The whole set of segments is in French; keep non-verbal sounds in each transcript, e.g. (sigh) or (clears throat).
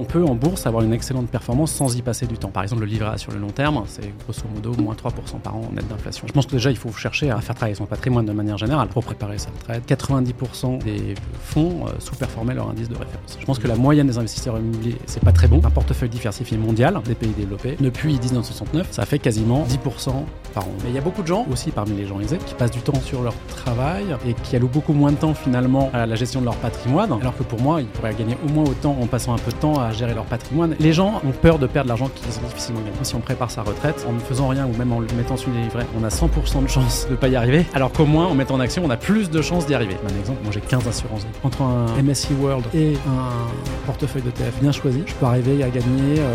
On peut en bourse avoir une excellente performance sans y passer du temps. Par exemple, le livret A sur le long terme, c'est grosso modo moins 3% par an net d'inflation. Je pense que déjà, il faut chercher à faire travailler son patrimoine de manière générale pour préparer sa retraite. 90% des fonds euh, sous-performaient leur indice de référence. Je pense que la moyenne des investisseurs immobiliers, c'est pas très bon. Un portefeuille diversifié mondial des pays développés, depuis 1969, ça fait quasiment 10% par an. Mais il y a beaucoup de gens, aussi parmi les gens aisés, qui passent du temps sur leur travail et qui allouent beaucoup moins de temps finalement à la gestion de leur patrimoine, alors que pour moi, ils pourraient gagner au moins autant en passant un peu de temps gérer leur patrimoine. Les gens ont peur de perdre l'argent qu'ils ont difficilement gagné. Si on prépare sa retraite en ne faisant rien ou même en le mettant sur des livrets, on a 100% de chance de ne pas y arriver. Alors qu'au moins, en mettant en action, on a plus de chances d'y arriver. Un exemple, moi j'ai 15 assurances. Entre un MSC World et un portefeuille de TF bien choisi, je peux arriver à gagner. Euh,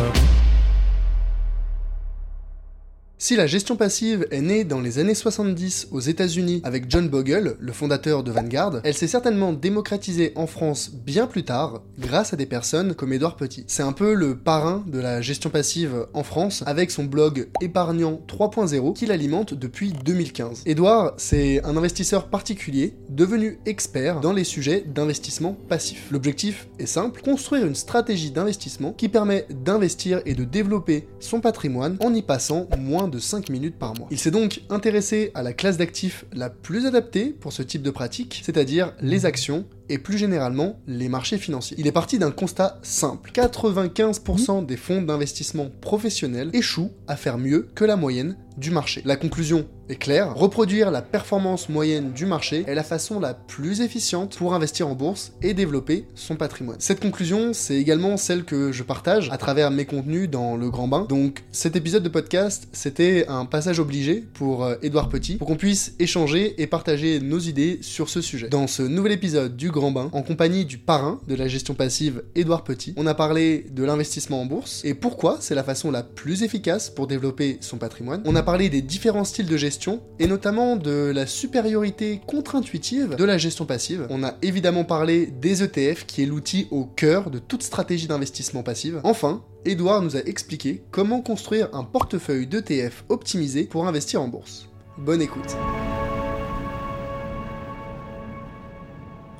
si la gestion passive est née dans les années 70 aux États-Unis avec John Bogle, le fondateur de Vanguard, elle s'est certainement démocratisée en France bien plus tard grâce à des personnes comme Édouard Petit. C'est un peu le parrain de la gestion passive en France avec son blog Épargnant 3.0 qu'il alimente depuis 2015. Édouard, c'est un investisseur particulier devenu expert dans les sujets d'investissement passif. L'objectif est simple, construire une stratégie d'investissement qui permet d'investir et de développer son patrimoine en y passant moins de 5 minutes par mois. Il s'est donc intéressé à la classe d'actifs la plus adaptée pour ce type de pratique, c'est-à-dire les actions et plus généralement les marchés financiers. Il est parti d'un constat simple. 95% des fonds d'investissement professionnels échouent à faire mieux que la moyenne du marché. La conclusion est claire, reproduire la performance moyenne du marché est la façon la plus efficiente pour investir en bourse et développer son patrimoine. Cette conclusion, c'est également celle que je partage à travers mes contenus dans le Grand Bain. Donc cet épisode de podcast, c'était un passage obligé pour euh, Petit, pour qu'on puisse échanger et partager nos idées sur ce sujet. Dans ce nouvel épisode du En compagnie du parrain de la gestion passive Edouard Petit, on a parlé de l'investissement en bourse et pourquoi c'est la façon la plus efficace pour développer son patrimoine. On a parler des différents styles de gestion et notamment de la supériorité contre-intuitive de la gestion passive. On a évidemment parlé des ETF qui est l'outil au cœur de toute stratégie d'investissement passive. Enfin, Edouard nous a expliqué comment construire un portefeuille d'ETF optimisé pour investir en bourse. Bonne écoute.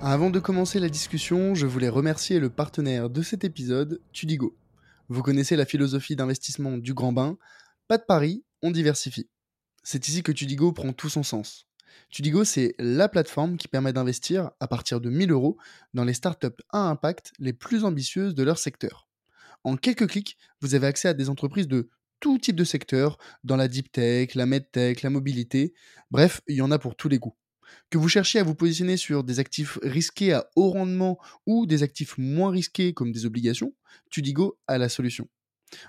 Avant de commencer la discussion, je voulais remercier le partenaire de cet épisode, Tudigo. Vous connaissez la philosophie d'investissement du grand bain, pas de pari, on diversifie. C'est ici que Tudigo prend tout son sens. Tudigo, c'est la plateforme qui permet d'investir à partir de 1000 euros dans les startups à impact les plus ambitieuses de leur secteur. En quelques clics, vous avez accès à des entreprises de tout type de secteur, dans la deep tech, la medtech, la mobilité, bref, il y en a pour tous les goûts. Que vous cherchiez à vous positionner sur des actifs risqués à haut rendement ou des actifs moins risqués comme des obligations, Tudigo a la solution.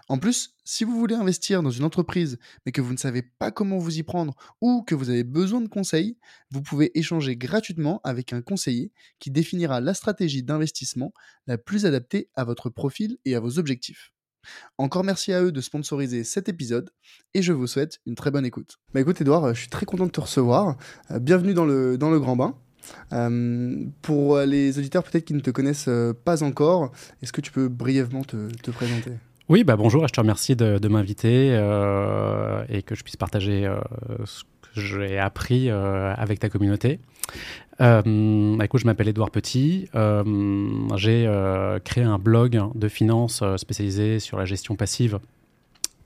En plus, si vous voulez investir dans une entreprise mais que vous ne savez pas comment vous y prendre ou que vous avez besoin de conseils, vous pouvez échanger gratuitement avec un conseiller qui définira la stratégie d'investissement la plus adaptée à votre profil et à vos objectifs. Encore merci à eux de sponsoriser cet épisode et je vous souhaite une très bonne écoute. Bah écoute Edouard, je suis très content de te recevoir. Euh, bienvenue dans le, Grand Bain. Euh, pour les auditeurs peut-être qui ne te connaissent euh, pas encore, est-ce que tu peux brièvement te, te présenter? Oui, bah bonjour je te remercie de, m'inviter et que je puisse partager euh, ce j'ai appris euh, avec ta communauté. Bah, écoute, je m'appelle Edouard Petit. j'ai créé un blog de finance spécialisé sur la gestion passive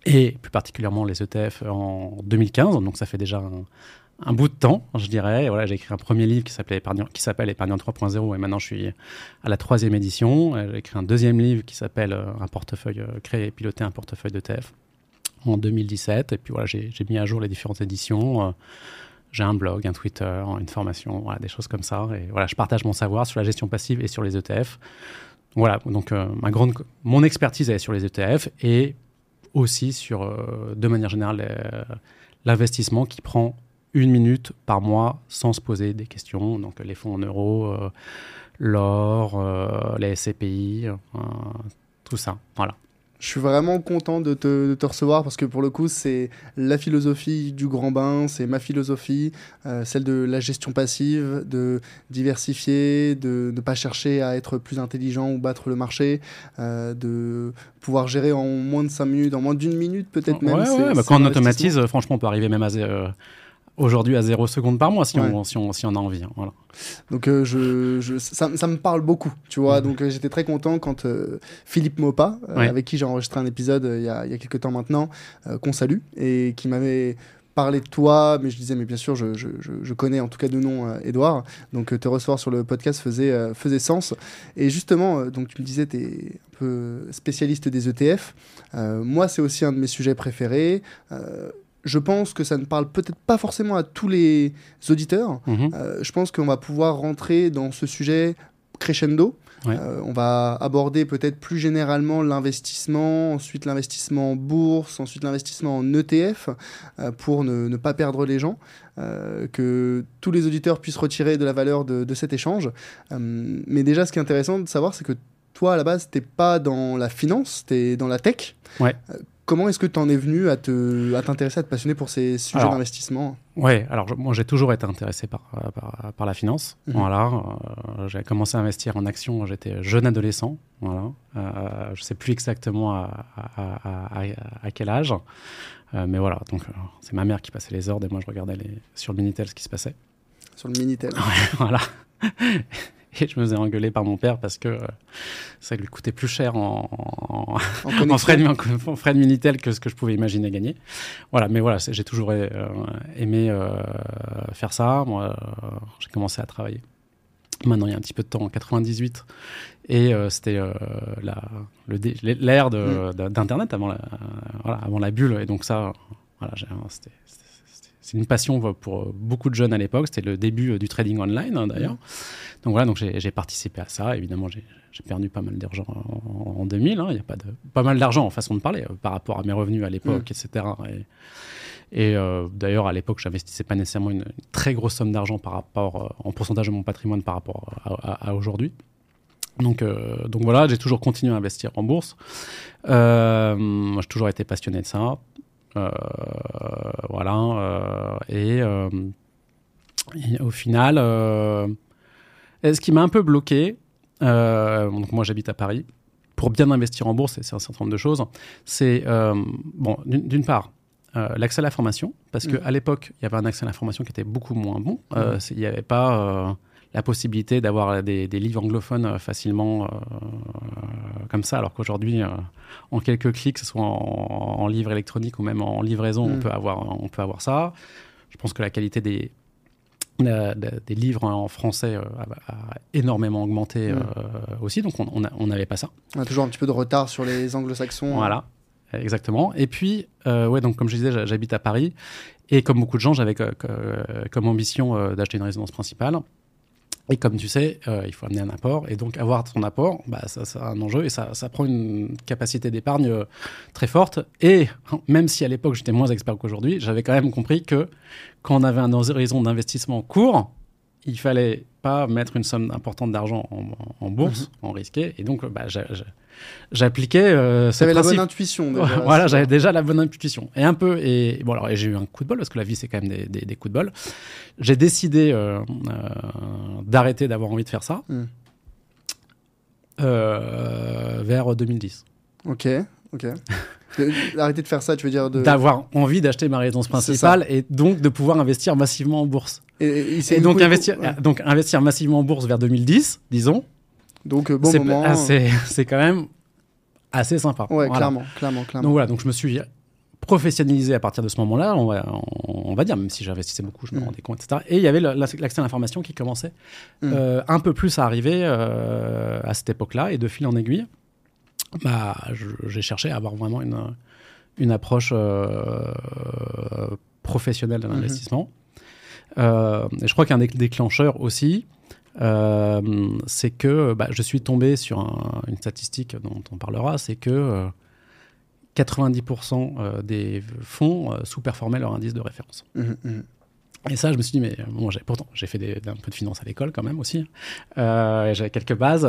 et plus particulièrement les ETF en 2015. Donc ça fait déjà un, bout de temps, je dirais. Voilà, j'ai écrit un premier livre qui s'appelle Épargnant, qui s'appelle Épargnant 3.0 et maintenant je suis à la troisième édition. J'ai écrit un deuxième livre qui s'appelle euh, Un portefeuille, euh, créer et piloter un portefeuille d'ETF en 2017. Et puis voilà, j'ai mis à jour les différentes éditions. Euh, j'ai un blog, un Twitter, une formation, voilà, des choses comme ça. Et voilà, je partage mon savoir sur la gestion passive et sur les ETF. Voilà, donc ma grande, mon expertise est sur les ETF et aussi sur, de manière générale, l'investissement qui prend une minute par mois sans se poser des questions. Donc les fonds en euros, euh, l'or, euh, les SCPI, euh, tout ça. Voilà. Je suis vraiment content de te, te, recevoir parce que pour le coup, c'est la philosophie du grand bain, c'est ma philosophie, celle de la gestion passive, de diversifier, de ne pas chercher à être plus intelligent ou battre le marché, de pouvoir gérer en moins de 5 minutes, en moins d'une minute peut-être même. Ouais, ouais, bah, quand on automatise, franchement, on peut arriver même à aujourd'hui à 0 secondes par mois si, on, si, on, si on a envie. Hein, voilà. Donc euh, je, je, ça, ça, me parle beaucoup, tu vois. Mhm. Donc euh, j'étais très content quand euh, Philippe Mopa, avec qui j'ai enregistré un épisode il y, a, y a, quelques temps maintenant, qu'on salue, et qui m'avait parlé de toi, mais je disais, mais bien sûr, je, je, je connais en tout cas de nom Edouard, donc te recevoir sur le podcast faisait, faisait sens. Et justement, donc tu me disais, tu es un peu spécialiste des ETF. moi, c'est aussi un de mes sujets préférés je pense que ça ne parle peut-être pas forcément à tous les auditeurs. Mhm. Euh, je pense qu'on va pouvoir rentrer dans ce sujet crescendo. Euh, on va aborder peut-être plus généralement l'investissement, ensuite l'investissement en bourse, ensuite l'investissement en ETF, euh, pour ne, pas perdre les gens, que tous les auditeurs puissent retirer de la valeur de, de cet échange. mais déjà, ce qui est intéressant de savoir, c'est que toi, à la base, tu n'es pas dans la finance, tu es dans la tech. Ouais. Comment est-ce que tu en es venu à t'intéresser, à, te passionner pour ces sujets d'investissement? Ouais, alors moi j'ai toujours été intéressé par, par, la finance. Mhm. Voilà, euh, j'ai commencé à investir en actions, j'étais jeune adolescent. Voilà, euh, je sais plus exactement à, à quel âge, euh, mais voilà, donc euh, c'est ma mère qui passait les ordres et moi je regardais les, sur le Minitel ce qui se passait. Sur le Minitel. (laughs) voilà. (laughs) Et je me faisais engueuler par mon père parce que euh, ça lui coûtait plus cher en, en, en, (laughs) frais, de, Minitel que ce que je pouvais imaginer gagner. Voilà, mais voilà, j'ai toujours euh, aimé euh, faire ça. Moi, j'ai commencé à travailler. Maintenant, il y a un petit peu de temps, en 98. Et c'était l'ère mm. d'Internet avant, la, voilà, avant la bulle. Et donc ça, voilà, c'était c'est une passion pour beaucoup de jeunes à l'époque. C'était le début du trading online, hein, d'ailleurs. Donc voilà, donc j'ai participé à ça. Évidemment, j'ai perdu pas mal d'argent en, 2000. Hein. Il y a pas de pas mal d'argent en façon de parler euh, par rapport à mes revenus à l'époque, mm. etc. Et, euh, d'ailleurs, à l'époque, j'investissais pas nécessairement une, très grosse somme d'argent par rapport euh, en pourcentage de mon patrimoine par rapport à, aujourd'hui. Donc, donc voilà, j'ai toujours continué à investir en bourse. j'ai toujours été passionné de ça. Voilà. Et, et, au final ce qui m'a un peu bloqué, euh, donc moi j'habite à Paris, pour bien investir en bourse, c'est un certain nombre de choses, c'est, euh, bon, d'une part, euh, l'accès à l'information, parce qu'à mmh. l'époque, il y avait un accès à l'information qui était beaucoup moins bon. Mmh. Il n'y avait pas la possibilité d'avoir des, livres anglophones facilement comme ça, alors qu'aujourd'hui, en quelques clics, que ce soit en, livre électronique ou même en livraison, on, mmh. peut avoir, on peut avoir ça. Je pense que la qualité des, des livres en français euh, a, énormément augmenté mm. euh, aussi, donc on n'avait pas ça. On a toujours un petit peu de retard sur les anglo-saxons. Voilà, exactement. Et puis, euh, ouais, donc comme je disais, j'habite à Paris, et comme beaucoup de gens, j'avais comme ambition d'acheter une résidence principale. Et comme tu sais, euh, il faut amener un apport. Et donc, avoir son apport, bah, ça, c'est un enjeu et ça, ça prend une capacité d'épargne euh, très forte. Et même si à l'époque, j'étais moins expert qu'aujourd'hui, j'avais quand même compris que quand on avait un horizon d'investissement court, il fallait pas mettre une somme importante d'argent en, bourse, mhm. en risqué. Et donc, bah, j'appliquais euh, la bonne intuition. Déjà, (laughs) voilà, j'avais déjà la bonne intuition. Et un peu, et bon, alors, j'ai eu un coup de bol, parce que la vie, c'est quand même des, des, coups de bol. J'ai décidé euh, euh, d'arrêter d'avoir envie de faire ça hmm. euh, vers 2010. Ok, ok. Arrêter de faire ça, tu veux dire de... D'avoir envie d'acheter ma résidence principale et donc de pouvoir investir massivement en bourse. Et, donc, investir, donc investir massivement en bourse vers 2010, disons. Donc bon moment. (laughs) C'est quand même assez sympa. Ouais, clairement, clairement, clairement. Donc voilà, donc je me suis professionnalisé à partir de ce moment-là, on va, on, va dire, même si j'investissais beaucoup, je me mm. rendais compte, etc. Et il y avait l'accès à l'information qui commençait mm. euh, un peu plus à arriver euh, à cette époque-là, et de fil en aiguille, bah, j'ai cherché à avoir vraiment une, une approche euh, professionnelle de mm-hmm. l'investissement. et je crois qu'un déclencheur aussi, c'est que bah, je suis tombé sur une statistique dont on parlera, c'est que 90% euh, des fonds euh, sous-performaient leur indice de référence. Mmh, mmh. Et ça, je me suis dit, mais bon, pourtant, j'ai fait des, un peu de finance à l'école quand même aussi. Euh, j'avais quelques bases.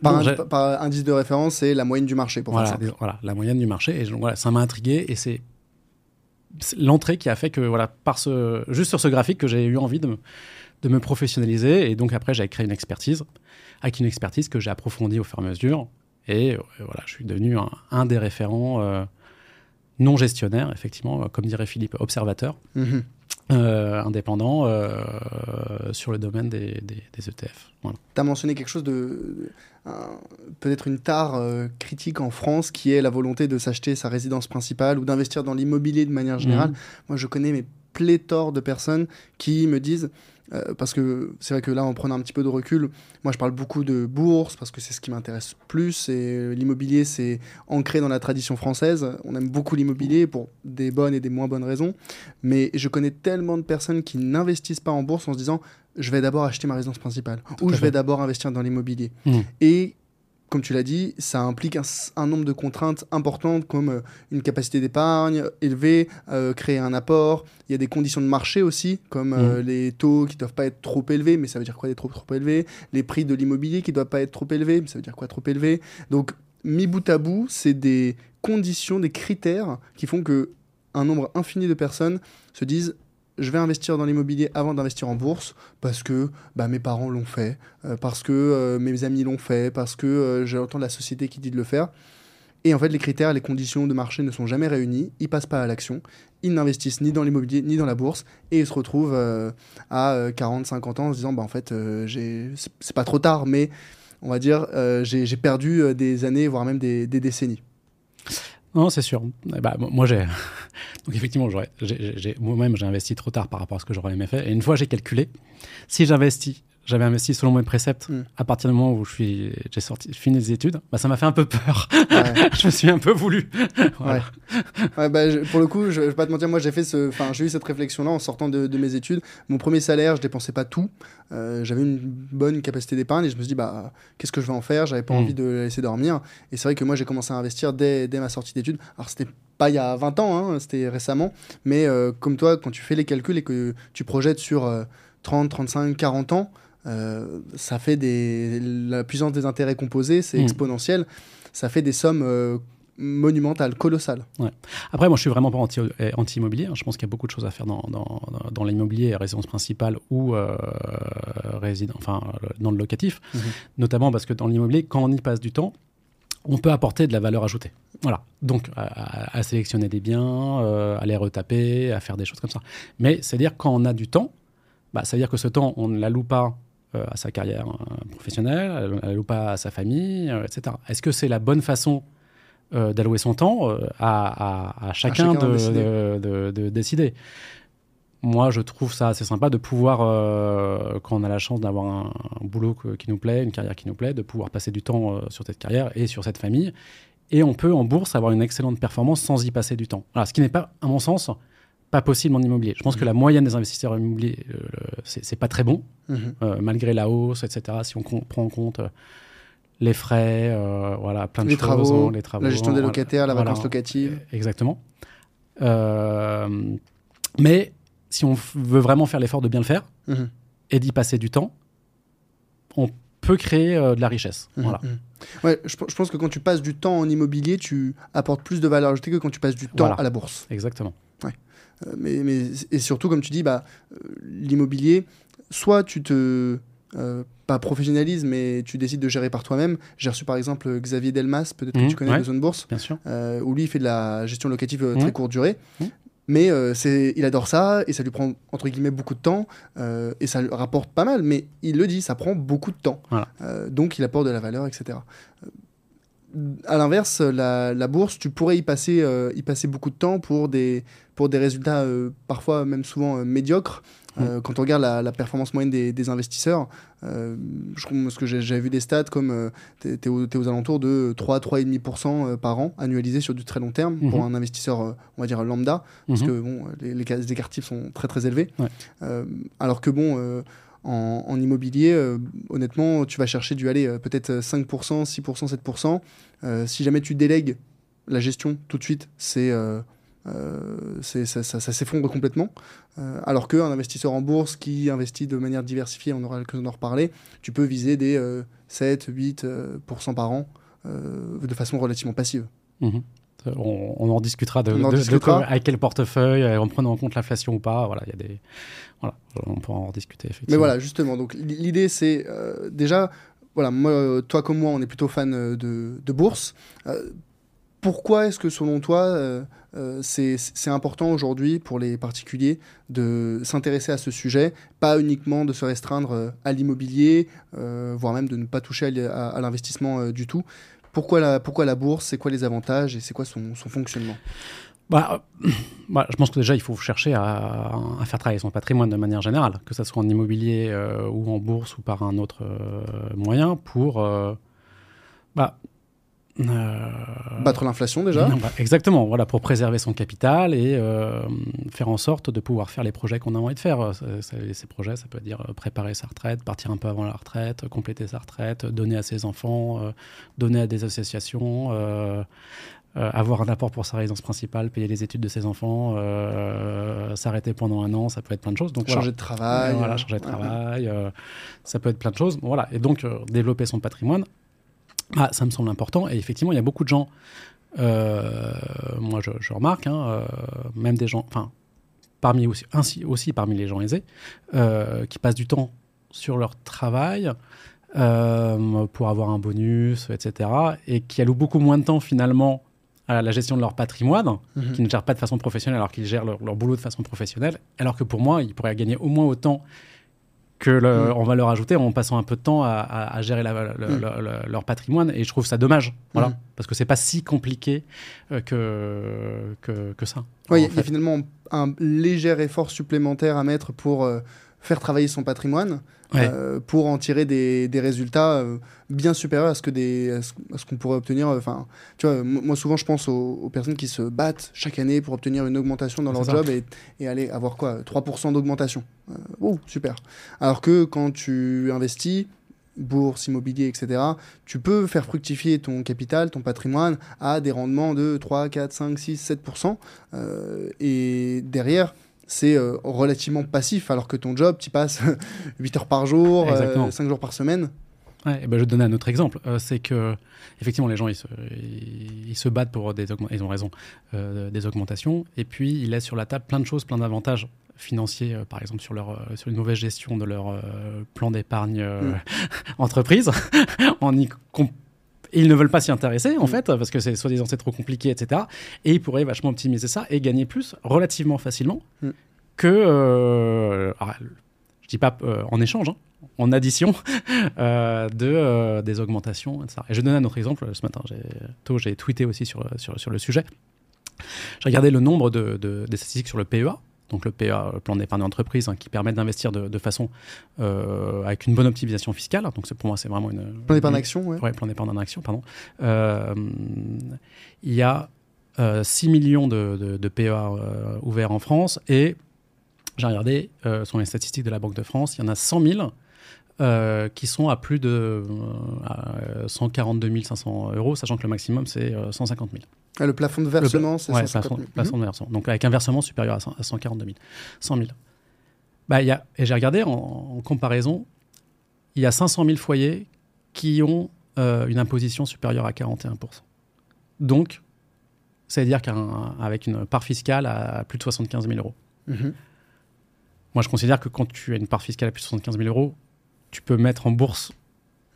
par, indice de référence, c'est la moyenne du marché, pour voilà, Voilà, la moyenne du marché. Et donc, voilà, ça m'a intrigué. Et c'est l'entrée qui a fait que, voilà, par ce, juste sur ce graphique, que j'ai eu envie de me, de me professionnaliser. Et donc, après, j'ai créé une expertise, avec une expertise que j'ai approfondie au fur et à mesure. Et euh, voilà, je suis devenu un, des référents euh, non gestionnaire, effectivement, comme dirait Philippe, observateur. Mhm. Euh, indépendant euh, sur le domaine des, des, ETF. Voilà. Tu as mentionné quelque chose de. peut-être une tare euh, critique en France qui est la volonté de s'acheter sa résidence principale ou d'investir dans l'immobilier de manière générale. Mhm. Moi, je connais mes pléthore de personnes qui me disent euh, parce que c'est vrai que là, en prenant un petit peu de recul, moi je parle beaucoup de bourse parce que c'est ce qui m'intéresse plus. Et l'immobilier, c'est ancré dans la tradition française. On aime beaucoup l'immobilier pour des bonnes et des moins bonnes raisons. Mais je connais tellement de personnes qui n'investissent pas en bourse en se disant je vais d'abord acheter ma résidence principale ou je vais d'abord investir dans l'immobilier. Mmh. Et comme tu l'as dit, ça implique un, nombre de contraintes importantes comme euh, une capacité d'épargne élevée, euh, créer un apport. Il y a des conditions de marché aussi, comme euh, mmh. les taux qui ne doivent pas être trop élevés, mais ça veut dire quoi des trop, trop élevés? Les prix de l'immobilier qui ne doivent pas être trop élevés, mais ça veut dire quoi trop élevés? Donc, mis bout à bout, c'est des conditions, des critères qui font que un nombre infini de personnes se disent je vais investir dans l'immobilier avant d'investir en bourse parce que bah, mes parents l'ont fait, euh, parce que euh, mes amis l'ont fait, parce que euh, j'ai entendu la société qui dit de le faire. Et en fait, les critères, les conditions de marché ne sont jamais réunis, ils passent pas à l'action, ils n'investissent ni dans l'immobilier ni dans la bourse, et ils se retrouvent à 40, 50 ans en se disant, bah, en fait, c'est pas trop tard, mais on va dire, j'ai perdu des années, voire même des décennies. Non, c'est sûr. Eh ben, moi, j'ai. (laughs) Donc, effectivement, moi-même, j'ai investi trop tard par rapport à ce que j'aurais aimé faire. Et une fois, j'ai calculé. Si j'investis j'avais investi selon mes préceptes. Hmm. À partir du moment où je suis, j'ai sorti, fini les études, bah, ça m'a fait un peu peur. (laughs) je me suis un peu voulu. ouais. ouais bah, pour le coup, je, vais pas te mentir, moi j'ai fait ce, enfin, j'ai eu cette réflexion-là en sortant de, de, mes études. Mon premier salaire, je dépensais pas tout. Euh, j'avais une bonne capacité d'épargne et je me suis dit, bah, qu'est-ce que je vais en faire? J'avais pas hmm. envie de laisser dormir. Et c'est vrai que moi j'ai commencé à investir dès, dès ma sortie d'études. Alors c'était pas il y a 20 ans, hein, c'était récemment. Mais euh, comme toi, quand tu fais les calculs et que tu projettes sur 30, 35, 40 ans, euh, ça fait des. La puissance des intérêts composés, c'est hmm. exponentiel. Ça fait des sommes euh, monumentales, colossales. Ouais. Après, moi, je suis vraiment pas euh, anti-immobilier. Hein. Je pense qu'il y a beaucoup de choses à faire dans, dans, dans l'immobilier, résidence principale ou résident, enfin, dans le locatif. Mhm. Notamment parce que dans l'immobilier, quand on y passe du temps, on peut apporter de la valeur ajoutée. Voilà. Donc, à, sélectionner des biens, à les retaper, à faire des choses comme ça. Mais c'est-à-dire, quand on a du temps, bah, ça veut dire que ce temps, on ne l'alloue pas à sa carrière euh, professionnelle, ou pas à sa famille, euh, etc. Est-ce que c'est la bonne façon d'allouer son temps à, chacun, de, décider. Moi, je trouve ça assez sympa de pouvoir, quand on a la chance d'avoir un, boulot qui nous plaît, une carrière qui nous plaît, de pouvoir passer du temps sur cette carrière et sur cette famille. Et on peut, en bourse, avoir une excellente performance sans y passer du temps. ce qui n'est pas, à mon sens, pas possible en immobilier. Je pense que la moyenne des investisseurs immobiliers, euh, c'est pas très bon, mhm. euh, malgré la hausse, etc. Si on prend en compte euh, les frais, voilà, plein de les choses, travaux, les travaux, la gestion des locataires, la vacance locative. Exactement. mais si on veut vraiment faire l'effort de bien le faire mhm. et d'y passer du temps, on peut créer de la richesse. Voilà. Ouais, je, pense que quand tu passes du temps en immobilier, tu apportes plus de valeur ajoutée que quand tu passes du temps à la bourse. Exactement. Ouais. Euh, mais, mais, et surtout, comme tu dis, bah, euh, l'immobilier, soit tu te. Euh, pas professionnalises, mais tu décides de gérer par toi-même. J'ai reçu par exemple Xavier Delmas, peut-être que mmh, tu connais de Zone Bourse, bien sûr. où lui il fait de la gestion locative très mmh. courte durée. Mmh. Mais c'est, il adore ça et ça lui prend entre guillemets beaucoup de temps et ça lui rapporte pas mal. Mais il le dit, ça prend beaucoup de temps. donc il apporte de la valeur, etc à l'inverse, la, bourse, tu pourrais y passer, euh, y passer beaucoup de temps pour des, pour des résultats euh, parfois même souvent euh, médiocres. Mm. quand on regarde la, performance moyenne des, investisseurs, je pense que j'ai vu des stats comme tu es, aux alentours de 3-3,5% par an annualisé sur du très long terme pour mm-hmm. un investisseur, on va dire lambda, parce mm-hmm. que bon, les, les, écarts sont très très élevés. alors que bon en, immobilier, euh, honnêtement, tu vas chercher du aller euh, peut-être 5%, 6%, 7%. si jamais tu délègues la gestion tout de suite, c'est ça, s'effondre complètement. alors qu'un investisseur en bourse qui investit de manière diversifiée, on aura l'occasion d'en reparler, tu peux viser des 7, 8% par an de façon relativement passive. Mmh on, en discutera de, avec quel portefeuille, euh, en prenant en compte l'inflation ou pas. Voilà, il y a des, voilà, on pourra en discuter effectivement. Mais voilà, justement, donc l'idée c'est euh, déjà, voilà, moi, toi comme moi, on est plutôt fan euh, de, bourse. pourquoi est-ce que selon toi, c'est important aujourd'hui pour les particuliers de s'intéresser à ce sujet, pas uniquement de se restreindre à l'immobilier, voire même de ne pas toucher à, l'investissement du tout. Pourquoi la, bourse? C'est quoi les avantages et c'est quoi son, fonctionnement? Bah, bah, je pense que déjà, il faut chercher à, faire travailler son patrimoine de manière générale, que ce soit en immobilier euh, ou en bourse ou par un autre euh, moyen, pour euh, bah, battre l'inflation déjà. Bah, exactement, voilà, pour préserver son capital et faire en sorte de pouvoir faire les projets qu'on a envie de faire. ces projets, ça peut dire préparer sa retraite, partir un peu avant la retraite, compléter sa retraite, donner à ses enfants, donner à des associations. Euh, avoir un apport pour sa résidence principale, payer les études de ses enfants, euh, s'arrêter pendant un an, ça peut être plein de choses. Donc, changer de travail. Voilà, changer de travail, euh, ça peut être plein de choses. voilà. Et donc, développer son patrimoine, ah, ça me semble important. Et effectivement, il y a beaucoup de gens, moi je, remarque, hein, même des gens, enfin, parmi aussi, ainsi, aussi parmi les gens aisés, qui passent du temps sur leur travail. pour avoir un bonus, etc. Et qui allouent beaucoup moins de temps finalement à la gestion de leur patrimoine, mhm. qui ne gèrent pas de façon professionnelle alors qu'ils gèrent leur, boulot de façon professionnelle, alors que pour moi, ils pourraient gagner au moins autant que le, mhm. on va leur ajouter en passant un peu de temps à, gérer mhm. leur patrimoine. Et je trouve ça dommage, voilà, parce que c'est pas si compliqué euh, que, que, que, ça. Il y a finalement un léger effort supplémentaire à mettre pour euh, faire travailler son patrimoine. Euh, pour en tirer des, des résultats euh, bien supérieurs à ce que des ce qu'on pourrait obtenir enfin tu vois moi souvent je pense aux, personnes qui se battent chaque année pour obtenir une augmentation dans leur job et, et, aller avoir quoi 3% d'augmentation euh, oh super alors que quand tu investis bourse, immobilier, etc., tu peux faire fructifier ton capital, ton patrimoine à des rendements de 3, 4, 5, 6, 7%. et derrière, c'est euh, relativement passif, alors que ton job, tu passes (laughs) 8 heures par jour, 5 euh, jours par semaine. Ouais, et ben je vais te donner un autre exemple. Euh, c'est que, effectivement, les gens, ils se, ils, se battent pour des ils ont raison, des augmentations, et puis ils laissent sur la table plein de choses, plein d'avantages financiers, par exemple sur, leur, sur une mauvaise gestion de leur plan d'épargne mm. (laughs) entreprise, (laughs) en y et ils ne veulent pas s'y intéresser, en mm. fait, parce que c'est soi-disant c'est trop compliqué, etc. Et ils pourraient vachement optimiser ça et gagner plus relativement facilement mm. que. Euh, je dis pas euh, en échange, hein, en addition (laughs) euh, de, euh, des augmentations, etc. Et je donne un autre exemple. Ce matin, j'ai tweeté aussi sur, sur, sur le sujet. J'ai regardé le nombre de, de, des statistiques sur le PEA, donc le PA, le plan d'épargne d'entreprise, hein, qui permet d'investir de, façon euh, avec une bonne optimisation fiscale. Donc pour moi, c'est vraiment une plan d'épargne d'action, ouais. ouais. plan d'épargne d'action, pardon. Euh, il y a 6 euh, millions de, de, PA ouverts en France et j'ai regardé, sur les statistiques de la Banque de France, il y en a 100 000 euh, qui sont à plus de 142 500 euros, sachant que le maximum c'est 150 000. Ah, le plafond de versement, c'est ouais, 150 000. Plafond, de versement. Donc avec un versement supérieur à, 142 000. 100 000. Bah, y a, et j'ai regardé en, comparaison, il y a 500 000 foyers qui ont euh, une imposition supérieure à 41%. Donc, ça veut dire qu'avec une part fiscale à plus de 75 000 euros. Mhm. Moi, je considère que quand tu as une part fiscale à plus de 75 000 euros, tu peux mettre en bourse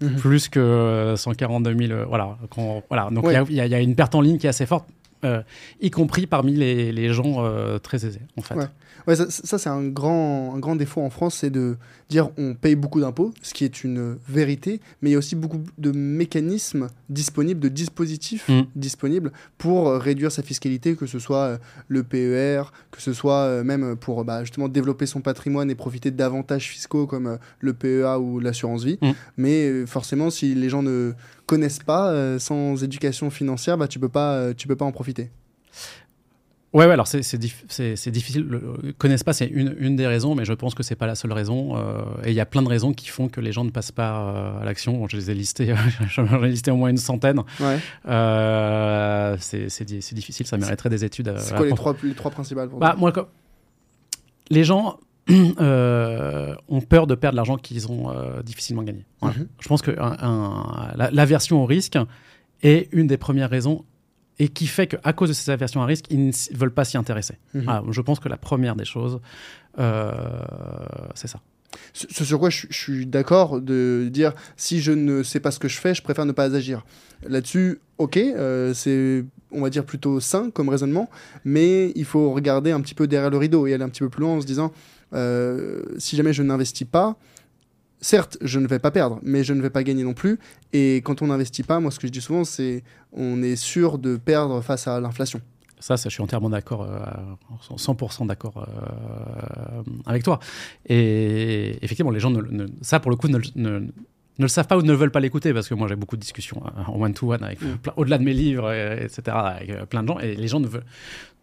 mhm. plus que 142 000. Euh, voilà, voilà. Donc il y, a une perte en ligne qui est assez forte, euh, y compris parmi les, gens euh, très aisés, en fait. Ouais, ça, c'est un grand, un grand défaut en France, c'est de dire on paye beaucoup d'impôts, ce qui est une vérité, mais il y a aussi beaucoup de mécanismes disponibles, de dispositifs mm. disponibles pour euh, réduire sa fiscalité, que ce soit euh, le PER, que ce soit euh, même pour bah, justement développer son patrimoine et profiter d'avantages fiscaux comme le PEA ou l'assurance vie. Mm. Mais forcément, si les gens ne connaissent pas, sans éducation financière, bah, tu peux pas, tu peux pas en profiter. Ouais, ouais, alors c'est difficile. Le, connaissent pas, c'est une, une, des raisons, mais je pense que c'est pas la seule raison. Euh, et il y a plein de raisons qui font que les gens ne passent pas euh, à l'action. je les ai listées, (laughs) j'en ai listé au moins une centaine. Ouais. Euh, c'est difficile, ça mériterait des études. C'est quoi les trois, les trois principales pour bah, moi, Les gens (clears throat) ont peur de perdre l'argent qu'ils ont difficilement gagné. Mhm. Je pense que l'aversion au risque est une des premières raisons et qui fait qu'à cause de ces aversions à risque, ils ne veulent pas s'y intéresser. Mhm. je pense que la première des choses, euh, c'est ça. Ce sur quoi je, suis d'accord de dire si je ne sais pas ce que je fais, je préfère ne pas agir. Là-dessus, ok, euh, c'est on va dire, plutôt sain comme raisonnement, mais il faut regarder un petit peu derrière le rideau et aller un petit peu plus loin en se disant, euh, si jamais je n'investis pas, certes, je ne vais pas perdre, mais je ne vais pas gagner non plus. Et quand on n'investit pas, moi, ce que je dis souvent, c'est on est sûr de perdre face à l'inflation. Ça, ça, je suis entièrement d'accord, euh, 100% d'accord euh, avec toi. Et effectivement, les gens, ne, ça, pour le coup, ne, ne, le savent pas ou ne veulent pas l'écouter, parce que moi, j'ai beaucoup de discussions euh, en one-to-one, avec mm. au-delà de mes livres, etc., avec euh, plein de gens, et les gens ne veulent,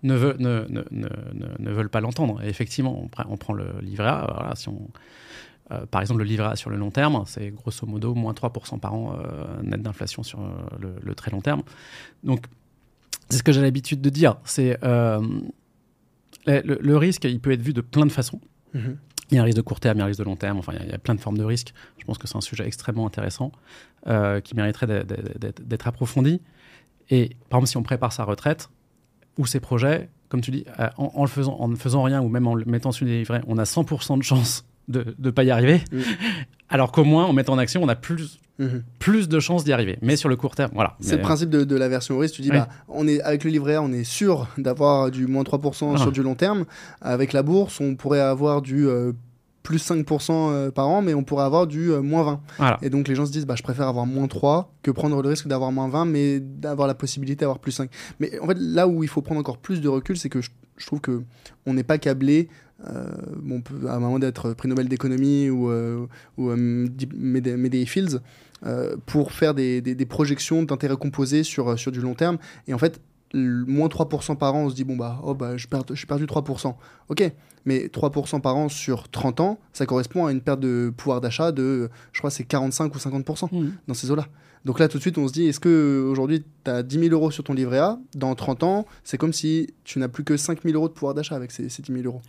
ne, veulent, ne, ne, veulent pas l'entendre. Et effectivement, on, on, prend le livret A, voilà, si on euh, par exemple, le livret A sur le long terme, c'est grosso modo moins 3% par an euh, net d'inflation sur euh, le, très long terme. Donc, c'est ce que j'ai l'habitude de dire. C'est le, risque, il peut être vu de plein de façons. Mm-hmm. Il y a un risque de court terme, il y a un risque de long terme, enfin, il y, a, plein de formes de risques. Je pense que c'est un sujet extrêmement intéressant qui mériterait d'être approfondi. Et par exemple, si on prépare sa retraite ou ses projets, comme tu dis, en, le faisant, en ne faisant rien ou même en le mettant sur les livrets, on a 100% de chance de ne pas y arriver. Mm. Alors qu'au moins, en mettant en action, on a plus, mm-hmm. plus de chances d'y arriver. Mais sur le court terme, voilà. C'est le principe de, la version risque. Tu dis, bah, on est, avec le livret A, on est sûr d'avoir du moins 3% sur du long terme. Avec la bourse, on pourrait avoir du euh, plus 5% euh, par an, mais on pourrait avoir du euh, moins 20. Et donc les gens se disent, bah, je préfère avoir moins 3 que prendre le risque d'avoir moins 20, mais d'avoir la possibilité d'avoir plus 5. Mais en fait, là où il faut prendre encore plus de recul, c'est que je, je trouve que on n'est pas câblé bon, à un moment d'être prix Nobel d'économie ou, euh, ou euh, Fields, pour faire des, des, projections d'intérêt composé sur, sur du long terme. Et en fait, moins 3% par an, on se dit, bon, bah, oh, bah je, perds, je perdu 3%. Ok, mais 3% par an sur 30 ans, ça correspond à une perte de pouvoir d'achat de, je crois, c'est 45 ou 50% mmh. dans ces eaux-là. Donc là, tout de suite, on se dit, est-ce que aujourd'hui tu as 10 000 euros sur ton livret A Dans 30 ans, c'est comme si tu n'as plus que 5 000 euros de pouvoir d'achat avec ces, ces, 10 000 euros.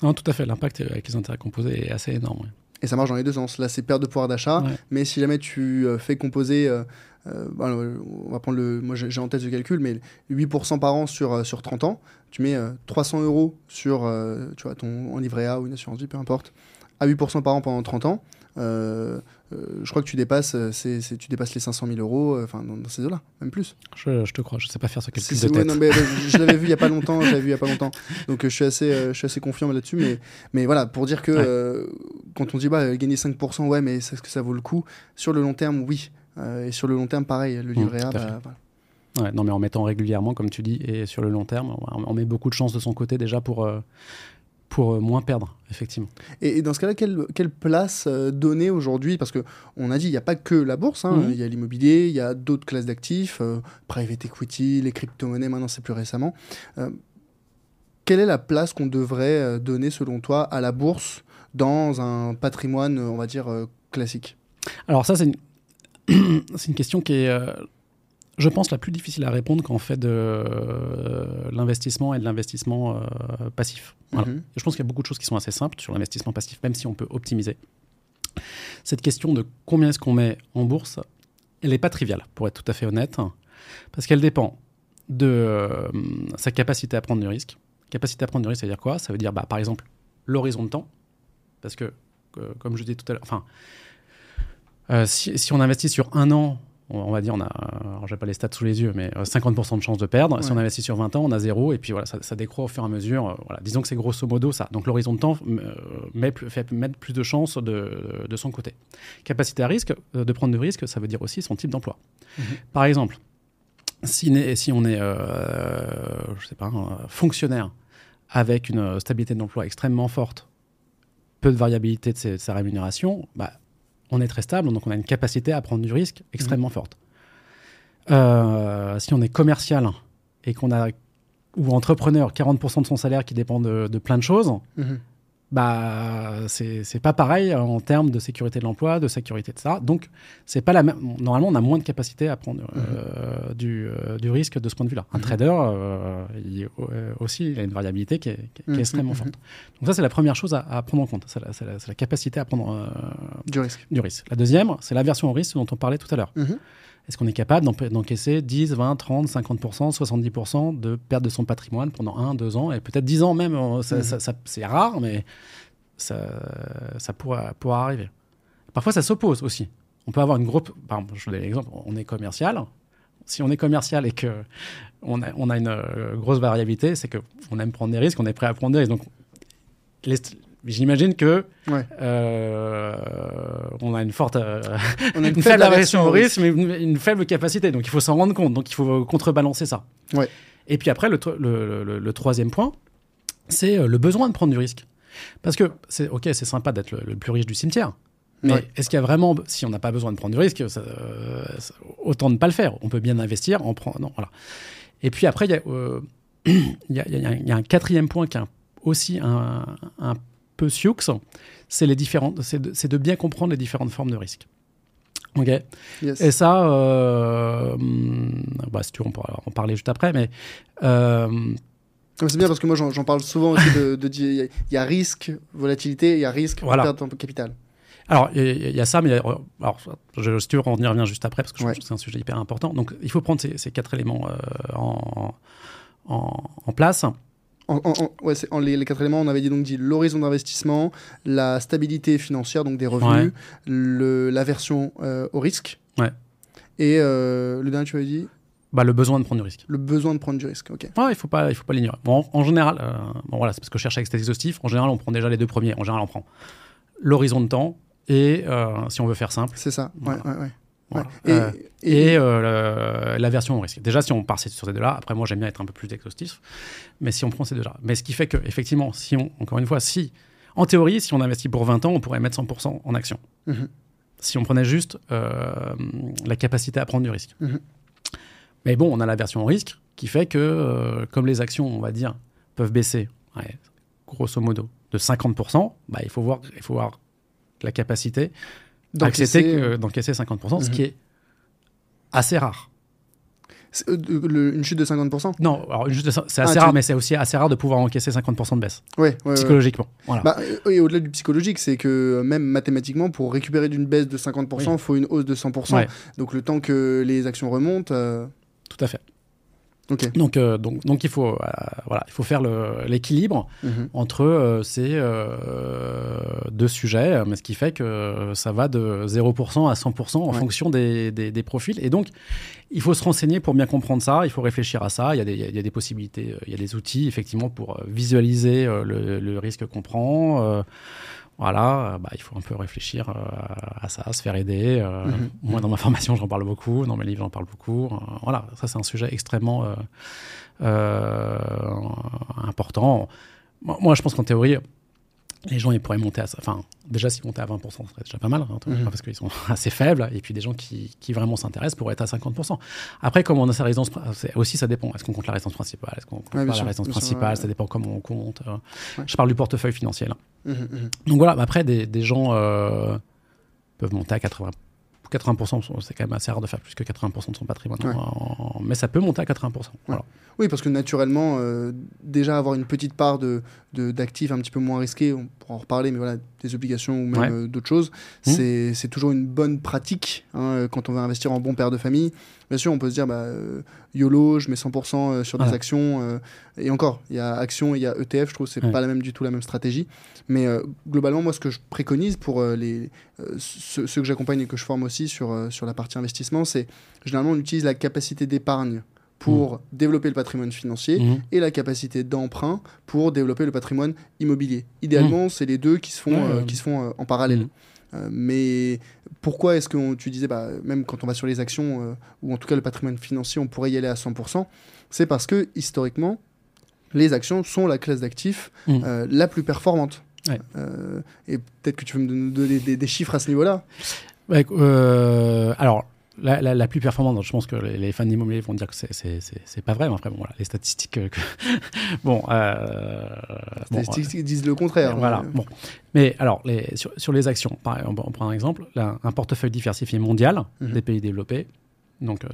Non, tout à fait. L'impact avec les intérêts composés est assez énorme. Et ça marche dans les deux sens. Là, c'est perte de pouvoir d'achat, mais si jamais tu euh, fais composer. Euh, euh, on va prendre le. Moi, j'ai en tête ce calcul, mais 8% par an sur, sur 30 ans, tu mets 300 euros sur tu vois, ton, en livret A ou une assurance vie, peu importe, à 8% par an pendant 30 ans. Euh, euh, je crois que tu dépasses, euh, tu dépasses les 500 000 euros, enfin dans, ces eaux-là, même plus. Je, te crois, je sais pas faire ce calcul de tête. mais, (laughs) je l'avais vu il y a pas longtemps, je vu il y a pas longtemps, donc je suis assez, je suis assez confiant là-dessus, mais, mais voilà, pour dire que quand on dit bah gagner 5%, ouais, mais est-ce que ça vaut le coup? Sur le long terme, oui, et sur le long terme, pareil, le mmh, livret A, bah, Ouais, non, mais en mettant régulièrement, comme tu dis, et sur le long terme, on met beaucoup de chance de son côté déjà pour, pour euh, moins perdre, effectivement. Et, dans ce cas-là, quelle, quelle, place euh, donner aujourd'hui? Parce qu'on a dit, il n'y a pas que la bourse, hein. mhm. il y a l'immobilier, il y a d'autres classes d'actifs, euh, private equity, les crypto-monnaies, maintenant c'est plus récemment. quelle est la place qu'on devrait donner, selon toi, à la bourse dans un patrimoine, on va dire, classique? Alors ça, c'est une... (clears throat) c'est une question qui est je pense, la plus difficile à répondre quand on fait de euh, l'investissement et de l'investissement euh, passif. Mhm. Je pense qu'il y a beaucoup de choses qui sont assez simples sur l'investissement passif, même si on peut optimiser. Cette question de combien est-ce qu'on met en bourse, elle n'est pas triviale, pour être tout à fait honnête, parce qu'elle dépend de euh, sa capacité à prendre du risque. Capacité à prendre du risque, ça veut dire quoi? Ça veut dire, bah, par exemple, l'horizon de temps, parce que, comme je disais tout à l'heure, enfin, si, si, on investit sur un an on va dire, on a, alors j'ai pas les stats sous les yeux, mais 50% euh, de chance de perdre. Si on investit sur 20 ans, on a zéro, et puis voilà, ça, décroît au fur et à mesure. Euh, voilà. Disons que c'est grosso modo ça. Donc l'horizon de temps euh, met, fait mettre plus de chances de, de, son côté. Capacité à risque, de prendre du risque, ça veut dire aussi son type d'emploi. Mhm. Par exemple, si, si on est, je sais pas, fonctionnaire avec une stabilité d'emploi extrêmement forte, peu de variabilité de, de sa rémunération, bah, on est très stable, donc on a une capacité à prendre du risque extrêmement mmh. forte. Euh, si on est commercial et qu'on a ou entrepreneur, 40% de son salaire qui dépend de, plein de choses, mmh bah c'est pas pareil en termes de sécurité de l'emploi, de sécurité de ça. Donc c'est pas la même. Normalement, on a moins de capacité à prendre euh, mhm. du, euh, du, risque de ce point de vue-là. Un mhm. trader, euh, il, aussi, il a une variabilité qui est, qui est mhm. extrêmement forte. Donc ça, c'est la première chose à, prendre en compte. C'est la, la, capacité à prendre du risque. Du risque. La deuxième, c'est l'aversion au risque dont on parlait tout à l'heure. Est-ce qu'on est capable d'encaisser 10, 20, 30, 50%, 70% de perte de son patrimoine pendant 1, 2 ans et peut-être 10 ans même euh, mhm. C'est rare, mais ça, ça pourra, arriver. Parfois, ça s'oppose aussi. On peut avoir une groupe. Par exemple, je vous donne l'exemple on est commercial, si on est commercial et que on a, on a une euh, grosse variabilité, c'est qu'on aime prendre des risques, on est prêt à prendre des risques. Donc, les- j'imagine que Ouais. euh, on a une forte, euh, On a une, (laughs) faible aversion au risque, mais une, une faible capacité. Donc, il faut s'en rendre compte. Donc, il faut contrebalancer ça. Ouais. Et puis après, le, tro- le- le- le troisième point, c'est euh, le besoin de prendre du risque. Parce que, c'est ok, c'est sympa d'être le, plus riche du cimetière. Mais Ouais. est-ce qu'il y a vraiment, si on n'a pas besoin de prendre du risque, ça, euh, ça- autant ne pas le faire. On peut bien investir en prenant. Voilà. Et puis après, (clears throat) il y, a, il y, a, il y a un- il y a un quatrième point qui est un- aussi un, un peu sioux, c'est les différentes, c'est de, bien comprendre les différentes formes de risque. Ok? Yes. Et ça, euh, bah, si tu veux, on pourra en parler juste après, mais euh, C'est bien parce que moi j'en parle souvent aussi de, il y a- il y, a risque, volatilité, il y a risque, Voilà. perte de capital. Alors, il y, a ça, mais a- alors, je, si tu veux, on y revient juste après, parce que je Ouais. pense que c'est un sujet hyper important. Donc, il faut prendre ces, ces quatre éléments euh, en, en, en place. En, en- en- ouais, c'est- en les, les quatre éléments, on avait dit donc dit l'horizon d'investissement, la stabilité financière, donc des revenus, le- l'aversion euh, au risque. Ouais. Et euh, le dernier, tu avais dit? Bah, le besoin de prendre du risque. le besoin de prendre du risque. Ok. Ouais, il faut pas, il faut pas l'ignorer. Bon, en, général, euh, bon, voilà, c'est parce que je cherche avec cet exhaustif. En général, on prend déjà les deux premiers. En général, on prend l'horizon de temps et, si on veut faire simple, C'est ça. Ouais, Voilà. ouais, ouais. Voilà. Ouais. Et, Euh, et- et euh, le- l'aversion au risque. Déjà, si on part sur ces deux-là, après, moi, j'aime bien être un peu plus exhaustif, mais si on prend ces deux-là. Mais ce qui fait que, effectivement, si on, encore une fois, si, en théorie, si on investit pour 20 ans, on pourrait mettre 100% en action. Mhm. Si on prenait juste euh, la capacité à prendre du risque. Mhm. Mais bon, on a l'aversion au risque qui fait que, euh, comme les actions, on va dire, peuvent baisser, ouais, grosso modo, de 50%, bah, il, faut voir, il faut voir la capacité d'encaisser, que- d'encaisser 50%, ce Mhm. qui est assez rare. euh, le- une chute de 50% Non, alors c'est Ah, assez tu- rare, mais c'est aussi assez rare de pouvoir encaisser 50% de baisse, Ouais, ouais, ouais. psychologiquement. Voilà. Bah, euh, et au-delà du psychologique, c'est que euh, même mathématiquement, pour récupérer d'une baisse de 50%, il faut une hausse de 100%. Ouais. Donc le temps que les actions remontent. euh, Tout à fait. Donc, euh, donc, donc il, faut, euh, voilà, il faut faire l'équilibre Mhm. entre euh, ces euh, deux sujets, euh, mais ce qui fait que ça va de 0% à 100% en Ouais. fonction des, des- des profils. Et donc, il faut se renseigner pour bien comprendre ça, il faut réfléchir à ça. Il y a des, il y a des possibilités, il y a des outils, effectivement, pour visualiser le, le risque qu'on prend. Voilà, euh, bah, il faut un peu réfléchir euh, à ça, se faire aider. euh, Mhm. Moi, dans ma formation, j'en parle beaucoup, dans mes livres, j'en parle beaucoup. voilà, ça, c'est un sujet extrêmement important. Moi, je pense qu'en théorie, les gens, ils pourraient monter à ça. Enfin, déjà, s'ils montaient à 20%, ce serait déjà pas mal, hein, Mhm. parce qu'ils sont (laughs) assez faibles. Et puis, des gens qui, qui vraiment s'intéressent pourraient être à 50%. Après, comme on a sa résidence, aussi, ça dépend. Est-ce qu'on compte la résidence principale? Est-ce qu'on compte Ouais, bien pas sûr, la résidence sûr, principale? ouais, Ça dépend comment on compte. euh. Ouais. Je parle du portefeuille financier, là. Mhm, mhm. Donc voilà, après, des, des gens euh, peuvent monter à 80%. 80%, c'est quand même assez rare de faire plus que 80% de son patrimoine. Ouais. en- Mais ça peut monter à 80%. Voilà. Oui, parce que naturellement, euh, déjà avoir une petite part de, de- d'actifs un petit peu moins risqués, on pourra en reparler, mais voilà, des obligations ou même Ouais. euh, d'autres choses, Mhm. c'est, c'est toujours une bonne pratique hein, euh, quand on veut investir en bon père de famille. Bien sûr, on peut se dire, bah, euh, YOLO, je mets 100% euh, sur des actions. euh, et encore, il y a actions et il y a ETF, je trouve que c'est Ouais. pas la même du tout la même stratégie. Mais euh, globalement, moi, ce que je préconise pour euh, les, ceux, ceux que j'accompagne et que je forme aussi sur, sur la partie investissement, c'est généralement on utilise la capacité d'épargne pour développer le patrimoine financier Mhm. et la capacité d'emprunt pour développer le patrimoine immobilier. Idéalement, c'est les deux qui se font, euh, qui se font euh, en parallèle. Euh, mais pourquoi est-ce que tu disais, bah, même quand on va sur les actions, euh, ou en tout cas le patrimoine financier, on pourrait y aller à 100% C'est parce que historiquement, les actions sont la classe d'actifs euh, la plus performante. Ouais. Et peut-être que tu veux me don- donner des, des chiffres à ce niveau-là? Ouais, euh, alors, la, la- la plus performante, je pense que les, les fans d'immobilier vont dire que c'est- pas vrai, mais après, bon, voilà, les statistiques. euh, que- (laughs) bon, euh, Les statistiques disent le contraire. Voilà. mais- Bon. Mais alors, les, sur, sur les actions, on prend un exemple, là, un portefeuille diversifié mondial Mhm. des pays développés. Donc, euh,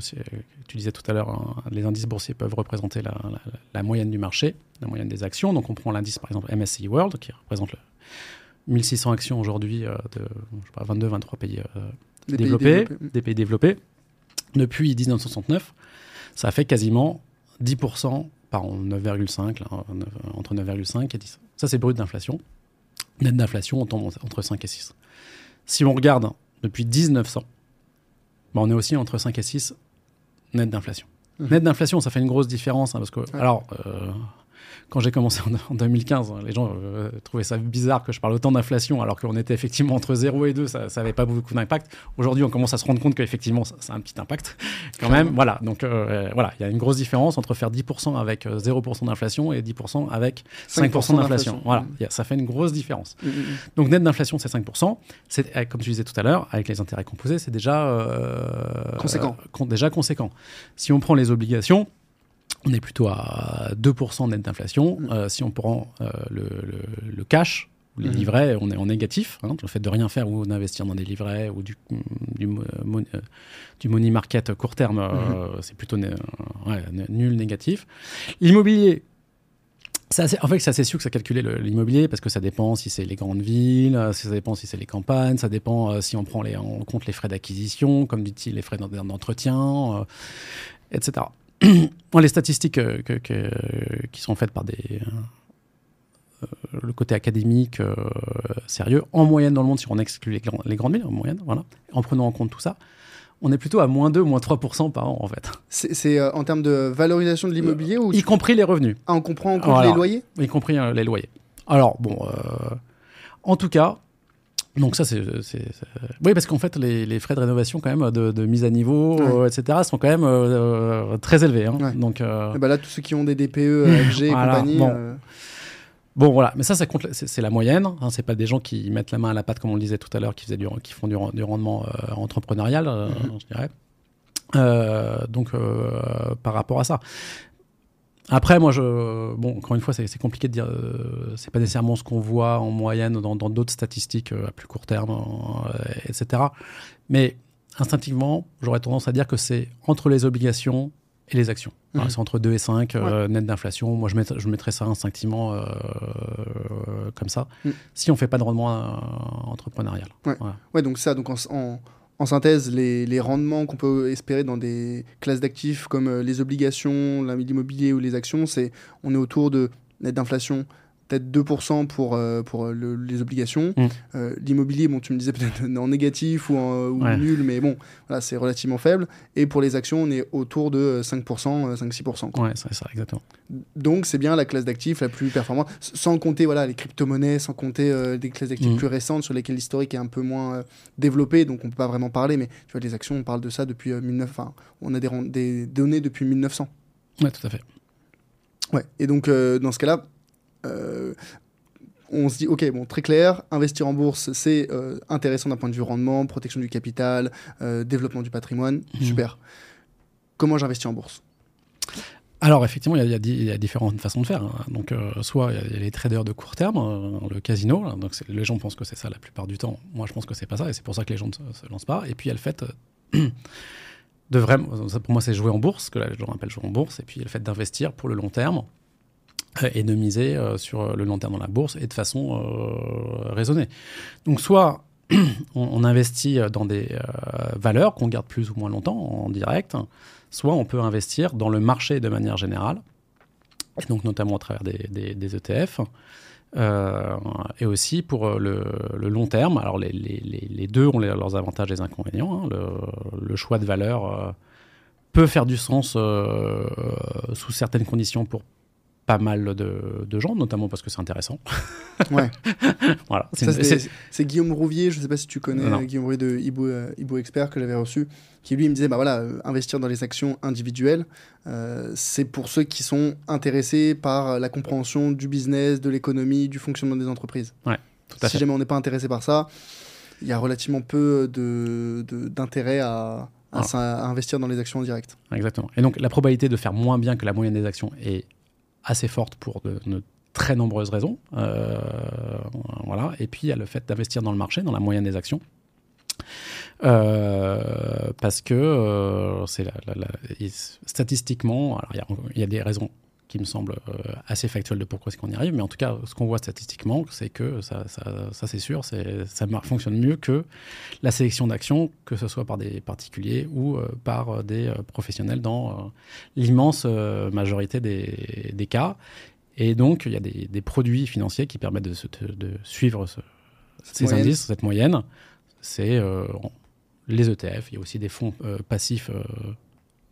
tu disais tout à l'heure, hein, les indices boursiers peuvent représenter la, moyenne du marché, la moyenne des actions. Donc, on prend l'indice, par exemple, MSCI World, qui représente le 1600 actions aujourd'hui euh, de je sais pas, 22-23 pays Des pays développés, des pays développés. Depuis 1969, ça fait quasiment 10% par an, 9,5, là, neuf- entre 9,5 et 10. Ça, c'est brut d'inflation. Net d'inflation, on tombe entre 5 et 6. Si on regarde depuis 1900, bah, on est aussi entre 5 et 6 net d'inflation. Mmh. Net d'inflation, ça fait une grosse différence, hein, parce que, alors, euh, quand j'ai commencé en, 2015, les gens euh, trouvaient ça bizarre que je parle autant d'inflation alors qu'on était effectivement entre 0 et 2, ça n'avait pas beaucoup d'impact. Aujourd'hui, on commence à se rendre compte qu'effectivement, ça, ça, a un petit impact quand même. Voilà, donc euh, voilà, il y a une grosse différence entre faire 10% avec 0% euh, d'inflation et 10% avec 5%, d'inflation. Voilà, ça fait une grosse différence. Mm, mm, mm. Donc net d'inflation, c'est 5%. C'est, comme tu disais tout à l'heure, avec les intérêts composés, c'est déjà, conséquent. déjà conséquent. Si on prend les obligations, on est plutôt à 2% net d'inflation. Mm. Euh, si on prend euh, le, cash, les mm. livrets, on est en négatif. Hein, le fait de rien faire ou d'investir dans des livrets ou du, du, euh, money market court terme, mm-hmm. c'est plutôt nul négatif. L'immobilier, en fait, c'est assez sûr que ça calculer l'immobilier parce que ça dépend si c'est les grandes villes, ça dépend si c'est les campagnes, ça dépend si on prend les, en compte les frais d'acquisition, comme dit-il, les frais d'entretien, etc. (clears throat) les statistiques euh, qui sont faites par des, euh, euh, le côté académique sérieux, en moyenne dans le monde, si on exclut les, les grandes villes, en moyenne, voilà, en prenant en compte tout ça, on est plutôt à moins 2, moins 3% par an, en fait. C'est en termes de valorisation de l'immobilier ou Y compris les revenus. Ah, on comprend compte les loyers? Y compris les loyers. Alors, bon, en tout cas, donc ça, c'est... Oui, parce qu'en fait, les, frais de rénovation, quand même, de, mise à niveau, euh, etc., sont quand même euh, euh, très élevés. Hein. Donc, bah là, tous ceux qui ont des DPE, (laughs) FG et compagnie... Bon. voilà, mais ça, ça compte, c'est la moyenne. Hein, c'est pas des gens qui mettent la main à la pâte, comme on le disait tout à l'heure, qui, faisaient du, qui font du, rendement entrepreneurial, mhm. je dirais. donc, par rapport à ça. Après, moi, je, bon, encore une fois, c'est compliqué de dire. Euh, c'est pas nécessairement ce qu'on voit en moyenne dans d'autres statistiques euh, à plus court terme, euh, etc. Mais instinctivement, j'aurais tendance à dire que c'est entre les obligations et les actions. Mhm. C'est entre 2 et 5 net d'inflation. Moi, je, je mettrais ça instinctivement comme ça, mm. si on fait pas de rendement entrepreneurial. Ouais. ouais. donc ça, donc en en synthèse, les, rendements qu'on peut espérer dans des classes d'actifs comme euh, les obligations, l'immobilier ou les actions, c'est on est autour de net d'inflation peut-être 2% pour, euh, pour euh, les obligations. Mm. Euh, l'immobilier, bon, tu me disais peut-être (laughs) en négatif ou, en, nul, mais bon, voilà, c'est relativement faible. Et pour les actions, on est autour de 5%, 5-6%. Ouais, c'est ça, exactement. Donc, c'est bien la classe d'actifs la plus performante, sans compter voilà, les crypto-monnaies, sans compter des classes d'actifs mm. plus récentes sur lesquelles l'historique est un peu moins développé, donc on ne peut pas vraiment parler. Mais tu vois, les actions, on parle de ça depuis 19... Enfin, on a des, des données depuis 1900. Ouais, tout à fait. Ouais, et donc, dans ce cas-là, euh, on se dit, ok, bon, très clair, investir en bourse, c'est euh, intéressant d'un point de vue rendement, protection du capital, euh, développement du patrimoine, mhm. super. Comment j'investis en bourse? Alors effectivement, il y, a différentes façons de faire. Hein. Donc, soit il y, a les traders de court terme, le casino. donc les gens pensent que c'est ça la plupart du temps. Moi, je pense que c'est pas ça, et c'est pour ça que les gens ne se, lancent pas. Et puis il y a le fait (clears throat) de vraiment, pour moi, c'est jouer en bourse, que là, les gens appellent jouer en bourse. Et puis il y a le fait d'investir pour le long terme et de miser euh, sur le long terme dans la bourse et de façon euh, raisonnée. Donc soit (clears throat) on, investit dans des euh, valeurs qu'on garde plus ou moins longtemps en direct, soit on peut investir dans le marché de manière générale, donc notamment à travers des, ETF. E et aussi pour le, long terme. Alors les, deux ont leurs avantages et leurs inconvénients. Hein. Le, choix de valeur peut faire du sens sous certaines conditions pour pas mal de, gens, notamment parce que c'est intéressant. (laughs) Ouais. (laughs) voilà. C'est Guillaume Rouvier, je ne sais pas si tu connais Guillaume Rouvier de Ibo, euh, Ibo Expert que j'avais reçu, qui lui me disait bah voilà, euh, investir dans les actions individuelles, euh, c'est pour ceux qui sont intéressés par la compréhension du business, de l'économie, du fonctionnement des entreprises. Ouais, tout à si jamais on n'est pas intéressé par ça, il y a relativement peu d'intérêt de, à, à, investir dans les actions en direct. Exactement. Et donc la probabilité de faire moins bien que la moyenne des actions est assez forte pour de, très nombreuses raisons. Euh, voilà. Et puis il y a le fait d'investir dans le marché, dans la moyenne des actions. Euh, parce que euh, c'est statistiquement, il y, a des raisons qui me semble euh, assez factuel de pourquoi est-ce qu'on y arrive. Mais en tout cas, ce qu'on voit statistiquement, c'est que ça, ça, c'est sûr, ça fonctionne mieux que la sélection d'actions, que ce soit par des particuliers ou euh, par euh, des professionnels dans l'immense majorité des, cas. Et donc, il y a des, produits financiers qui permettent de, de suivre ces indices, cette moyenne. C'est les ETF, il y a aussi des fonds passifs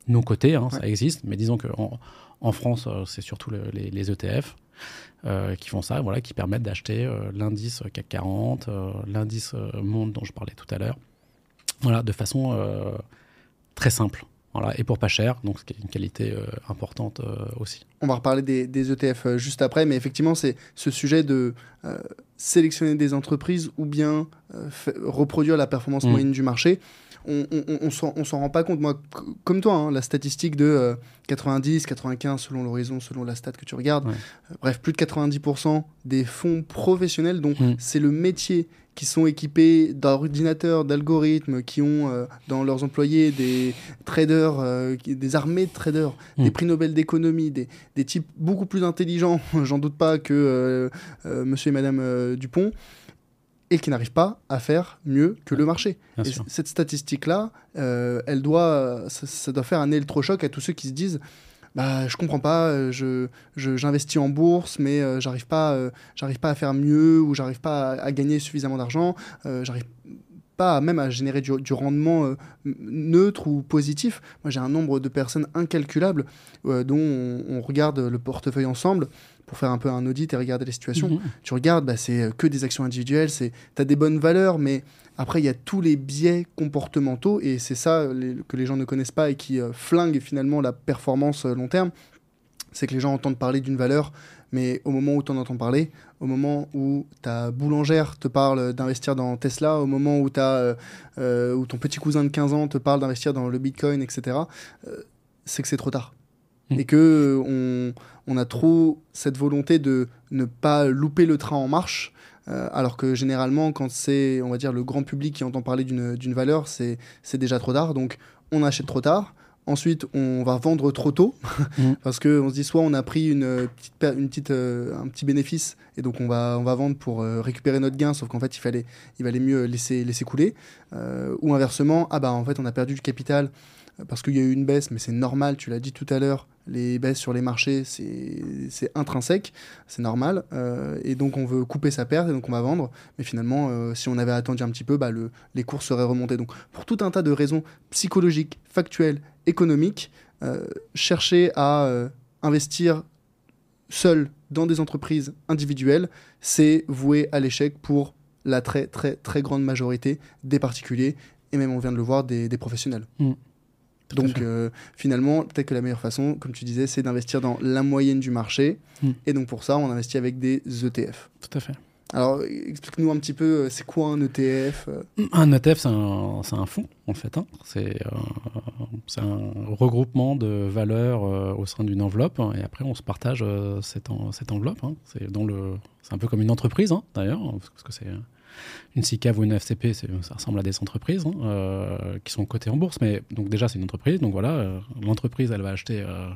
non cotés, hein, ça existe, mais disons qu'en en, France, c'est surtout les, les, ETF qui font ça, voilà, qui permettent d'acheter l'indice CAC 40, l'indice monde dont je parlais tout à l'heure, voilà, de façon très simple. Voilà, et pour pas cher, donc ce qui est une qualité euh, importante euh, aussi. On va reparler des, ETF euh, juste après, mais effectivement, c'est ce sujet de sélectionner des entreprises ou bien reproduire la performance mmh. moyenne du marché. On, on, s'en rend pas compte. Moi, comme toi, hein, la statistique de 90, 95 selon l'horizon, selon la stat que tu regardes, bref, plus de 90% des fonds professionnels dont mmh. c'est le métier qui sont équipés d'ordinateurs, d'algorithmes, qui ont euh, dans leurs employés des traders, euh, des armées de traders, des hmm. prix Nobel d'économie, des, des, types beaucoup plus intelligents, (laughs) j'en doute pas, que euh, monsieur et madame Dupont, et qui n'arrivent pas à faire mieux que le marché. cette statistique-là, elle doit, ça, ça, doit faire un électrochoc à tous ceux qui se disent bah, je comprends pas, euh, je, j'investis en bourse, mais euh, j'arrive pas, euh, j'arrive pas à faire mieux ou j'arrive pas à, gagner suffisamment d'argent, j'arrive pas même à générer du, rendement neutre ou positif. Moi, j'ai un nombre de personnes incalculables dont on, regarde le portefeuille ensemble pour faire un peu un audit et regarder les situations. Mhm. Tu regardes, bah, c'est que des actions individuelles, tu as des bonnes valeurs, mais après, il y a tous les biais comportementaux, et c'est ça que les gens ne connaissent pas et qui euh, flingue finalement la performance euh, long terme. C'est que les gens entendent parler d'une valeur, mais au moment où tu en entends parler, au moment où ta boulangère te parle d'investir dans Tesla, au moment où, as, euh, où ton petit cousin de 15 ans te parle d'investir dans le Bitcoin, etc., c'est que c'est trop tard. Mmh. Et que on, on, a trop cette volonté de ne pas louper le train en marche euh, alors que généralement, quand c'est, on va dire, le grand public qui entend parler d'une valeur, c'est déjà trop tard. Donc, on achète trop tard. Ensuite, on va vendre trop tôt (laughs) mmh. parce qu'on se dit soit on a pris une petite, une petite, euh, un petit bénéfice et donc on va, on va vendre pour euh, récupérer notre gain, sauf qu'en fait il fallait, il valait mieux laisser, laisser couler. ou inversement, ah bah en fait on a perdu du capital parce qu'il y a eu une baisse, mais c'est normal, tu l'as dit tout à l'heure, les baisses sur les marchés, c'est intrinsèque, c'est normal. Euh, et donc on veut couper sa perte et donc on va vendre. Mais finalement, euh, si on avait attendu un petit peu, bah, le, les cours seraient remontés. Donc pour tout un tas de raisons psychologiques, factuelles, économiques, euh, chercher à investir seul dans des entreprises individuelles, c'est voué à l'échec pour la très très très grande majorité des particuliers et même on vient de le voir des, professionnels. Mmh. Donc euh, finalement, peut-être que la meilleure façon, comme tu disais, c'est d'investir dans la moyenne du marché. Hmm. Et donc pour ça, on investit avec des ETF. Tout à fait. Alors explique-nous un petit peu, euh, c'est quoi un ETF euh? Un ETF, c'est un, un, fonds en fait. Hein. C'est un regroupement de valeurs au sein d'une enveloppe. et après, on se partage cette, cette enveloppe. Hein. C'est un peu comme une entreprise hein, d'ailleurs, parce que c'est une SICAV ou une FCP, ça ressemble à des entreprises hein, euh, qui sont cotées en bourse. Mais donc déjà, c'est une entreprise. Donc voilà, euh, l'entreprise, elle va acheter. Euh,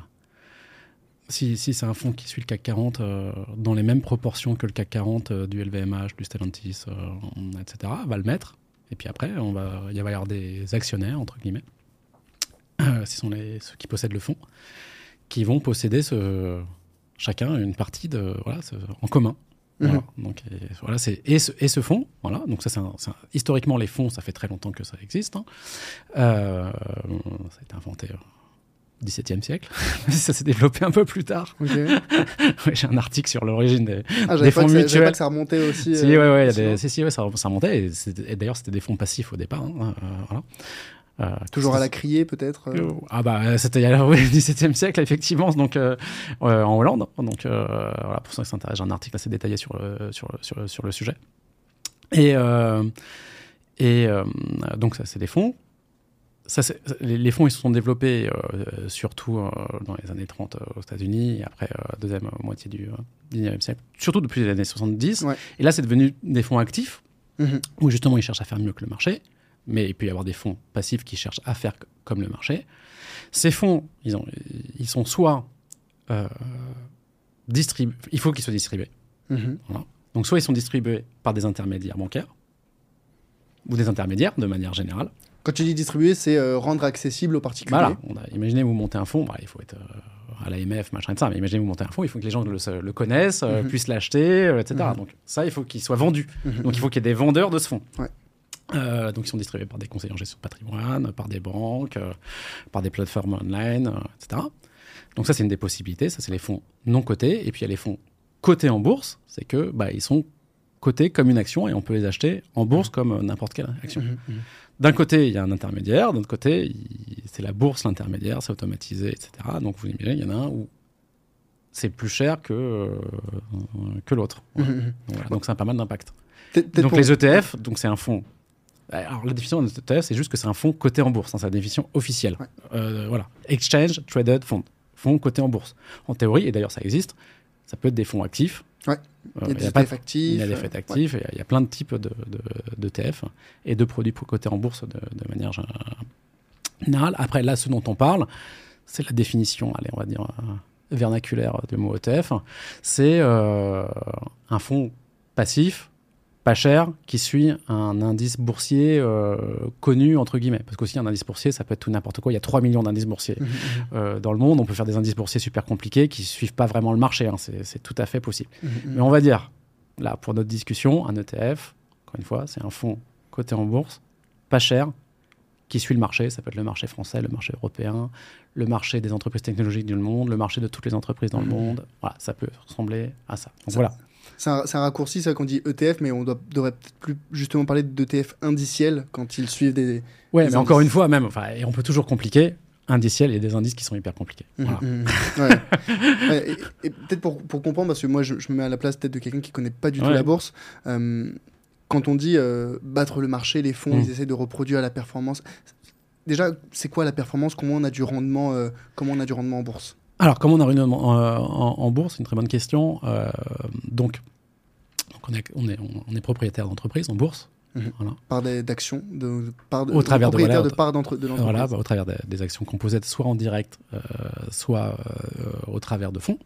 si, si c'est un fonds qui suit le CAC 40 dans les mêmes proportions que le CAC 40 du LVMH, du Stellantis, etc., va le mettre. Et puis après, on va, il va y avoir des actionnaires, entre guillemets, ce sont les, ceux qui possèdent le fonds, qui vont posséder ce, chacun une partie de, voilà, en commun Mhm. Donc, et, voilà, c'est et ce, et ce fonds, voilà. Donc ça, c'est historiquement les fonds, ça fait très longtemps que ça existe. Hein. Euh, ça a été inventé XVIIe siècle. (laughs) ça s'est développé un peu plus tard. (laughs) J'ai un article sur l'origine des, ah, des fonds mutuels. Pas que ça remontait aussi. Si, euh, ouais, ouais, si, si, ouais, ça, ça remontait. Et, et d'ailleurs, c'était des fonds passifs au départ. Hein, euh, voilà. Euh, Toujours à la criée, peut-être euh Ah, bah, c'était au XVIIe siècle, effectivement, donc, euh, en Hollande. Donc, voilà, pour ceux qui s'intéressent, j'ai un article assez détaillé sur le, sur, sur, sur le sujet. Et, et donc, ça, c'est des fonds. Ça, les, fonds, ils se sont développés surtout dans les années 30 aux États-Unis et après la deuxième moitié du 19e siècle, surtout depuis les années 70. Et là, c'est devenu des fonds actifs mmh où justement ils cherchent à faire mieux que le marché mais il peut y avoir des fonds passifs qui cherchent à faire comme le marché. Ces fonds, ils, ont, ils sont soit euh, distribués, il faut qu'ils soient distribués. Mhm. Donc soit ils sont distribués par des intermédiaires bancaires ou des intermédiaires de manière générale. Quand tu dis distribuer, c'est euh, rendre accessible aux particuliers. Voilà, imaginez vous montez un fonds, bah, il faut être euh, à l'AMF, machin de ça, mais imaginez vous montez un fonds, il faut que les gens le, connaissent, mhm. puissent l'acheter, etc. Mhm. Donc ça, il faut qu'il soit vendu. Donc il faut qu'il y ait des vendeurs de ce fonds. Ouais. Euh, donc ils sont distribués par des conseillers en gestion de patrimoine, par des banques, euh, par des plateformes online, euh, etc. Donc ça c'est une des possibilités, ça c'est les fonds non cotés. Et puis il y a les fonds cotés en bourse, c'est que bah, ils sont cotés comme une action et on peut les acheter en bourse comme euh, n'importe quelle action. D'un côté, il y a un intermédiaire, d'un autre côté, c'est la bourse, l'intermédiaire, c'est automatisé, etc. Donc vous imaginez, il y en a un où c'est plus cher que, euh, que l'autre. Voilà. Mhm, mhm. Donc, voilà. Donc ça a pas mal d'impact. Donc les ETF, donc c'est un fonds. Alors la définition d'un ETF, c'est juste que c'est un fonds coté en bourse, hein, c'est la définition officielle. Ouais. Euh, voilà, exchange traded fund, fonds coté en bourse. En théorie, et d'ailleurs ça existe, ça peut être des fonds actifs. Ouais. Euh, Il y a des ETF actifs. il y a des euh, actifs, il y a plein de types de, de, d'ETF et de produits pour cotés en bourse de, de manière gé- générale. Après, là, ce dont on parle, c'est la définition, allez, on va dire, euh, vernaculaire du mot ETF. C'est euh, un fonds passif, pas cher, qui suit un indice boursier euh, connu, entre guillemets. Parce qu'aussi, un indice boursier, ça peut être tout n'importe quoi. Il y a 3 millions d'indices boursiers Mhm, mhm. euh, dans le monde. On peut faire des indices boursiers super compliqués qui suivent pas vraiment le marché. hein. C'est tout à fait possible. Mais on va dire, là, pour notre discussion, un ETF, encore une fois, c'est un fonds coté en bourse, pas cher, qui suit le marché. Ça peut être le marché français, le marché européen, le marché des entreprises technologiques du monde, le marché de toutes les entreprises dans le monde. Voilà, ça peut ressembler à ça. Donc Ça- voilà. C'est un, raccourci, ça qu'on dit ETF, mais on doit, devrait peut-être plus justement parler d'ETF indiciels quand ils suivent des. Ouais, des mais encore une fois, même, enfin, et on peut toujours compliquer. Indiciel, il y a des indices qui sont hyper compliqués. Voilà. Mhm, mhm. (laughs) Ouais. Ouais, et et peut-être pour, pour comprendre, parce que moi je, je me mets à la place peut-être de quelqu'un qui connaît pas du tout la bourse. euh, quand on dit euh, battre le marché, les fonds, ils essaient de reproduire la performance. Déjà, c'est quoi la performance? Comment on a du rendement euh, Comment on a du rendement en bourse? Alors, comment on a une en, en, en bourse C'est une très bonne question. Euh, donc, donc on, est, on, est, on est propriétaire d'entreprise en bourse. Mhm. Voilà. Par des- d'actions, de, par de, Au travers de- voilà, de de l'entreprise. Voilà, bah, au travers des, des actions qu'on possède, soit en direct, euh, soit euh, au travers de fonds.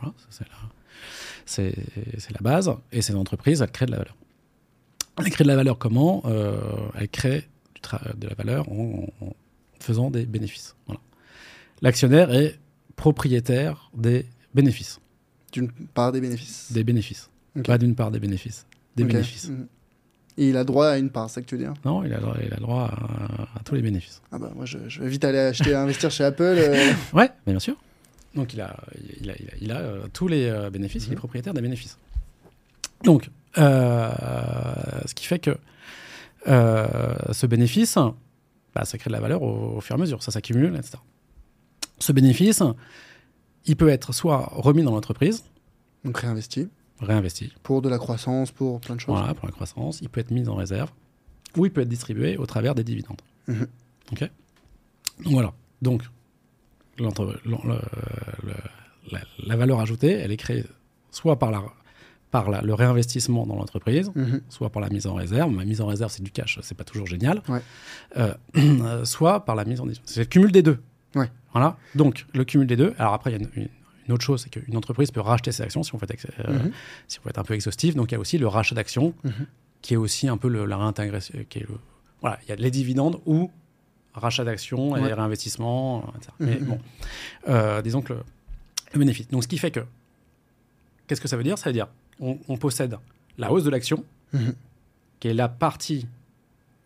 Voilà, c'est la, la base. Et ces entreprises, elles créent de la valeur. Elles créent de la valeur comment? Euh, Elles créent du de la valeur en, en faisant des bénéfices. Voilà. L'actionnaire est propriétaire des bénéfices. D'une part des bénéfices. Des bénéfices. Pas d'une part des bénéfices. Des bénéfices. Mhm. Et il a droit à une part, c'est ça que tu veux dire? Non, il a, droit- il a droit à, à tous les bénéfices. Ah bah moi je, je vais vite aller acheter, (laughs) investir chez Apple. euh, (laughs) Ouais, mais bien sûr. Donc il a, il a, il a, il a, euh, tous les euh, bénéfices, il est Mhm. propriétaire des bénéfices. Donc, euh, ce qui fait que ce bénéfice, bah, ça crée de la valeur au, au fur et à mesure, ça s'accumule, etc. Ce bénéfice, il peut être soit remis dans l'entreprise, donc réinvesti réinvesti, pour de la croissance, pour plein de choses. voilà, pour la croissance, il peut être mis en réserve, ou il peut être distribué au travers des dividendes. Mhm. Ok? Donc voilà. Donc, le- le- la, la valeur ajoutée, elle est créée soit par, la, par la- le réinvestissement dans l'entreprise, Mhm. soit par la mise en réserve. La mise en réserve, c'est du cash, c'est pas toujours génial. Ouais. Euh, (clears throat) soit par la mise en C'est le cumul des deux. Ouais. Voilà. Donc, le cumul des deux. Alors après, il y a une, autre chose, c'est qu'une entreprise peut racheter ses actions si on euh, Mhm. si on veut être un peu exhaustif. Donc, il y a aussi le rachat d'actions, Mhm. qui est aussi un peu le, la réintégration. Qui est le- voilà, il y a les dividendes ou rachat d'actions et Ouais. réinvestissement, etc. Mhm. Mais bon, euh, disons que le, le bénéfice. Donc, ce qui fait que, qu'est-ce que ça veut dire? Ça veut dire, on, on possède la hausse de l'action, Mhm. qui est la partie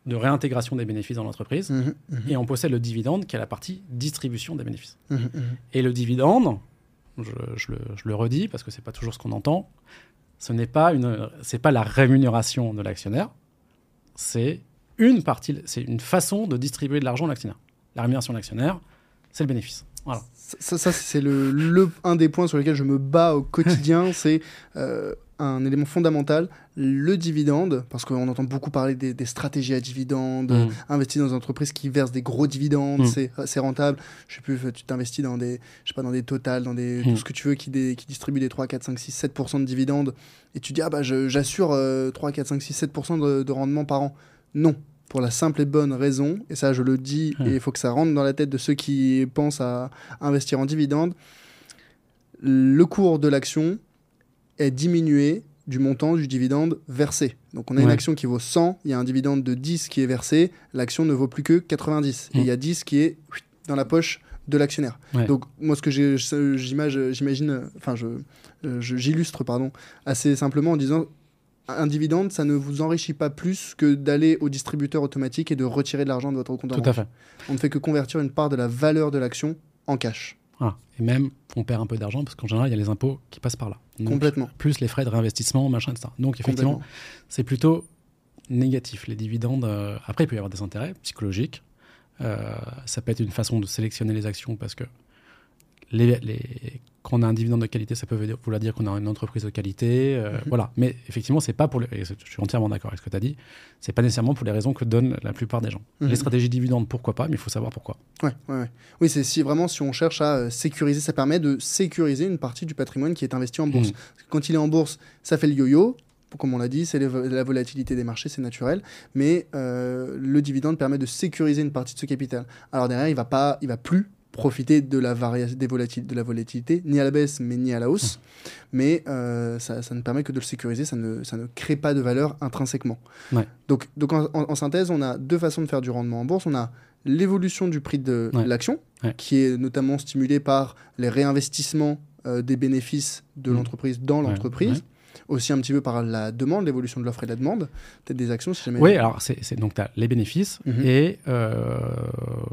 de réintégration des bénéfices dans l'entreprise, Mhm. Mhm. et on possède le dividende, qui est la partie distribution des bénéfices. Mhm. Et le dividende, je, je le, je le redis parce que c'est pas toujours ce qu'on entend, ce n'est pas une, pas la rémunération de l'actionnaire, c'est une partie, c'est une façon de distribuer de l'argent à l'actionnaire. La rémunération de l'actionnaire, c'est le bénéfice. Voilà. Ça, ça, c'est le, le- un des points sur lesquels je me bats au quotidien. (laughs) c'est euh, un élément fondamental, le dividende, parce qu'on entend beaucoup parler des, des stratégies à dividendes, Mm. investir dans des entreprises qui versent des gros dividendes, Mm. c'est, c'est rentable. Je sais plus, tu t'investis dans des, je sais pas, dans des Total, dans des, Mm. tout ce que tu veux qui, dé- qui distribue des 3, 4, 5, 6, 7% de dividendes, et tu dis, ah bah j'assure euh, 3, 4, 5, 6, 7% de, de rendement par an. Non. Pour la simple et bonne raison, et ça je le dis, Mm. et il faut que ça rentre dans la tête de ceux qui pensent à investir en dividendes, le cours de l'action est diminué du montant du dividende versé. Donc on a une action qui vaut 100, il y a un dividende de 10 qui est versé, l'action ne vaut plus que 90. Et il y a 10 qui est dans la poche de l'actionnaire. Ouais. Donc moi ce que j'imagine, enfin je, j'illustre pardon, assez simplement en disant un dividende, ça ne vous enrichit pas plus que d'aller au distributeur automatique et de retirer de l'argent de votre compte en Tout à fait. On ne fait que convertir une part de la valeur de l'action en cash. Voilà. Et même, on perd un peu d'argent parce qu'en général, il y a les impôts qui passent par là. Donc, Complètement. Plus les frais de réinvestissement, machin, etc. Donc, effectivement, c'est plutôt négatif. Les dividendes, euh, après, il peut y avoir des intérêts psychologiques. Euh, ça peut être une façon de sélectionner les actions parce que les, les- quand on a un dividende de qualité, ça peut vouloir dire qu'on a une entreprise de qualité. euh, Mhm. Voilà. Mais effectivement, c'est pas pour les. Je suis entièrement d'accord avec ce que tu as dit. C'est pas nécessairement pour les raisons que donnent la plupart des gens. Mhm. Les stratégies dividendes, pourquoi pas, mais il faut savoir pourquoi. Ouais, ouais, ouais. Oui, c'est si vraiment si on cherche à euh, sécuriser, ça permet de sécuriser une partie du patrimoine qui est investi en bourse. Mhm. Quand il est en bourse, ça fait le yo-yo. Comme on l'a dit, c'est la volatilité des marchés, c'est naturel. Mais euh, le dividende permet de sécuriser une partie de ce capital. Alors derrière, il va pas, il va plus profiter de la des de la volatilité, ni à la baisse, mais ni à la hausse. Mais euh, ça, ça ne permet que de le sécuriser, ça ne, ça ne crée pas de valeur intrinsèquement. Ouais. Donc, donc en, en- en synthèse, on a deux façons de faire du rendement en bourse. On a l'évolution du prix de Ouais. l'action, Ouais. qui est notamment stimulée par les réinvestissements euh, des bénéfices de Mm. l'entreprise dans l'entreprise. Aussi un petit peu par la demande, l'évolution de l'offre et de la demande. Peut-être des actions, si jamais. Oui, alors c'est donc tu as les bénéfices Mhm. et euh,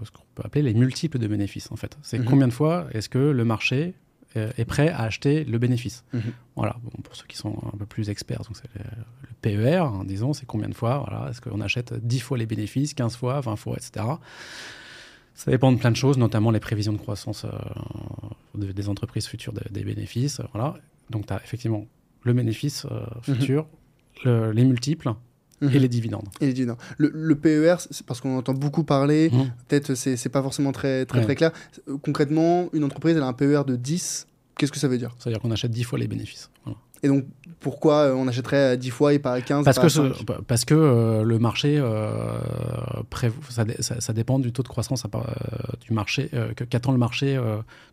ce qu'on peut appeler les multiples de bénéfices en fait. C'est Mhm. combien de fois est-ce que le marché euh, est prêt à acheter le bénéfice Mhm. Voilà, bon, pour ceux qui sont un peu plus experts, donc c'est le, le PER, hein, disons, c'est combien de fois voilà, Est-ce qu'on achète 10 fois les bénéfices, 15 fois, 20 fois, etc. Ça dépend de plein de choses, notamment les prévisions de croissance euh, de- des entreprises futures de- des bénéfices. Voilà. Donc tu as effectivement le bénéfice euh, Mhm. futur, le- les multiples Mhm. et les dividendes. Et les dividendes. Le, le PER, c'est parce qu'on entend beaucoup parler. Mhm. Peut-être c'est c'est pas forcément très, très, Ouais. très clair. Euh, Concrètement, une entreprise, elle a un PER de 10. Qu'est-ce que ça veut dire? C'est-à-dire qu'on achète 10 fois les bénéfices. Voilà. Et donc, pourquoi euh, on achèterait à 10 fois et pas à 15 Parce pas que, à ce- 5? parce que euh, le marché, euh, ça, ça- ça dépend du taux de croissance euh, du marché, que- qu'attend le marché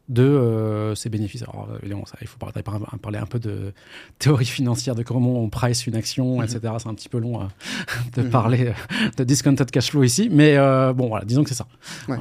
de ses bénéfices. Alors, évidemment, ça, il faut parler, parler un peu de (laughs) théorie financière, de comment on price une action, Mhm. etc. C'est un petit peu long (laughs) euh, de Mhm. parler de discounted cash flow ici, mais bon, voilà, disons que c'est ça. Ouais,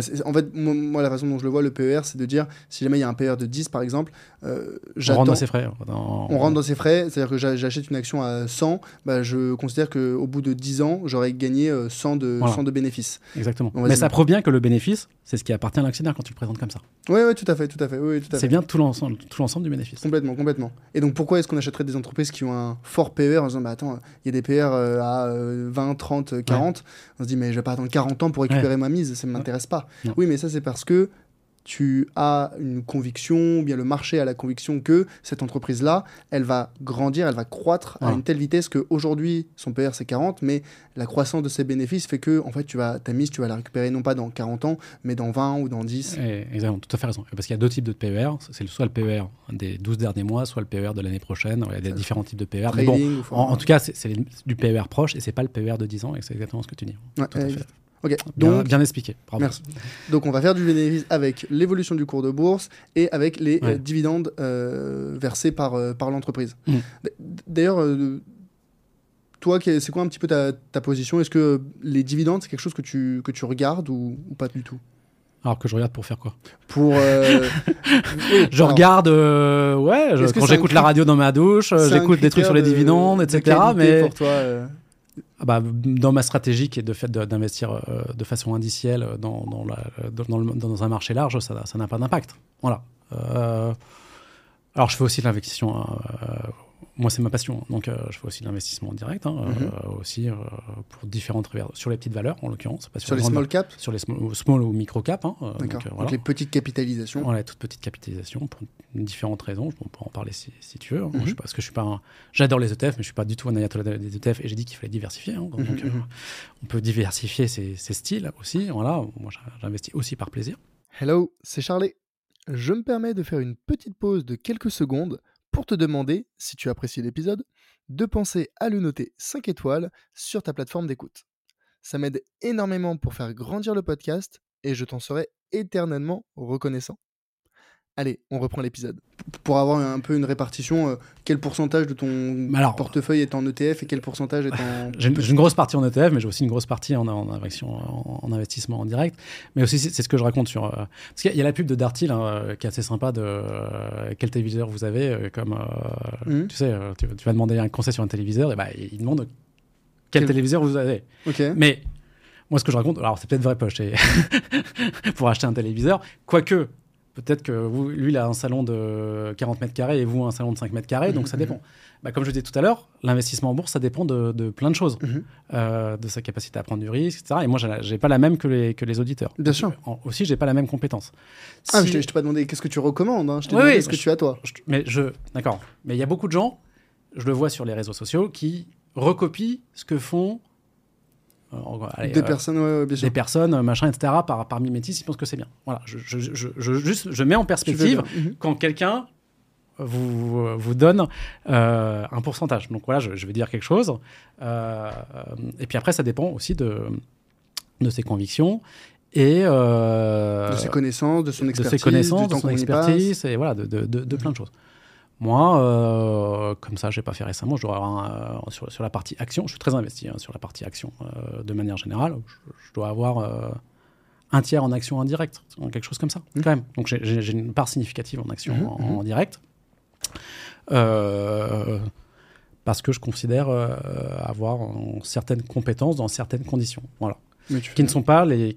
c'est- en fait, moi, moi, la façon dont je le vois, le PER, c'est de dire, si jamais il y a un PER de 10, par exemple, euh, On rentre dans ses frais. dans- On rentre dans ses frais, c'est-à-dire que j'a- j'achète une action à 100, bah, je considère qu'au bout de 10 ans, j'aurais gagné euh, 100 de, Voilà. 100 de bénéfices. Exactement. Mais ça prouve bien que le bénéfice, c'est ce qui appartient à l'actionnaire quand tu le présentes comme ça. Oui, oui, tout à fait, tout à fait. Tout à C'est bien tout l'ensemble tout l'ensemble du bénéfice. Complètement, complètement. Et donc pourquoi est-ce qu'on achèterait des entreprises qui ont un fort PER en disant, bah attends, il y a des PER euh, à euh, 20, 30, 40. On se dit, mais je vais pas attendre 40 ans pour récupérer ma mise, ça ne m'intéresse pas. Non. Oui, mais ça c'est parce que tu as une conviction, ou bien le marché a la conviction que cette entreprise-là, elle va grandir, elle va croître à une telle vitesse qu'aujourd'hui, son PER c'est 40, mais la croissance de ses bénéfices fait que, en fait, tu vas, ta mise, tu vas la récupérer non pas dans 40 ans, mais dans 20 ou dans 10. Et- exactement, tout à fait raison. Parce qu'il y a deux types de PER. C'est soit le PER des 12 derniers mois, soit le PER de l'année prochaine. Il y a des différents types de PER. Mais bon, en, tout cas, c'est du PER proche et c'est pas le PER de 10 ans. Et c'est exactement ce que tu dis. Ouais, Tout à fait. Ok, Bien, donc bien expliqué. Bravo. Merci. Donc on va faire du bénéfice avec l'évolution du cours de bourse et avec les Ouais. euh, dividendes euh, versés par, euh, par l'entreprise. Mm. D- D'ailleurs, toi, c'est quoi un petit peu ta, ta position? Est-ce que les dividendes, c'est quelque chose que tu, que tu regardes ou, ou pas du tout? Alors que je regarde pour faire quoi? Pour. euh, (laughs) oui, Je alors, regarde, euh, ouais, je- quand j'écoute la radio dans ma douche, j'écoute des trucs sur les de- dividendes, de etc. Mais pour toi, euh, bah, dans ma stratégie qui est de fait d'investir euh, de façon indicielle dans, dans, dans- le- dans un marché large, ça ça n'a pas d'impact. Voilà. Euh, alors je fais aussi de l'investissement. Moi c'est ma passion, donc euh, je fais aussi de l'investissement direct, hein, Mhm. euh, aussi euh, pour différentes sur les petites valeurs en l'occurrence, pas sur les small caps sur les small, small ou micro cap. Hein, D'accord. donc, les petites capitalisations. Voilà, toute petite capitalisation pour différentes raisons. On peut en parler si, si tu veux. hein. Mhm. Je parce que je suis pas J'adore les ETF, mais je suis pas du tout un ayatollah des ETF et j'ai dit qu'il fallait diversifier. hein. Donc, Mhm, on peut diversifier ses, ses styles aussi. Voilà, moi j'investis aussi par plaisir. Hello, c'est Charlie. Je me permets de faire une petite pause de quelques secondes pour te demander, si tu apprécies l'épisode, de penser à le noter 5 étoiles sur ta plateforme d'écoute. Ça m'aide énormément pour faire grandir le podcast et je t'en serai éternellement reconnaissant. Allez, on reprend l'épisode. Pour avoir un peu une répartition, euh, quel pourcentage de ton Alors- portefeuille est en ETF et quel pourcentage est en... (laughs) J'ai une, une grosse partie en ETF, mais j'ai aussi une grosse partie en, en, action- en- en investissement en direct. Mais aussi, c'est ce que je raconte sur. euh, parce qu'il y a- il y a la pub de Darty là, euh, qui est assez sympa de euh, quel téléviseur vous avez. comme Mhm. tu sais, tu, tu vas demander un conseil sur un téléviseur, et bah, il demande quel Quel- téléviseur vous avez. Mais moi, ce que je raconte, alors c'est peut-être vrai pour acheter, (laughs) pour acheter un téléviseur, quoique. Peut-être que vous, lui, il a un salon de 40 mètres carrés et vous, un salon de 5 mètres carrés, donc ça Mhm. dépend. Bah, comme je disais tout à l'heure, l'investissement en bourse, ça dépend de, de plein de choses Mhm. euh, de sa capacité à prendre du risque, etc. Et moi, j'ai- pas la même que les, que les auditeurs. Bien sûr. En- aussi, j'ai pas la même compétence. Ah, Si- je t'ai je t'ai pas demandé qu'est-ce que tu recommandes, hein. je t'ai Oui, demandé oui, ce que je- tu as toi. je- mais je, d'accord. Mais il y a beaucoup de gens, je le vois sur les réseaux sociaux, qui recopient ce que font allez, Des euh, personnes, ouais, bien sûr. des personnes, machin, etc. Par, par mimétisme, ils pensent que c'est bien. Voilà. Je, je, je, je- juste, je mets en perspective. Mhm. quand quelqu'un vous, vous donne euh, un pourcentage. Donc voilà, je, je vais dire quelque chose. Euh, et puis après, ça dépend aussi de, de ses convictions et euh, De ses connaissances, de son de expertise, ses connaissances, du de temps son qu'on y passe. expertise, et voilà, de, de, de, de plein de choses. Moi, euh, comme ça, je n'ai pas fait récemment, je dois avoir un, euh, sur, sur la partie action, je suis très investi hein, sur la partie action euh, de manière générale. Je, je dois avoir un tiers en action indirecte, quelque chose comme ça, Mhm. quand même. Donc j'ai- une part significative en action Mhm, en, en direct. Euh, parce que je considère euh, avoir certaines compétences dans certaines conditions. Voilà qui ne sont pas les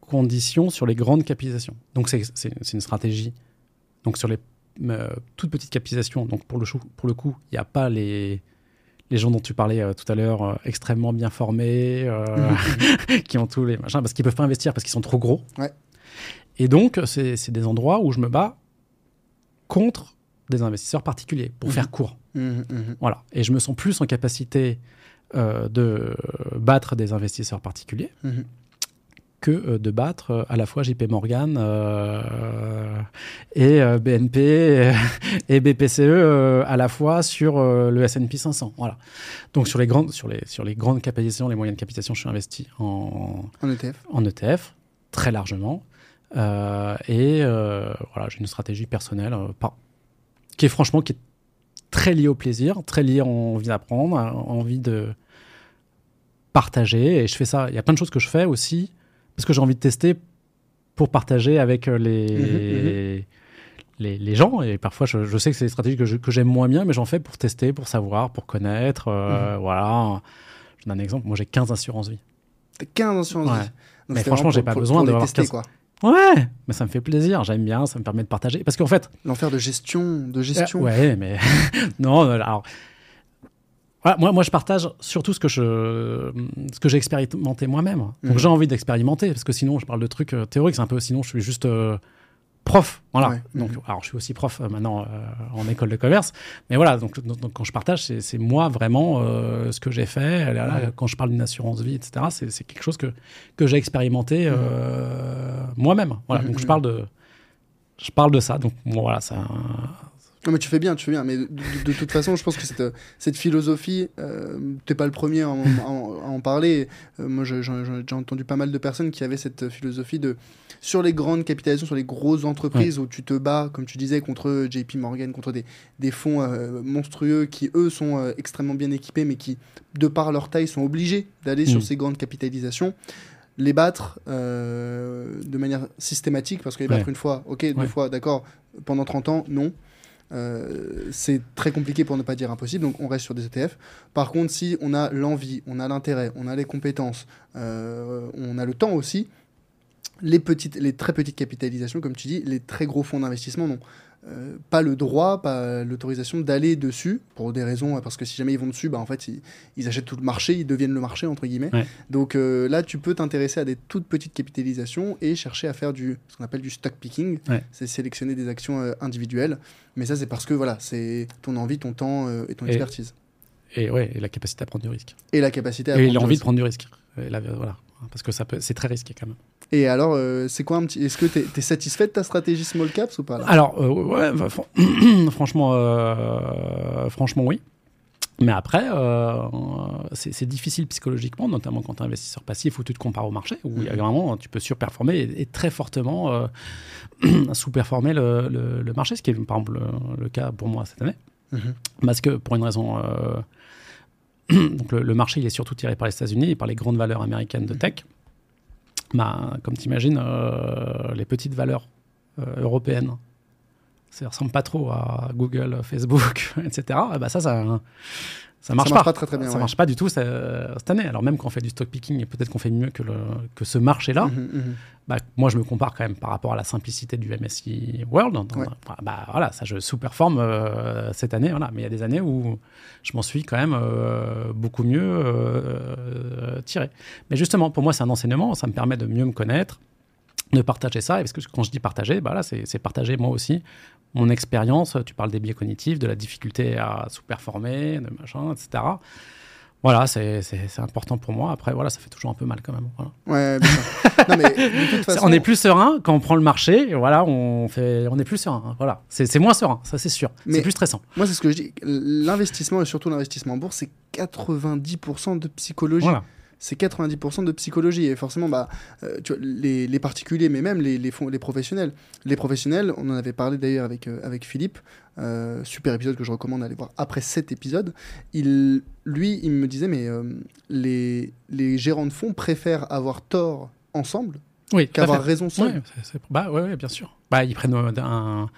conditions sur les grandes capitalisations. Donc c'est une stratégie. Donc sur les euh, toutes petites capitalisations, donc pour le, chou- pour le coup, il n'y a pas les, les gens dont tu parlais euh, tout à l'heure, euh, extrêmement bien formés, euh, (laughs) qui ont tous les machins, parce qu'ils peuvent pas investir parce qu'ils sont trop gros. Ouais. Et donc c'est c'est des endroits où je me bats contre des investisseurs particuliers, pour Mhm. faire court. Mhm, mhm. Voilà. Et je me sens plus en capacité de battre des investisseurs particuliers Mhm. Que euh, de battre euh, à la fois JP Morgan euh, et BNP (laughs) et BPCE à la fois sur le S&P 500. Voilà. Donc sur les grandes sur les sur les grandes capitalisations, les moyennes capitalisations, je suis investi en En ETF. en ETF très largement Euh, et euh, voilà j'ai une stratégie personnelle euh, pas- qui est franchement qui est très liée au plaisir, très liée à envie d'apprendre, envie de partager et je fais ça. Il y a plein de choses que je fais aussi parce que j'ai envie de tester pour partager avec euh, les Mhm, Les, les gens et parfois je, je sais que c'est des stratégies que j'aime moins bien mais j'en fais pour tester pour savoir pour connaître euh, voilà je donne un exemple moi j'ai 15 assurances vie T'as 15 assurances. Ouais. vie. Donc Mais franchement, j'ai pas pour- besoin d'avoir tester, 15. quoi. Ouais, mais ça me fait plaisir, j'aime bien, ça me permet de partager. Parce qu'en fait, L'enfer de gestion, de gestion. euh, ouais, mais (laughs) non, alors, voilà, moi, moi, je partage surtout ce que je, ce que j'ai expérimenté moi-même. Donc Mhm. j'ai envie d'expérimenter parce que sinon, je parle de trucs euh, théoriques, c'est un peu, sinon, je suis juste euh, prof. Voilà. Ouais. Donc, Mhm. alors, je suis aussi prof euh, maintenant euh, en école de commerce, mais voilà. Donc, donc, donc, quand je partage, c'est moi vraiment ce que j'ai fait. Là, là, Mhm. Quand je parle d'une assurance vie, etc., c'est quelque chose que que j'ai expérimenté euh, moi-même. Voilà. Mhm. Donc, je parle de je parle de ça. Donc, bon, voilà, ça. Non, mais tu fais bien, tu fais bien. Mais de, de- de toute façon, je pense que cette, cette philosophie, euh, t'es pas le premier à en, à en- à en parler. Euh, moi, j'ai entendu pas mal de personnes qui avaient cette philosophie de sur les grandes capitalisations, sur les grosses entreprises où tu te bats, comme tu disais, contre JP Morgan, contre des, des fonds euh, monstrueux qui, eux, sont euh, extrêmement bien équipés, mais qui, de par leur taille, sont obligés d'aller sur Mm. ces grandes capitalisations. Les battre de manière systématique, parce que les Ouais. battre une fois, ok, deux Ouais. fois, d'accord, pendant 30 ans, non. Euh, c'est très compliqué pour ne pas dire impossible, donc on reste sur des ETF. Par contre, si on a l'envie, on a l'intérêt, on a les compétences, euh, on a le temps aussi, les, petites, les très petites capitalisations, comme tu dis, les très gros fonds d'investissement n'ont euh, pas le droit, pas l'autorisation d'aller dessus, pour des raisons, parce que si jamais ils vont dessus, bah, en fait, ils, ils achètent tout le marché, ils deviennent le marché, entre guillemets. Ouais. Donc euh, là, tu peux t'intéresser à des toutes petites capitalisations et chercher à faire du, ce qu'on appelle du stock picking, Ouais. c'est sélectionner des actions euh, individuelles. Mais ça, c'est parce que voilà, c'est ton envie, ton temps euh, et ton Et- expertise. Et ouais, et la capacité à prendre du risque. Et la capacité à Et l'envie de prendre du risque. Et là, voilà. Parce que ça peut, c'est très risqué quand même. Et alors, euh, c'est quoi un petit. Est-ce que tu es, satisfait de ta stratégie small caps ou pas là? Alors, euh, ouais, bah, fran- (clears throat) franchement, euh, franchement, oui. Mais après, c'est difficile psychologiquement, notamment quand tu es investisseur passif où tu te compares au marché, où il y a vraiment, tu peux surperformer et, très fortement (clears throat) sous-performer le, le, marché, ce qui est par exemple le, cas pour moi cette année. Mhm. Parce que pour une raison. (clears throat) Donc le, marché, il est surtout tiré par les États-Unis et par les grandes valeurs américaines de tech. Bah, comme tu imagines, les petites valeurs européennes ça ressemble pas trop à Google, Facebook, etc. (laughs) Et bah ça, ça, ça marche, pas. très, très bien, ça marche pas du tout cette année. Alors même quand on fait du stock picking, et peut-être qu'on fait mieux que, le, que ce marché-là, mhm, mhm. bah, moi je me compare quand même par rapport à la simplicité du MSI World. bah, voilà, ça je sous-performe euh, cette année, voilà. mais il y a des années où je m'en suis quand même euh, beaucoup mieux euh, tiré. Mais justement, pour moi c'est un enseignement, ça me permet de mieux me connaître, de partager ça. Et parce que quand je dis partager, bah là, c'est partager moi aussi mon expérience. Tu parles des biais cognitifs, de la difficulté à sous-performer, de machin, etc. Voilà, c'est important pour moi. Après, voilà, ça fait toujours un peu mal quand même. Ouais, non, mais de toute (laughs) façon... On est plus serein quand on prend le marché. Voilà, on, fait, on est plus serein. Voilà, c'est moins serein, ça c'est sûr. C'est plus stressant. Moi, c'est ce que je dis. L'investissement, et surtout l'investissement en bourse, c'est 90% de psychologie. Voilà c'est 90% de psychologie. Et forcément, bah, euh, les, particuliers, mais même les, les, les, professionnels. Les professionnels, on en avait parlé d'ailleurs avec, euh, avec Philippe, euh, super épisode que je recommande d'aller voir après cet épisode. Il, lui, il me disait, mais les, les gérants de fonds préfèrent avoir tort ensemble oui, qu'avoir raison seul. Bah, ouais, bien sûr. Bah, ils prennent un,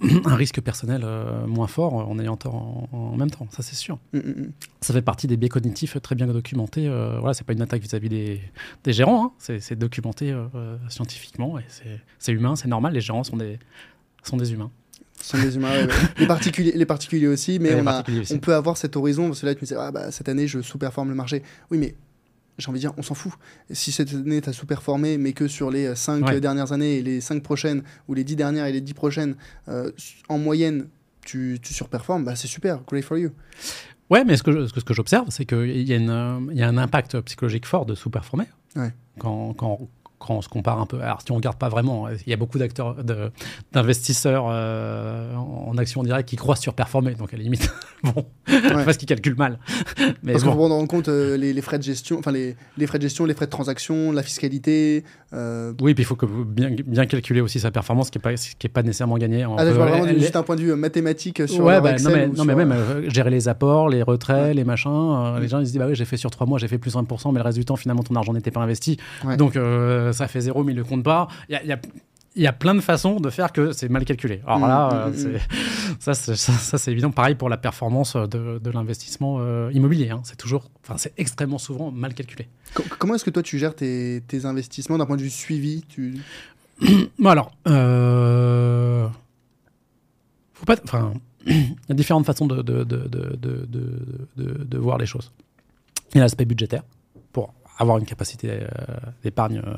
(clears throat) un, risque personnel euh, moins fort en ayant tort en, même temps, ça c'est sûr. Mm, mm, mm. Ça fait partie des biais cognitifs très bien documentés. Euh, voilà, c'est pas une attaque vis-à-vis des, des, gérants, hein. c'est documenté euh, scientifiquement et c'est humain, c'est normal. Les gérants sont des, sont des humains sont des humains. (laughs) les, particuliers, les particuliers aussi, mais on, a, on, peut avoir cet horizon. Parce que là, tu me disais, ah, bah, cette année, je sous-performe le marché. Oui, mais j'ai envie de dire, on s'en fout. Si cette année, tu as sous-performé, mais que sur les 5 dernières années et les 5 prochaines, ou les 10 dernières et les 10 prochaines, euh, en moyenne, tu, tu surperformes, bah, c'est super, great for you. Ouais, mais ce que, ce que j'observe, c'est qu'il y, a y a un impact psychologique fort de sous-performer. Ouais. Quand, quand, quand on se compare un peu. Alors, si on regarde pas vraiment, il y a beaucoup d'acteurs, d'investisseurs euh, en action directe qui croient surperformer. Donc, à la limite, (laughs) bon, parce qu'ils calculent mal. Mais parce qu'on prend en compte euh, les, frais de gestion, enfin les, les, frais de gestion, les frais de transaction, la fiscalité. Euh, oui, puis il faut que bien, bien calculer aussi sa performance, qui n'est pas, qui est pas nécessairement gagnée. Ah, vraiment juste un point de vue mathématique sur ouais, bah, non, mais, non, mais même gérer les apports, les retraits, les machins. Les gens ils se disent bah oui, j'ai fait sur trois mois, j'ai fait plus 1%, mais le reste du temps, finalement, ton argent n'était pas investi. Donc ça fait zéro, mais il le compte pas. Il y a, y a plein de façons de faire que c'est mal calculé. Alors mmh, là, mmh, mmh. (laughs) ça, ça, c'est évident. Pareil pour la performance de, l'investissement euh, immobilier. Hein. C'est toujours, enfin, c'est extrêmement souvent mal calculé. comment est-ce que toi tu gères tes, investissements d'un point de vue suivi? Tu... (clears throat) bon, alors, euh... faut pas, enfin, (clears throat) il y a différentes façons de, de, de voir les choses. Il y a l'aspect budgétaire avoir une capacité euh, d'épargne euh,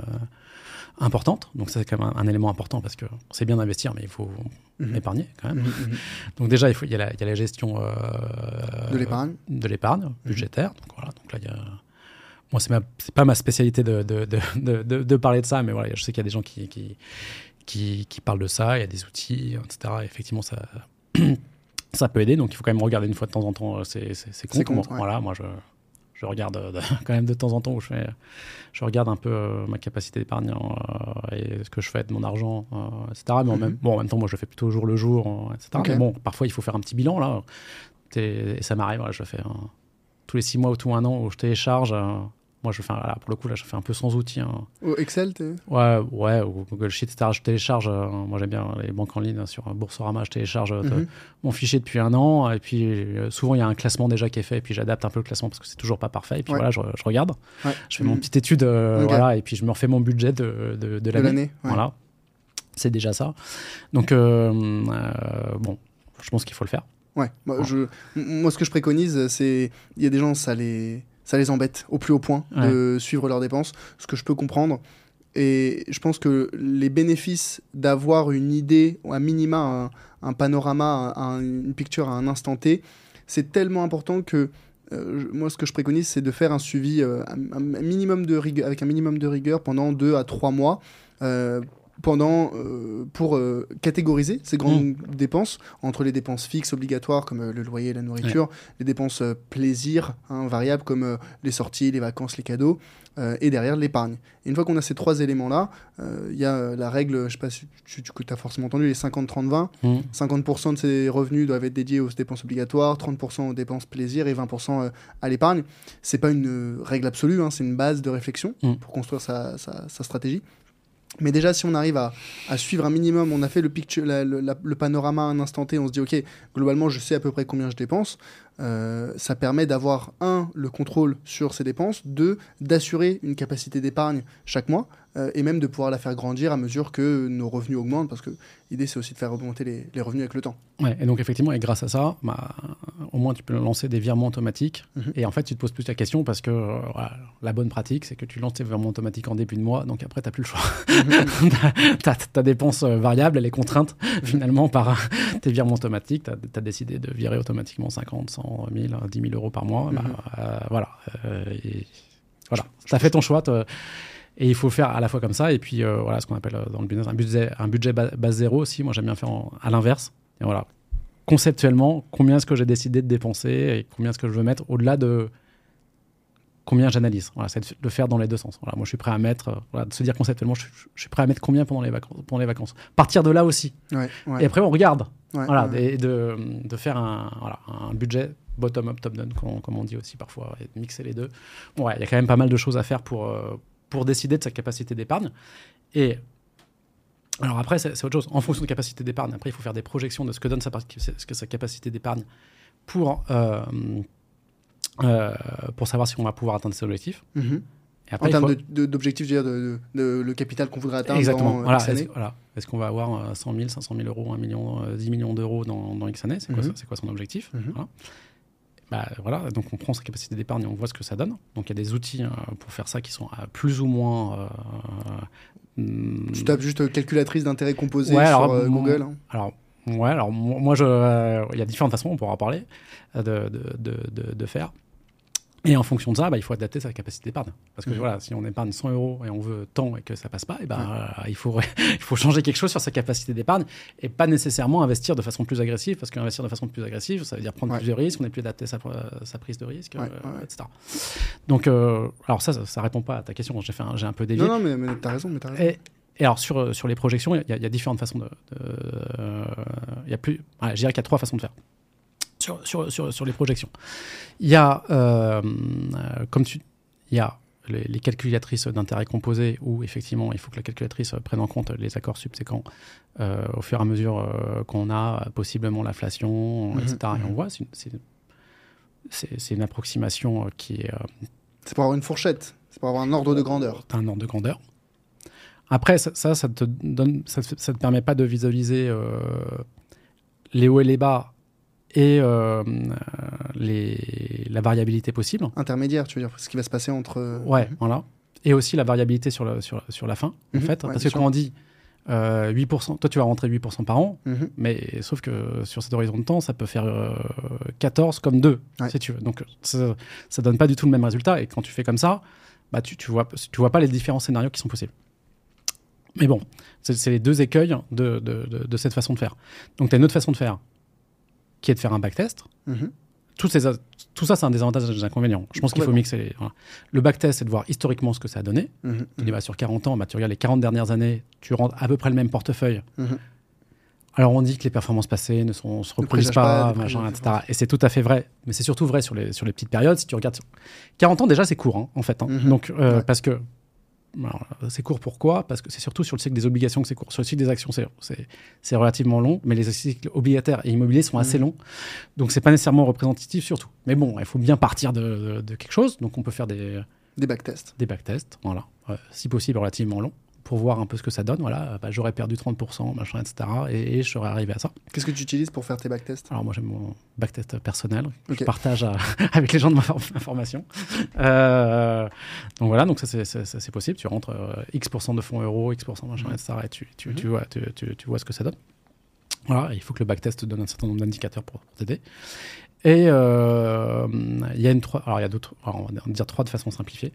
importante. Donc ça, c'est quand même un, élément important parce que c'est bien d'investir, mais il faut mhm. épargner quand même. Mhm, mhm. Donc déjà, il, faut, il, y a la, il y a la gestion euh, de l'épargne, de l'épargne budgétaire. Donc voilà, donc là, il y a... Moi, c'est, c'est pas ma spécialité de, de, de, de, parler de ça, mais voilà, je sais qu'il y a des gens qui, qui, qui, qui, parlent de ça, il y a des outils, etc. effectivement, ça, (clears throat) ça peut aider. Donc il faut quand même regarder une fois de temps en temps ces, comptes. Voilà, moi, je je regarde euh, (laughs) quand même de temps en temps où je fais, je regarde un peu euh, ma capacité d'épargne euh, et ce que je fais de mon argent, etc. Mais en, mhm. même, bon, en même temps, moi, je fais plutôt au jour le jour, etc. Mais bon, parfois, il faut faire un petit bilan là. Et ça m'arrive, je fais tous les six mois ou tout un an où je télécharge moi, je fais, là, pour le coup, là, je fais un peu sans outils. Hein. Excel, Ouais, ouais, ou Google Sheet, etc. Je télécharge, euh, moi j'aime bien les banques en ligne sur Boursorama, je télécharge euh, mhm. mon fichier depuis un an, et puis euh, souvent il y a un classement déjà qui est fait, et puis j'adapte un peu le classement parce que c'est toujours pas parfait, et puis voilà, je, regarde, je fais mon petite étude, voilà, et puis je me refais mon budget de, de, de l'année. Voilà, c'est déjà ça. Donc, bon, je pense qu'il faut le faire. Ouais, moi, je, moi ce que je préconise, c'est, il y a des gens, ça les ça les embête au plus haut point de suivre leurs dépenses, ce que je peux comprendre. Et je pense que les bénéfices d'avoir une idée, un minima, un, panorama, une picture à un instant T, c'est tellement important que euh, moi, ce que je préconise, c'est de faire un suivi euh, un, minimum de rigueur, avec un minimum de rigueur pendant deux à trois mois. Euh, pendant, euh, pour euh, catégoriser ces grandes dépenses entre les dépenses fixes obligatoires comme euh, le loyer, la nourriture, les dépenses plaisir hein, variables comme les sorties, les vacances, les cadeaux, et derrière l'épargne. Une fois qu'on a ces trois éléments-là, il y a la règle, je sais pas si tu, tu as forcément entendu, les 50-30-20. Mm. 50% de ces revenus doivent être dédiés aux dépenses obligatoires, 30% aux dépenses plaisir et 20% euh, à l'épargne. C'est pas une règle absolue, hein, c'est une base de réflexion Mm. pour construire sa, sa- sa stratégie. Mais déjà, si on arrive à, suivre un minimum, on a fait le, le panorama à un instant T, on se dit, OK, globalement, je sais à peu près combien je dépense. Euh, ça permet d'avoir, un, le contrôle sur ces dépenses, deux, d'assurer une capacité d'épargne chaque mois, euh, et même de pouvoir la faire grandir à mesure que nos revenus augmentent, parce que l'idée, c'est aussi de faire augmenter les, les revenus avec le temps. Ouais, et donc effectivement, et grâce à ça, bah, au moins tu peux lancer des virements automatiques. Mhm. Et en fait, tu te poses plus la question parce que euh, la bonne pratique, c'est que tu lances tes virements automatiques en début de mois, donc après, tu n'as plus le choix. (laughs) ta, ta dépense variable, elle est contrainte finalement par (laughs) tes virements automatiques. Tu as, décidé de virer automatiquement 50, 100 000, 10 000 euros par mois. Bah, Mhm. euh, voilà. Euh, et voilà. Tu as fait ton choix. et il faut faire à la fois comme ça, et puis euh, voilà ce qu'on appelle dans le business un budget, un budget base zéro aussi. Moi, j'aime bien faire en- à l'inverse. Et voilà, conceptuellement, combien est-ce que j'ai décidé de dépenser et combien est-ce que je veux mettre au-delà de combien j'analyse? Voilà, c'est de le faire dans les deux sens. Voilà, moi, je suis prêt à mettre, euh, voilà, de se dire conceptuellement, je, suis- je suis prêt à mettre combien pendant les vacances. Pendant les vacances? Partir de là aussi. Ouais, ouais, Et après, on regarde. Ouais, Voilà, ouais. et de, de faire un, voilà, un budget bottom-up, top-down, comme, comme on dit aussi parfois, et de mixer les deux. Bon, ouais, il y a quand même pas mal de choses à faire pour, euh, pour décider de sa capacité d'épargne. Et alors après, c'est autre chose. En fonction de capacité d'épargne, après, il faut faire des projections de ce que donne sa, par- ce que sa capacité d'épargne pour, euh, euh, pour savoir si on va pouvoir atteindre ses objectifs. Mhm. En après, il termes faut- d'objectifs, de, de- de- le capital qu'on voudrait atteindre Exactement. dans euh, voilà. X Est-ce années. voilà. Est-ce qu'on va avoir euh, 100 000, 500 000 euros, 1 million, euh, 10 millions d'euros dans, dans X années? C'est quoi, Mhm. quoi son objectif? Mhm. voilà. Bah, voilà. Donc on prend sa capacité d'épargne et on voit ce que ça donne. Donc il y a des outils euh, pour faire ça qui sont euh, plus ou moins. euh, hum, Tu tapes juste euh, calculatrice d'intérêt composé Ouais, sur alors, euh, Google. hein. Alors, ouais, alors mo- moi, je, euh, il y a différentes façons, on pourra en parler, euh, de faire. Et en fonction de ça, bah, il faut adapter sa capacité d'épargne. Parce que Mhm. voilà, si on épargne 100 euros et on veut tant et que ça passe pas, et ben, euh, il, faut, (laughs) il faut changer quelque chose sur sa capacité d'épargne et pas nécessairement investir de façon plus agressive. Parce qu'investir de façon plus agressive, ça veut dire prendre Ouais. plus de risques, on n'est plus adapté sa, sa prise de risque, Ouais, euh, ouais, etc. Donc, euh, alors ça, ça, ça répond pas à ta question. J'ai fait un- j'ai un peu dévié. Non, non, mais, mais t'as raison, mais t'as raison. Et, et alors, sur, euh, sur les projections, il y, a- il y a différentes façons de. de- euh, il y a plus, je dirais qu'il y a trois façons de faire. Sur, sur, sur, sur les projections. Il y a, euh, euh, comme tu. Il y a les, les calculatrices d'intérêt composé où, effectivement, il faut que la calculatrice prenne en compte les accords subséquents euh, au fur et à mesure euh, qu'on a, possiblement l'inflation, Mhm, etc. Et on mhm. voit, c'est une, approximation qui est. C'est pour avoir une fourchette. C'est pour avoir un ordre de grandeur. Un ordre de grandeur. Après, ça, ça, ça te donne, ça, ça te permet pas de visualiser les hauts et les bas et euh, les, la variabilité possible. Intermédiaire, tu veux dire, ce qui va se passer entre. euh, Ouais, mhm. voilà. Et aussi la variabilité sur, le, sur, sur la fin, en Mhm, fait. ouais, parce que quand on dit euh, 8%, toi tu vas rentrer 8% par an, Mhm. mais sauf que sur cet horizon de temps, ça peut faire euh, 14 comme 2, Ouais. si tu veux. Donc ça, ça donne pas du tout le même résultat. Et quand tu fais comme ça, bah, tu, tu, vois, tu vois pas les différents scénarios qui sont possibles. Mais bon, c'est c'est les deux écueils de, de, de, de cette façon de faire. Donc tu as une autre façon de faire, qui est de faire un backtest. Mhm. Ces, tout ça, c'est un des avantages et des inconvénients. Je pense qu'il faut mixer les. voilà. Le backtest, c'est de voir historiquement ce que ça a donné. Tu dis, bah, sur 40 ans, bah, tu regardes les 40 dernières années, tu rentres à peu près le même portefeuille. Mhm. Alors on dit que les performances passées ne sont, se reproduisent pas machin, etc. Et c'est tout à fait vrai. Mais c'est surtout vrai sur les, sur les petites périodes. Si tu regardes sur- 40 ans, déjà, c'est court, hein, en fait. hein. Mhm. Donc, euh, Ouais. parce que. Alors, c'est court pourquoi? Parce que c'est surtout sur le cycle des obligations que c'est court. Sur le cycle des actions, c'est- relativement long, mais les cycles obligataires et immobiliers sont assez Mhm. longs. Donc, c'est pas nécessairement représentatif, surtout. Mais bon, il faut bien partir de, de- de quelque chose. Donc, on peut faire des, Des backtests. des backtests, voilà. Euh, si possible, relativement longs, pour voir un peu ce que ça donne. Voilà, bah, j'aurais perdu 30%, machin, etc. Et, et je serais arrivé à ça. Qu'est-ce que tu utilises pour faire tes backtests Alors moi j'aime mon backtest personnel, je partage à- (laughs) avec les gens de ma, for- ma formation. Euh, donc voilà, donc ça c'est- possible, tu rentres euh, X% de fonds euros, X% machin, etc. Et tu, tu, Mhm. tu vois, tu, tu- vois ce que ça donne. Voilà, il faut que le backtest te donne un certain nombre d'indicateurs pour, pour t'aider. Et euh, il y a une trois, alors il y a d'autres, on va dire trois de façon simplifiée.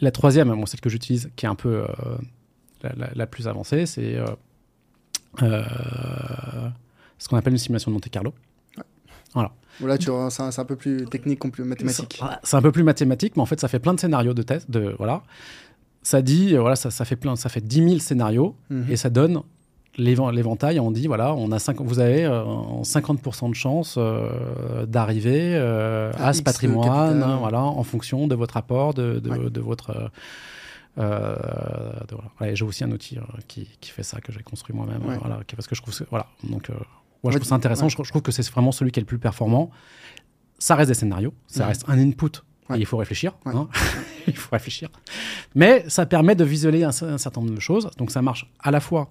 La troisième, moi celle que j'utilise, qui est un peu euh, la, la- la plus avancée, c'est euh, euh, ce qu'on appelle une simulation de Monte Carlo. Voilà, tu vois, c'est un, peu plus technique, compl- mathématique. C'est c'est un peu plus mathématique, mais en fait, ça fait plein de scénarios de test. De, voilà. Ça dit, euh, voilà, ça, ça fait plein, ça fait 10 000 scénarios Mhm. et ça donne l'éventail. On dit, voilà, on a cinq- vous avez euh, 50% de chance euh, d'arriver euh, À à ce patrimoine, hein, voilà, en fonction de votre apport, de, de, Ouais. de votre. Euh, euh, voilà. Et J'ai aussi un outil euh, qui, qui fait ça que j'ai construit moi-même, Ouais. voilà, qui- parce que je trouve, voilà, donc. euh, moi, je trouve ça intéressant. Je, je trouve que c'est vraiment celui qui est le plus performant. Ça reste des scénarios, ça reste un input. Ouais. Et il faut réfléchir. Ouais. hein. (laughs) il faut réfléchir. Mais ça permet de visualiser un, un certain nombre de choses. Donc ça marche à la fois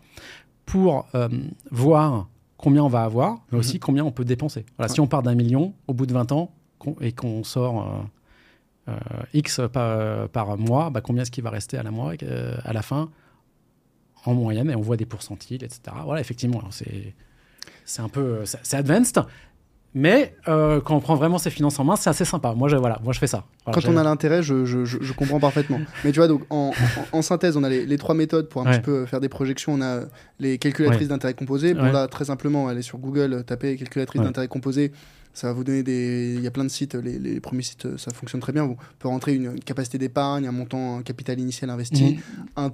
pour euh, voir combien on va avoir, mais aussi combien on peut dépenser. Voilà, Si on part d'un million au bout de 20 ans et qu'on sort X par, par mois, bah, combien est-ce qu'il va rester à la, mois, euh, à la fin en moyenne et on voit des pourcentiles, etc. Voilà, effectivement, c'est c'est un peu c'est advanced, mais euh, quand on prend vraiment ses finances en main, c'est assez sympa. Moi, je voilà, moi je fais ça. Voilà, Quand on a l'intérêt, je, je- comprends parfaitement. (laughs) Mais tu vois, donc en, en- en synthèse, on a les, les trois méthodes pour un Ouais. petit peu faire des projections. On a les calculatrices Ouais. d'intérêt composé. Bon, Ouais. là, très simplement, allez sur Google, tapez calculatrice d'intérêt composé. Ça va vous donner des. Il y a plein de sites. Les, les premiers sites, ça fonctionne très bien. Vous pouvez rentrer une, une capacité d'épargne, un montant, un capital initial investi, Mhm.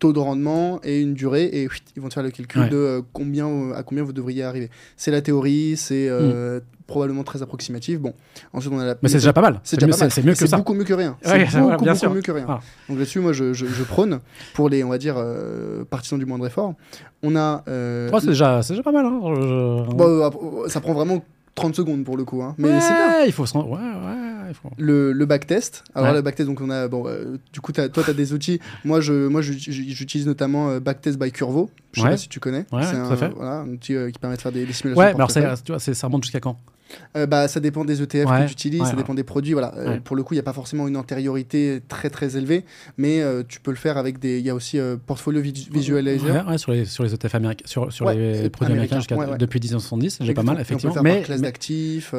taux de rendement et une durée. Et whitt, ils vont te faire le calcul Ouais. de euh, combien, euh, à combien vous devriez arriver. C'est la théorie, c'est euh, probablement très approximatif. Bon, ensuite, on a la. Mais c'est déjà pas mal. C'est mieux, déjà pas mal. c'est- c'est mieux que ça. beaucoup mieux que rien. C'est (laughs) Ouais, beaucoup, bien beaucoup sûr. mieux que rien. Ah. Donc là-dessus, moi, je, je- je prône pour les, on va dire, euh, partisans du moindre effort. On a. euh, Oh, c'est déjà, c'est déjà pas mal. Hein. Je- bon, euh, ça prend vraiment 30 secondes pour le coup. hein. Mais ouais, c'est bien. il faut se rendre- Ouais, ouais, il faut. Le, le backtest. Alors le backtest, donc on a. Bon, euh, du coup, toi, tu as des outils. Moi, je, moi, j'utilise notamment euh, Backtest by Curvo. Je sais pas si tu connais. Ouais, c'est un. Voilà, un outil euh, qui permet de faire des, des simulations. Ouais, mais alors c'est- tu vois, c'est- ça remonte jusqu'à quand? Euh, bah, ça dépend des ETF Ouais, que tu utilises, ouais, ça ouais. dépend des produits. Voilà. Euh, pour le coup, il n'y a pas forcément une antériorité très très élevée, mais euh, tu peux le faire avec des. Il y a aussi Portfolio Vis- Visualizer. Sur, les, sur les ETF américains, sur, sur les produits américains américains, depuis 1970, j'ai pas mal, On effectivement. peut le faire Mais, par classe d'actifs.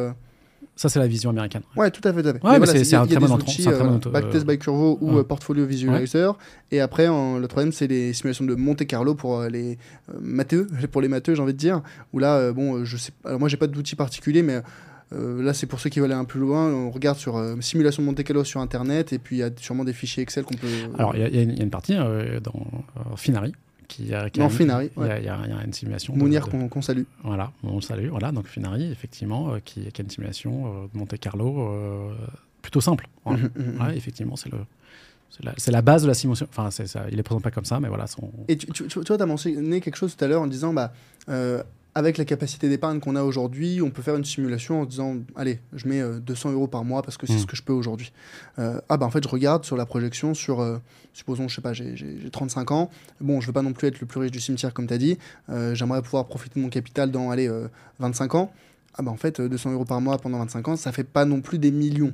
Ça, c'est la vision américaine. Ouais, tout à fait. Tout à fait. Ouais, voilà, c'est- un très bon très euh, Backtest by Curvo ou ouais. euh, Portfolio Visualizer. Et après, en- le troisième, c'est les simulations de Monte Carlo pour euh, les euh, matheux, (laughs) pour les matheux, j'ai envie de dire. Où là, bon, je sais. Alors moi, j'ai pas d'outil particulier, mais euh, là, c'est pour ceux qui veulent aller un peu plus loin. On regarde sur euh, simulation de Monte Carlo sur Internet, et puis il y a sûrement des fichiers Excel qu'on peut. Alors, il y, a- il y a une- partie euh, dans Finari. Qui qui a Finari, il y a- ouais. il y, a il y a une simulation. Mounir qu'on salue. Voilà, on salue. Voilà, donc Finari, effectivement, euh, qui, qui a une simulation euh, de Monte Carlo euh, plutôt simple. Voilà. Mhm, mhm. Ouais, effectivement, c'est le. C'est la, base de la simulation. Enfin, ça, il est présente pas comme ça, mais voilà. Son... Et tu, tu, tu, tu vois, as mentionné quelque chose tout à l'heure en disant, bah, euh, avec la capacité d'épargne qu'on a aujourd'hui, on peut faire une simulation en disant, allez, je mets euh, 200 euros par mois parce que c'est Mm. ce que je peux aujourd'hui. Euh, ah bah en fait, je regarde sur la projection sur, euh, supposons, je sais pas, j'ai j'ai- j'ai 35 ans. Bon, je veux pas non plus être le plus riche du cimetière comme tu as dit. Euh, J'aimerais pouvoir profiter de mon capital dans, allez, euh, 25 ans. Ah bah en fait, euh, 200 euros par mois pendant 25 ans, ça fait pas non plus des millions.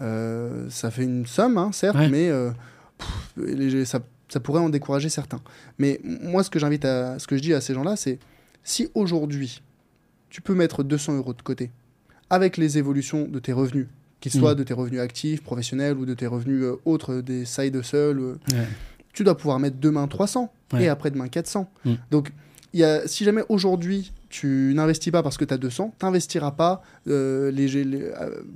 Euh, ça fait une somme, hein, certes, Ouais. mais euh, pff, ça, ça pourrait en décourager certains. Mais moi, ce que j'invite à, ce que je dis à ces gens-là, c'est si aujourd'hui tu peux mettre 200 euros de côté avec les évolutions de tes revenus, qu'ils soient Mm. de tes revenus actifs, professionnels ou de tes revenus euh, autres, des side hustle, euh, Ouais. tu dois pouvoir mettre demain 300 Ouais. et après-demain 400. Mm. Donc, il y a, si jamais aujourd'hui tu n'investis pas parce que tu as 200, tu n'investiras pas euh, les, les-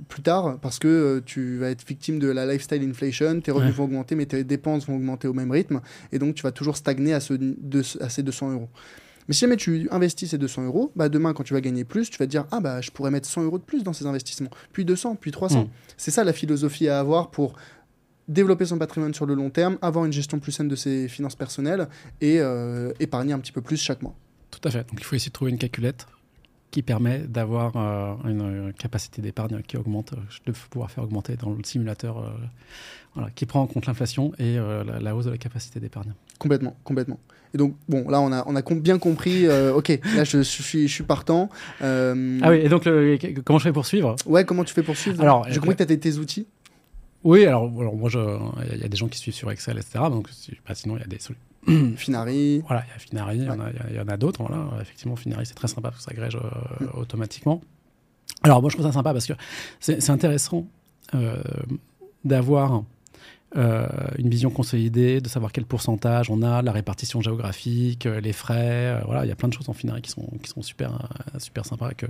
plus tard parce que tu vas être victime de la lifestyle inflation, tes revenus Ouais. vont augmenter mais tes dépenses vont augmenter au même rythme et donc tu vas toujours stagner à, ce, de, à ces 200 euros. Mais si jamais tu investis ces 200 euros, bah demain quand tu vas gagner plus, tu vas te dire ah bah je pourrais mettre 100 euros de plus dans ces investissements, puis 200, puis 300. Mm. C'est ça la philosophie à avoir pour développer son patrimoine sur le long terme, avoir une gestion plus saine de ses finances personnelles et euh, épargner un petit peu plus chaque mois. Tout à fait. Donc il faut essayer de trouver une calculette qui permet d'avoir euh, une euh, capacité d'épargne qui augmente, euh, de pouvoir faire augmenter dans le simulateur, euh, voilà, qui prend en compte l'inflation et euh, la, la hausse de la capacité d'épargne. Complètement, complètement. Et donc, bon, là, on a, on a bien compris. ok, là, je, suis, je suis partant. Ah oui, et donc le- comment je fais pour suivre? Ouais, comment tu fais pour suivre? Alors, J'ai compris que tu as tes outils. Oui, alors, alors moi, il y a des gens qui suivent sur Excel, etc. Donc bah, sinon, il y a des solu- (clears throat) Finari. Voilà, il y a Finari, il y en a- d'autres. Voilà. Effectivement, Finari, c'est très sympa parce que ça agrège euh, Mm. automatiquement. Alors, moi, je trouve ça sympa parce que c'est intéressant euh, d'avoir une vision consolidée, de savoir quel pourcentage on a, la répartition géographique, les frais. voilà, il y a plein de choses en finale qui sont, qui sont super, super sympas. Que,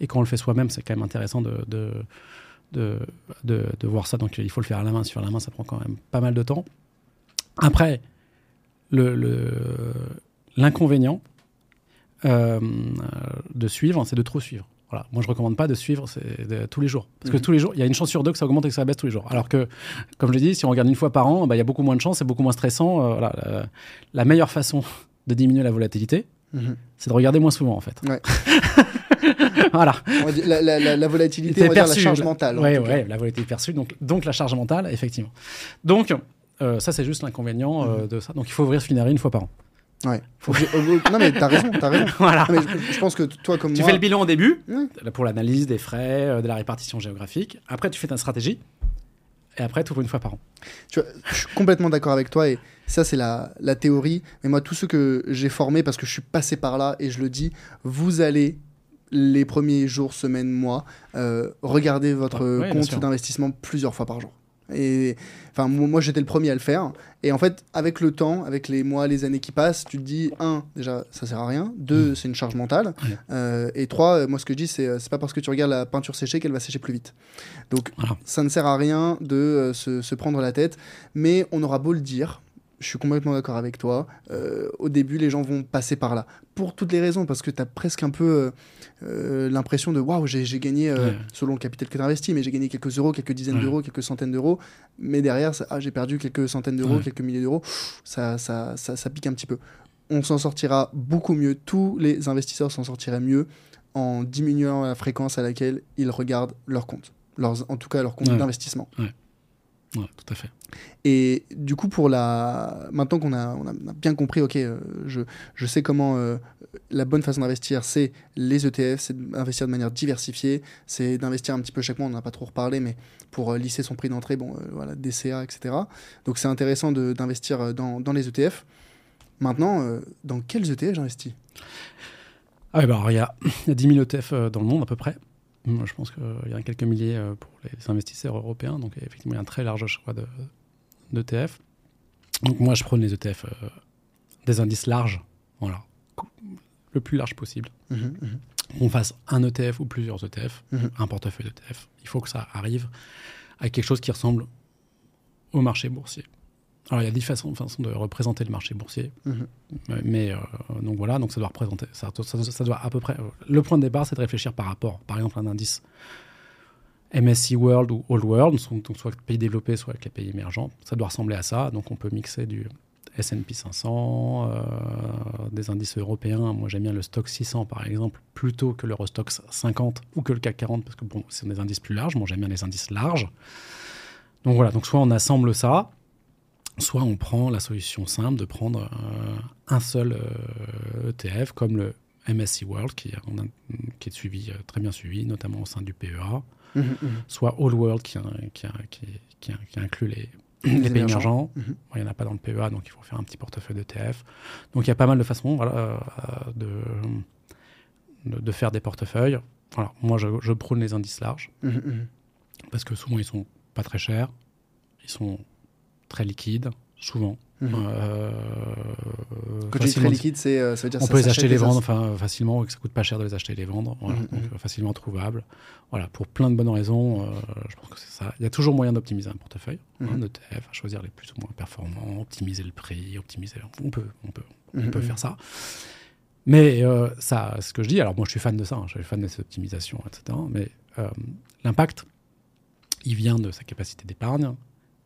et quand on le fait soi-même, c'est quand même intéressant de, de, de, de, voir ça. Donc il faut le faire à la main. Sur la main, ça prend quand même pas mal de temps. Après, l'inconvénient le, euh, de suivre, c'est de trop suivre. Voilà. Moi, je recommande pas de suivre tous les jours. Parce que mhm. tous les jours, il y a une chance sur deux que ça augmente et que ça baisse tous les jours. Alors que, comme je l'ai dit, si on regarde une fois par an, bah, il y a beaucoup moins de chances, c'est beaucoup moins stressant. Euh, voilà, la, meilleure façon de diminuer la volatilité, mhm. c'est de regarder moins souvent, en fait. (laughs) voilà. La, la, volatilité, on va dire la charge mentale. Oui, ouais, la volatilité perçue, donc, donc la charge mentale, effectivement. Donc, euh, ça, c'est juste l'inconvénient euh, mhm. de ça. Donc, il faut ouvrir ce Finari une fois par an. Ouais. non, mais t'as raison, t'as raison. (laughs) voilà. je, pense que toi, comme tu moi. fais le bilan au début, pour l'analyse des frais, euh, de la répartition géographique. Après, tu fais ta stratégie. Et après, tu ouvres une fois par an. Tu vois, je suis complètement d'accord avec toi. Et ça, c'est la, la théorie. Mais moi, tous ceux que j'ai formés, parce que je suis passé par là, et je le dis, vous allez les premiers jours, semaines, mois, regarder votre compte d'investissement plusieurs fois par jour. Et enfin, moi, j'étais le premier à le faire. Et en fait, avec le temps, avec les mois, les années qui passent, tu te dis un, déjà, ça sert à rien. Deux, mm. c'est une charge mentale. Euh, et trois, moi, ce que je dis, c'est euh, c'est pas parce que tu regardes la peinture sécher qu'elle va sécher plus vite. Donc, ça ne sert à rien de euh, se, se, prendre la tête. Mais on aura beau le dire, je suis complètement d'accord avec toi. Euh, au début, les gens vont passer par là. Pour toutes les raisons, parce que tu as presque un peu euh, euh, l'impression de waouh, j'ai gagné, selon le capital que tu investi, mais j'ai gagné quelques euros, quelques dizaines d'euros, quelques centaines d'euros. Mais derrière, ah, j'ai perdu quelques centaines d'euros, quelques milliers d'euros. Ça ça, ça, ça, pique un petit peu. On s'en sortira beaucoup mieux. Tous les investisseurs s'en sortiraient mieux en diminuant la fréquence à laquelle ils regardent leur compte. Leurs, en tout cas, leur compte d'investissement. Ouais, tout à fait. Et du coup, pour la... maintenant qu'on a, on a, bien compris, ok, euh, je, je, sais comment euh, la bonne façon d'investir, c'est les ETF, c'est d'investir de manière diversifiée, c'est d'investir un petit peu chaque mois, on n'a pas trop reparlé, mais pour euh, lisser son prix d'entrée, bon, voilà, DCA, etc. Donc c'est intéressant d'investir dans, dans, les ETF. Maintenant, dans quels ETF j'investis? Ah bah, il y, y a 10 000 ETF dans le monde à peu près. Moi, je pense qu'il y a quelques milliers euh, pour les investisseurs européens. Donc, effectivement, il y a un très large choix d'ETF. donc, moi, je prône les ETF euh, des indices larges. Voilà. Le plus large possible. Mmh, mmh. On fasse un ETF ou plusieurs ETF, mmh. un portefeuille d'ETF. Il faut que ça arrive à quelque chose qui ressemble au marché boursier. Alors, il y a différentes façons de représenter le marché boursier. Mhm. Mais euh, donc voilà, donc ça doit représenter. Ça, ça, doit à peu près. Euh, le point de départ, c'est de réfléchir par rapport, par exemple, à un indice MSCI World ou All World, donc soit pays développés, soit avec les pays émergents. Ça doit ressembler à ça. Donc on peut mixer du SP 500, euh, des indices européens. Moi, j'aime bien le Stock 600, par exemple, plutôt que l'Eurostox 50 ou que le CAC 40, parce que bon, c'est des indices plus larges. Moi, j'aime bien les indices larges. Donc voilà, donc soit on assemble ça, soit on prend la solution simple de prendre euh, un seul ETF euh, e comme le MSC World qui, qui est suivi, euh, très bien suivi, notamment au sein du PEA, mmh, mmh. soit All World qui, qui, qui, inclut les, les, pays émergents. Mmh. il n'y en a pas dans le PEA, donc il faut faire un petit portefeuille d'ETF. Donc il y a pas mal de façons voilà, de, de, faire des portefeuilles. Voilà, moi, je, je prône les indices larges parce que souvent ils sont pas très chers, ils sont très liquide, souvent. Mhm. Euh, Quand très liquide, c'est, euh, ça veut dire On peut les acheter et les vendre enfin, facilement, que ça coûte pas cher de les acheter et les vendre, mhm, donc mhm. facilement trouvable. Voilà, pour plein de bonnes raisons, euh, je pense que c'est ça. Il y a toujours moyen d'optimiser un portefeuille, un ETF, à choisir les plus ou moins performants, optimiser le prix, optimiser. On peut, on peut, on peut faire ça. Mais ça, ce que je dis, alors moi je suis fan de ça, hein, je suis fan de cette optimisation, etc. Mais l'impact, il vient de sa capacité d'épargne,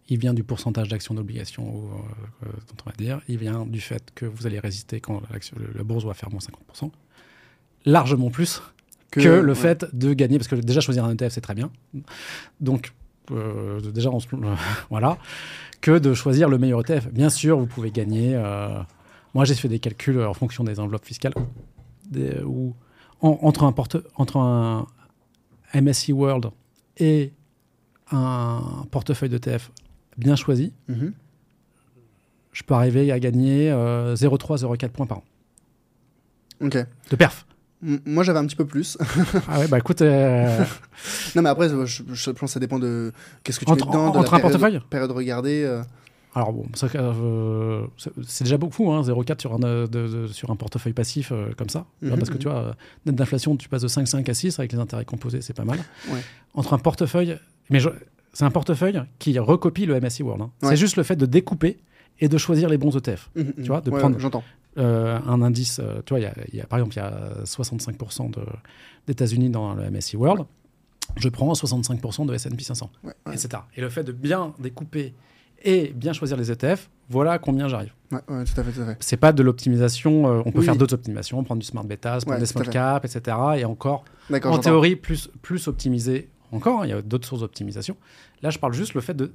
il vient du pourcentage d'actions d'obligations euh, euh, dont on va dire, il vient du fait que vous allez résister quand la bourse va faire moins 50%, largement plus que, le fait de gagner, parce que déjà choisir un ETF c'est très bien, donc euh, déjà on se, (laughs) voilà, que de choisir le meilleur ETF. Bien sûr, vous pouvez gagner. moi, j'ai fait des calculs en fonction des enveloppes fiscales, où entre un porte, entre un MSCI World et un portefeuille d'ETF bien choisi, mhm. je peux arriver à gagner 0,3, euh, 0,4 points par an. Ok. De perf. moi, j'avais un petit peu plus. (laughs) ah ouais, bah écoute, euh, Non, mais après, je, je pense que ça dépend de qu'est-ce que tu Entre- mets dedans, de entre la un portefeuille période, période regardée. euh. Alors bon, euh, c'est déjà beaucoup, hein, 0,4 sur un, de- de- sur un portefeuille passif euh, comme ça. Mhm, parce que mhm. tu vois, net d'inflation, tu passes de 5,5 à 6 avec les intérêts composés, c'est pas mal. Ouais. Entre un portefeuille, mais je- c'est un portefeuille qui recopie le MSCI World. hein. Ouais. C'est juste le fait de découper et de choisir les bons ETF. Mhm, mhm. vois, de Ouais, prendre- J'entends. Euh, un indice, euh, tu vois, y a- il y a, par exemple, il y a 65% de- d'États-Unis dans le MSCI World. Je prends 65% de S&P 500 Ouais, ouais. etc. Et le fait de bien découper et bien choisir les ETF, voilà à combien j'arrive. Ouais, ouais, tout à fait, tout à fait. C'est pas de l'optimisation, euh, on peut Oui, faire d'autres optimisations, prendre du smart beta, prendre Ouais, des small cap, etc. Et encore, D'accord, en j'entends. théorie, plus, plus optimisé encore, hein, il y a d'autres sources d'optimisation. Là, je parle juste le fait de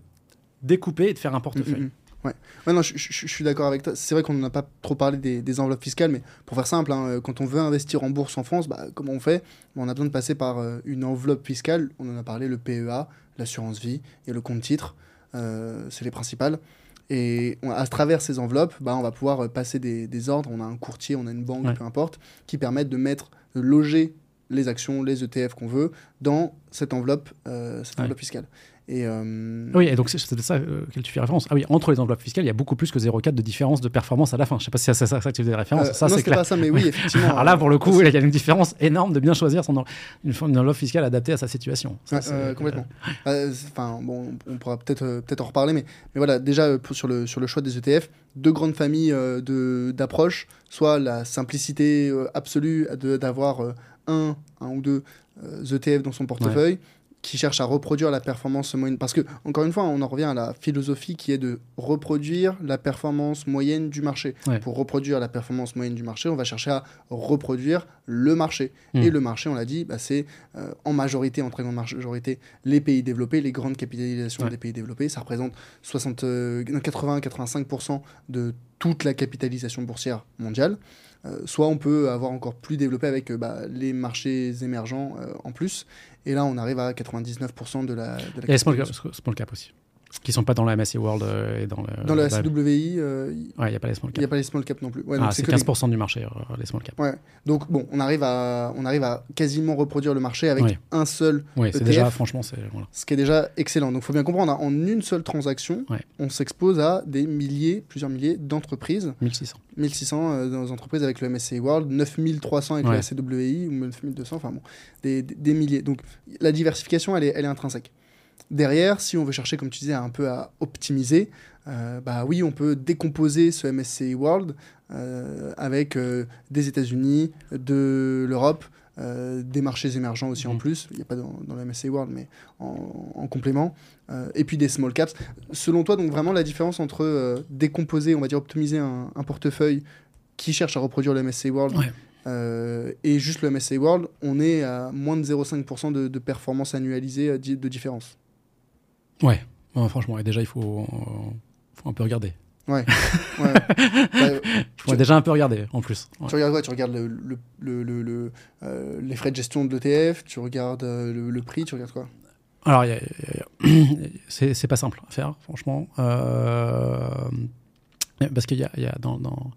découper et de faire un portefeuille. Mm, mm, mm. Ouais. ouais, non, je, je- je suis d'accord avec toi. C'est vrai qu'on n'en a pas trop parlé des, des enveloppes fiscales, mais pour faire simple, hein, euh, quand on veut investir en bourse en France, bah, comment on fait? On a besoin de passer par euh, une enveloppe fiscale. On en a parlé, le PEA, l'assurance vie et le compte titre. Euh, c'est les principales. Et on- à travers ces enveloppes, bah, on va pouvoir passer des, des ordres. On a un courtier, on a une banque, Ouais. peu importe, qui permettent de mettre, de loger les actions, les ETF qu'on veut dans cette enveloppe, euh, cette Ouais. enveloppe fiscale. Et euh, Oui, et donc c'est ça euh, auquel tu fais référence. Ah oui, entre les enveloppes fiscales, il y a beaucoup plus que 0,4 de différence de performance à la fin. Je sais pas si c'est ça, ça que tu faisais référence. euh, ça, non, c'est pas ça, mais oui, (laughs) effectivement. Alors là, pour le coup, il y a une différence énorme de bien choisir son, une, une enveloppe fiscale adaptée à sa situation. Ça, euh, complètement. (laughs) C'est- Enfin, bon, on pourra peut-être peut-être en reparler, mais, mais voilà, déjà pour- sur, le, sur le choix des ETF, deux grandes familles de- d'approches, soit la simplicité absolue d'avoir un, un ou deux euh, ETF dans son portefeuille, qui cherchent à reproduire la performance moyenne. Parce que, encore une fois, on en revient à la philosophie qui est de reproduire la performance moyenne du marché. Ouais. Pour reproduire la performance moyenne du marché, on va chercher à reproduire le marché. Mm. Et le marché, on l'a dit, bah, c'est euh, en majorité, en très grande majorité, les pays développés, les grandes capitalisations Ouais. des pays développés. Ça représente 60, euh, 80-85% de toute la capitalisation boursière mondiale. Euh, soit on peut avoir encore plus développé avec euh, bah, les marchés émergents euh, en plus. Et là, on arrive à 99% de la, de la small cap, capitalisation. small cap aussi, qui sont pas dans la MSCI World euh, et dans le. Dans la la- CWI, euh, il Ouais, il n'y a pas les small n'y cap. a pas les small caps non plus. Ouais, Ah, c'est que les- 15% du marché, euh, les small cap. Ouais. Donc bon, on arrive à, on arrive à quasiment reproduire le marché avec un seul Oui, c'est déjà, franchement, c'est. Voilà. Ce qui est déjà excellent. Donc, il faut bien comprendre, hein, en une seule transaction, Ouais. on s'expose à des milliers, plusieurs milliers d'entreprises. 1600. 1600 euh, dans les entreprises avec le MSCI World, 9300 avec Ouais. le CWI, ou 9200, enfin bon, des, des- des milliers. Donc, la diversification, elle est, elle est intrinsèque. Derrière, si on veut chercher, comme tu disais, un peu à optimiser, euh, bah oui, on peut décomposer ce MSCI World euh, avec euh, des États-Unis, de l'Europe, des marchés émergents aussi en Mhm. plus. Il n'y a pas dans, dans le MSCI World, mais en, en complément. Et puis des small caps. Selon toi, donc vraiment la différence entre décomposer, on va dire optimiser un, un portefeuille qui cherche à reproduire le MSCI World Ouais. euh, et juste le MSCI World, on est à moins de 0,5% de, de performance annualisée de différence. Ouais, franchement, et déjà, il faut, euh, faut un peu regarder. Ouais. (laughs) ouais. Bah, Il faut Tu- déjà un peu regarder, en plus. Ouais. Tu regardes quoi? Tu regardes le, le- le- le- le, euh, les frais de gestion de l'ETF, tu regardes euh, le, prix, tu regardes quoi? Alors, (coughs) c'est pas simple à faire, franchement. Euh, parce qu'il y a, il y a dans, dans,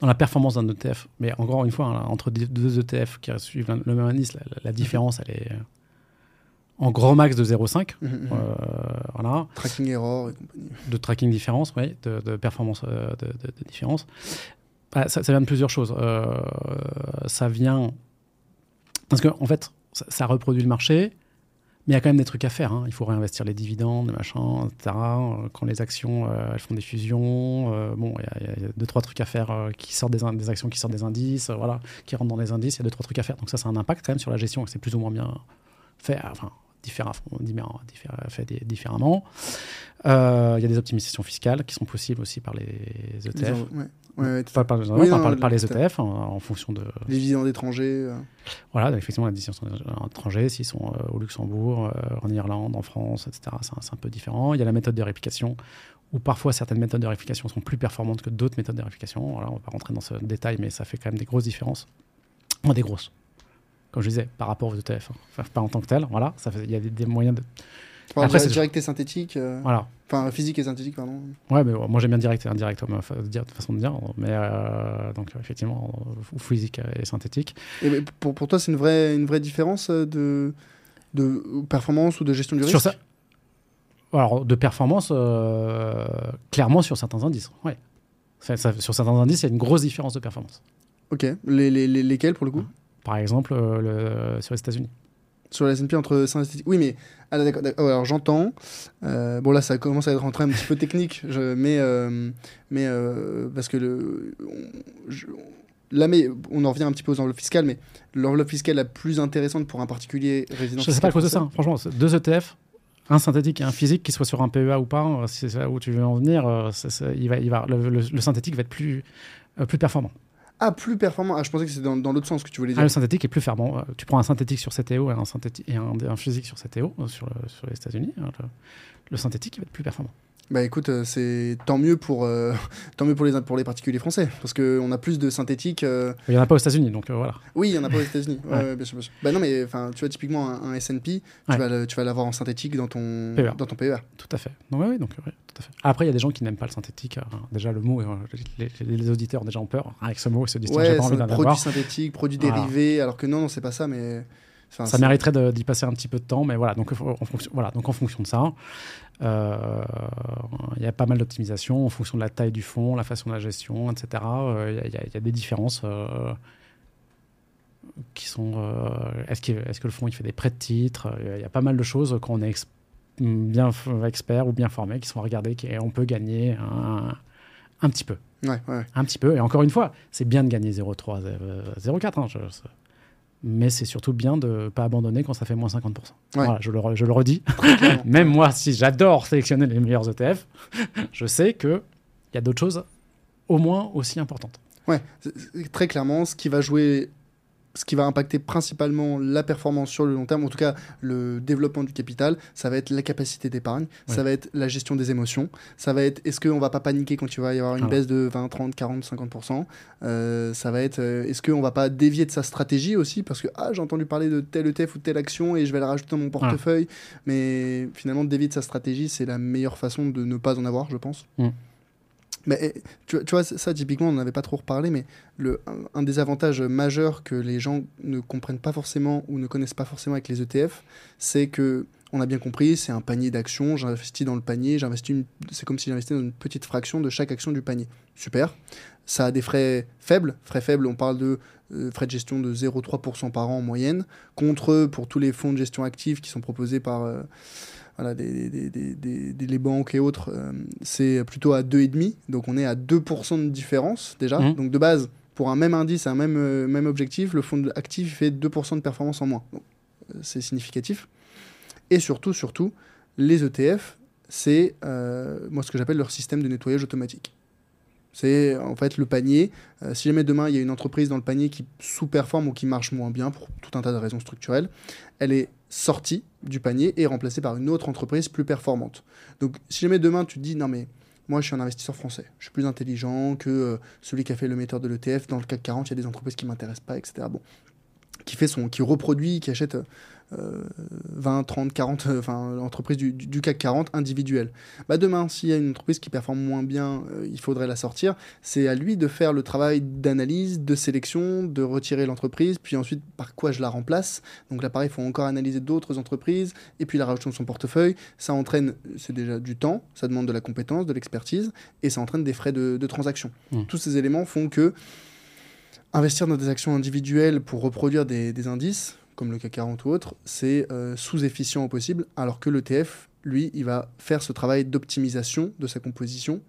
dans la performance d'un ETF, mais encore une fois, hein, entre deux- ETF qui suivent le même indice, la, la différence, elle est en gros max de 0,5. Mhm, mhm. Euh, voilà. Tracking error et compagnie. de tracking différence, oui, de, de performance euh, de, de- de différence. Bah, ça, ça vient de plusieurs choses. Euh, ça vient parce qu'en en fait, ça, ça reproduit le marché, mais il y a quand même des trucs à faire. hein. Il faut réinvestir les dividendes, les machins, etc. Quand les actions, elles font des fusions, bon, il y a- y, a deux trois trucs à faire qui sortent des, actions qui sortent des indices, voilà, qui rentrent dans les indices. Il y a deux trois trucs à faire. Donc ça, c'est un impact quand même sur la gestion. C'est plus ou moins bien fait. Enfin, différent, différent, différent- fait di- différemment. Euh, Il y a des optimisations fiscales qui sont possibles aussi par les Les ETF. en- ouais. Ouais, ouais, tout- Pas par, Oui, enfin, non, par, le- par les ETF en, en fonction de les dividendes étrangers. euh. voilà donc effectivement la décision étrangers s'ils sont euh, au Luxembourg en Irlande en France etc c'est un, peu différent il y a la méthode de réplication où parfois certaines méthodes de réplication sont plus performantes que d'autres méthodes de réplication voilà on va pas rentrer dans ce détail mais ça fait quand même des grosses différences Enfin, des grosses comme je disais par rapport aux ETF hein. Enfin, pas en tant que tel voilà il y a des, des moyens de parles Après, de c'est- direct et synthétique. euh, voilà Enfin, physique et synthétique, pardon. Ouais, mais moi j'aime bien direct et indirect comme fa- dire- façon de dire, mais euh, donc effectivement, euh, physique et synthétique. Et pour, pour toi, c'est une vraie, une vraie différence de, De performance ou de gestion du risque? Sur ça. Alors, de performance, euh, clairement sur certains indices. Ouais. Ça- ça- sur certains indices, il y a une grosse différence de performance. Ok. Les, les- les- lesquels pour le coup? Par exemple, euh, le- sur les États-Unis. Sur la S&P entre synthétique. Oui, mais ah, d'accord. d'accord. Oh, alors j'entends. Euh, bon là, ça commence à être rentré un petit peu technique, je- mais euh, mais euh, parce que le on, je- là, mais on en revient un petit peu aux enveloppes fiscales, mais l'enveloppe fiscale la plus intéressante pour un particulier résident. Je sais pas à cause de ça. hein. Franchement, deux ETF, un synthétique et un physique, qui soit sur un PEA ou pas, euh, si c'est là où tu veux en venir, c'est- c'est- il va, il va, le, le- le synthétique va être plus, plus performant. Ah, plus performant. Ah, je pensais que c'était dans, dans l'autre sens que tu voulais Ah, dire. le synthétique est plus performant. Euh, Tu prends un synthétique sur CTO et un, synthétique, et un, un physique sur CTO, euh, sur, le- sur les États-Unis, euh, le, le synthétique va être plus performant. Bah écoute, euh, c'est tant mieux pour euh, (laughs) tant mieux pour les pour les particuliers français, parce que on a plus de synthétique. euh, Il n'y en a pas aux États-Unis, donc euh, voilà. Oui, il y en a pas aux États-Unis. (laughs) Ouais, Ouais. ouais, bien sûr, bien sûr. Bah non, mais enfin, tu vois typiquement un, un S&P, tu vas tu vas l'avoir en synthétique dans ton PER. dans ton PER. Tout à fait. Donc, donc, tout à fait. Après, il y a des gens qui n'aiment pas le synthétique. euh, déjà, le mot, les, les- les auditeurs ont déjà ont peur. Avec ce mot, ils se disent, j'ai pas envie d'en produit synthétique, produit dérivé, alors que non, non, c'est pas ça, mais. Ça mériterait d'y passer un petit peu de temps, mais voilà. Donc, en fonction, voilà, donc en fonction de ça, euh, il y a pas mal d'optimisation en fonction de la taille du fonds, la façon de la gestion, etc. Euh, Il y, a- y y des différences euh, qui sont. Est-ce que, est que le fonds il fait des prêts de titres Il y a pas mal de choses quand on est ex- bien expert ou bien formé qui sont à regarder et on peut gagner un, un petit peu. Ouais, ouais. Un petit peu. Et encore une fois, c'est bien de gagner 0,3, euh, 0,4. hein, mais c'est surtout bien de ne pas abandonner quand ça fait moins 50%. Ouais. Voilà, je, le, re- je le redis. (laughs) Même moi, si j'adore sélectionner les meilleurs ETF, (laughs) je sais qu'il y a d'autres choses au moins aussi importantes. Ouais, très clairement, ce qui va jouer, ce qui va impacter principalement la performance sur le long terme, en tout cas le développement du capital, ça va être la capacité d'épargne, ça va être la gestion des émotions, ça va être est-ce qu'on va pas paniquer quand il va y avoir une Ah. baisse de 20, 30, 40, 50%, euh, ça va être euh, est-ce qu'on va pas dévier de sa stratégie aussi, parce que ah, j'ai entendu parler de tel ETF ou telle action et je vais la rajouter dans mon portefeuille, mais finalement dévier de sa stratégie, c'est la meilleure façon de ne pas en avoir, je pense. Mm. Mais eh, tu, tu vois, ça, typiquement, on n'en avait pas trop reparlé, mais le, un, des avantages majeurs que les gens ne comprennent pas forcément ou ne connaissent pas forcément avec les ETF, c'est que, on a bien compris, c'est un panier d'actions, j'investis dans le panier, c'est comme si j'investissais dans une petite fraction de chaque action du panier. Super. Ça a des frais faibles. Frais faibles, on parle de euh, frais de gestion de 0,3% par an en moyenne, contre, pour tous les fonds de gestion active qui sont proposés par euh, voilà, des, des- des- les banques et autres, euh, c'est plutôt à 2,5. Donc on est à 2% de différence déjà. Mhm. Donc de base, pour un même indice, un même, euh, même objectif, le fonds actif fait 2% de performance en moins. Donc euh, c'est significatif. Et surtout, surtout, les ETF, c'est moi ce que j'appelle leur système de nettoyage automatique. C'est en fait le panier. euh, si jamais demain il y a une entreprise dans le panier qui sous-performe ou qui marche moins bien pour tout un tas de raisons structurelles, elle est sortie du panier et remplacée par une autre entreprise plus performante. Donc si jamais demain tu te dis non mais moi je suis un investisseur français, je suis plus intelligent que euh, celui qui a fait le metteur de l'ETF, dans le CAC 40 il y a des entreprises qui m'intéressent pas, etc. Bon, qui fait son, qui reproduit, qui achète euh, 20, 30, 40, euh, enfin l'entreprise du, CAC 40 individuelle. Bah demain, s'il y a une entreprise qui performe moins bien, euh, il faudrait la sortir. C'est à lui de faire le travail d'analyse, de sélection, de retirer l'entreprise, puis ensuite par quoi je la remplace. Donc là, pareil, il faut encore analyser d'autres entreprises et puis la rajouter dans son portefeuille. Ça entraîne, c'est déjà du temps, ça demande de la compétence, de l'expertise et ça entraîne des frais de, de transaction. Mm. Tous ces éléments font que investir dans des actions individuelles pour reproduire des, des indices, comme le CAC 40 ou autre, c'est euh, sous-efficient au possible, alors que l'ETF, lui, il va faire ce travail d'optimisation de sa composition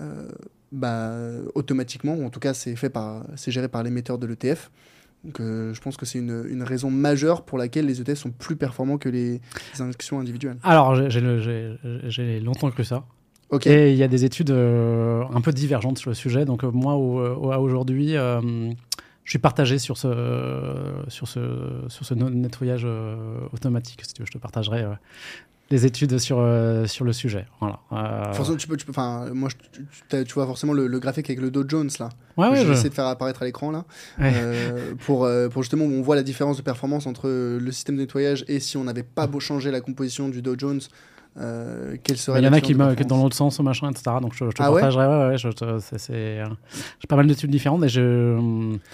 euh, bah, automatiquement, ou en tout cas c'est fait par, c'est géré par l'émetteur de l'ETF. Donc euh, je pense que c'est une, une raison majeure pour laquelle les ETF sont plus performants que les, les actions individuelles. Alors, j'ai- longtemps cru ça. Et il y a des études euh, un peu divergentes sur le sujet. Donc, moi, au- aujourd'hui, je suis partagé sur ce, sur ce, sur ce nettoyage euh, automatique. Si tu veux, je te partagerai euh, les études sur, euh, sur le sujet. Voilà. Euh, Forcément, tu peux, tu peux, moi, tu, vois forcément le, le graphique avec le Dow Jones là. ouais, ouais, je vais essayer de faire apparaître à l'écran là, Ouais. Euh, pour, pour justement on voit la différence de performance entre le système de nettoyage et si on n'avait pas beau changer la composition du Dow Jones, euh, quelle serait Il y en a qui, de me- dans l'autre sens, machin, etc. Donc, je, je te Ah partagerai. Ouais, ouais, je te- c'est- c'est, euh, J'ai pas mal d'études différentes et je.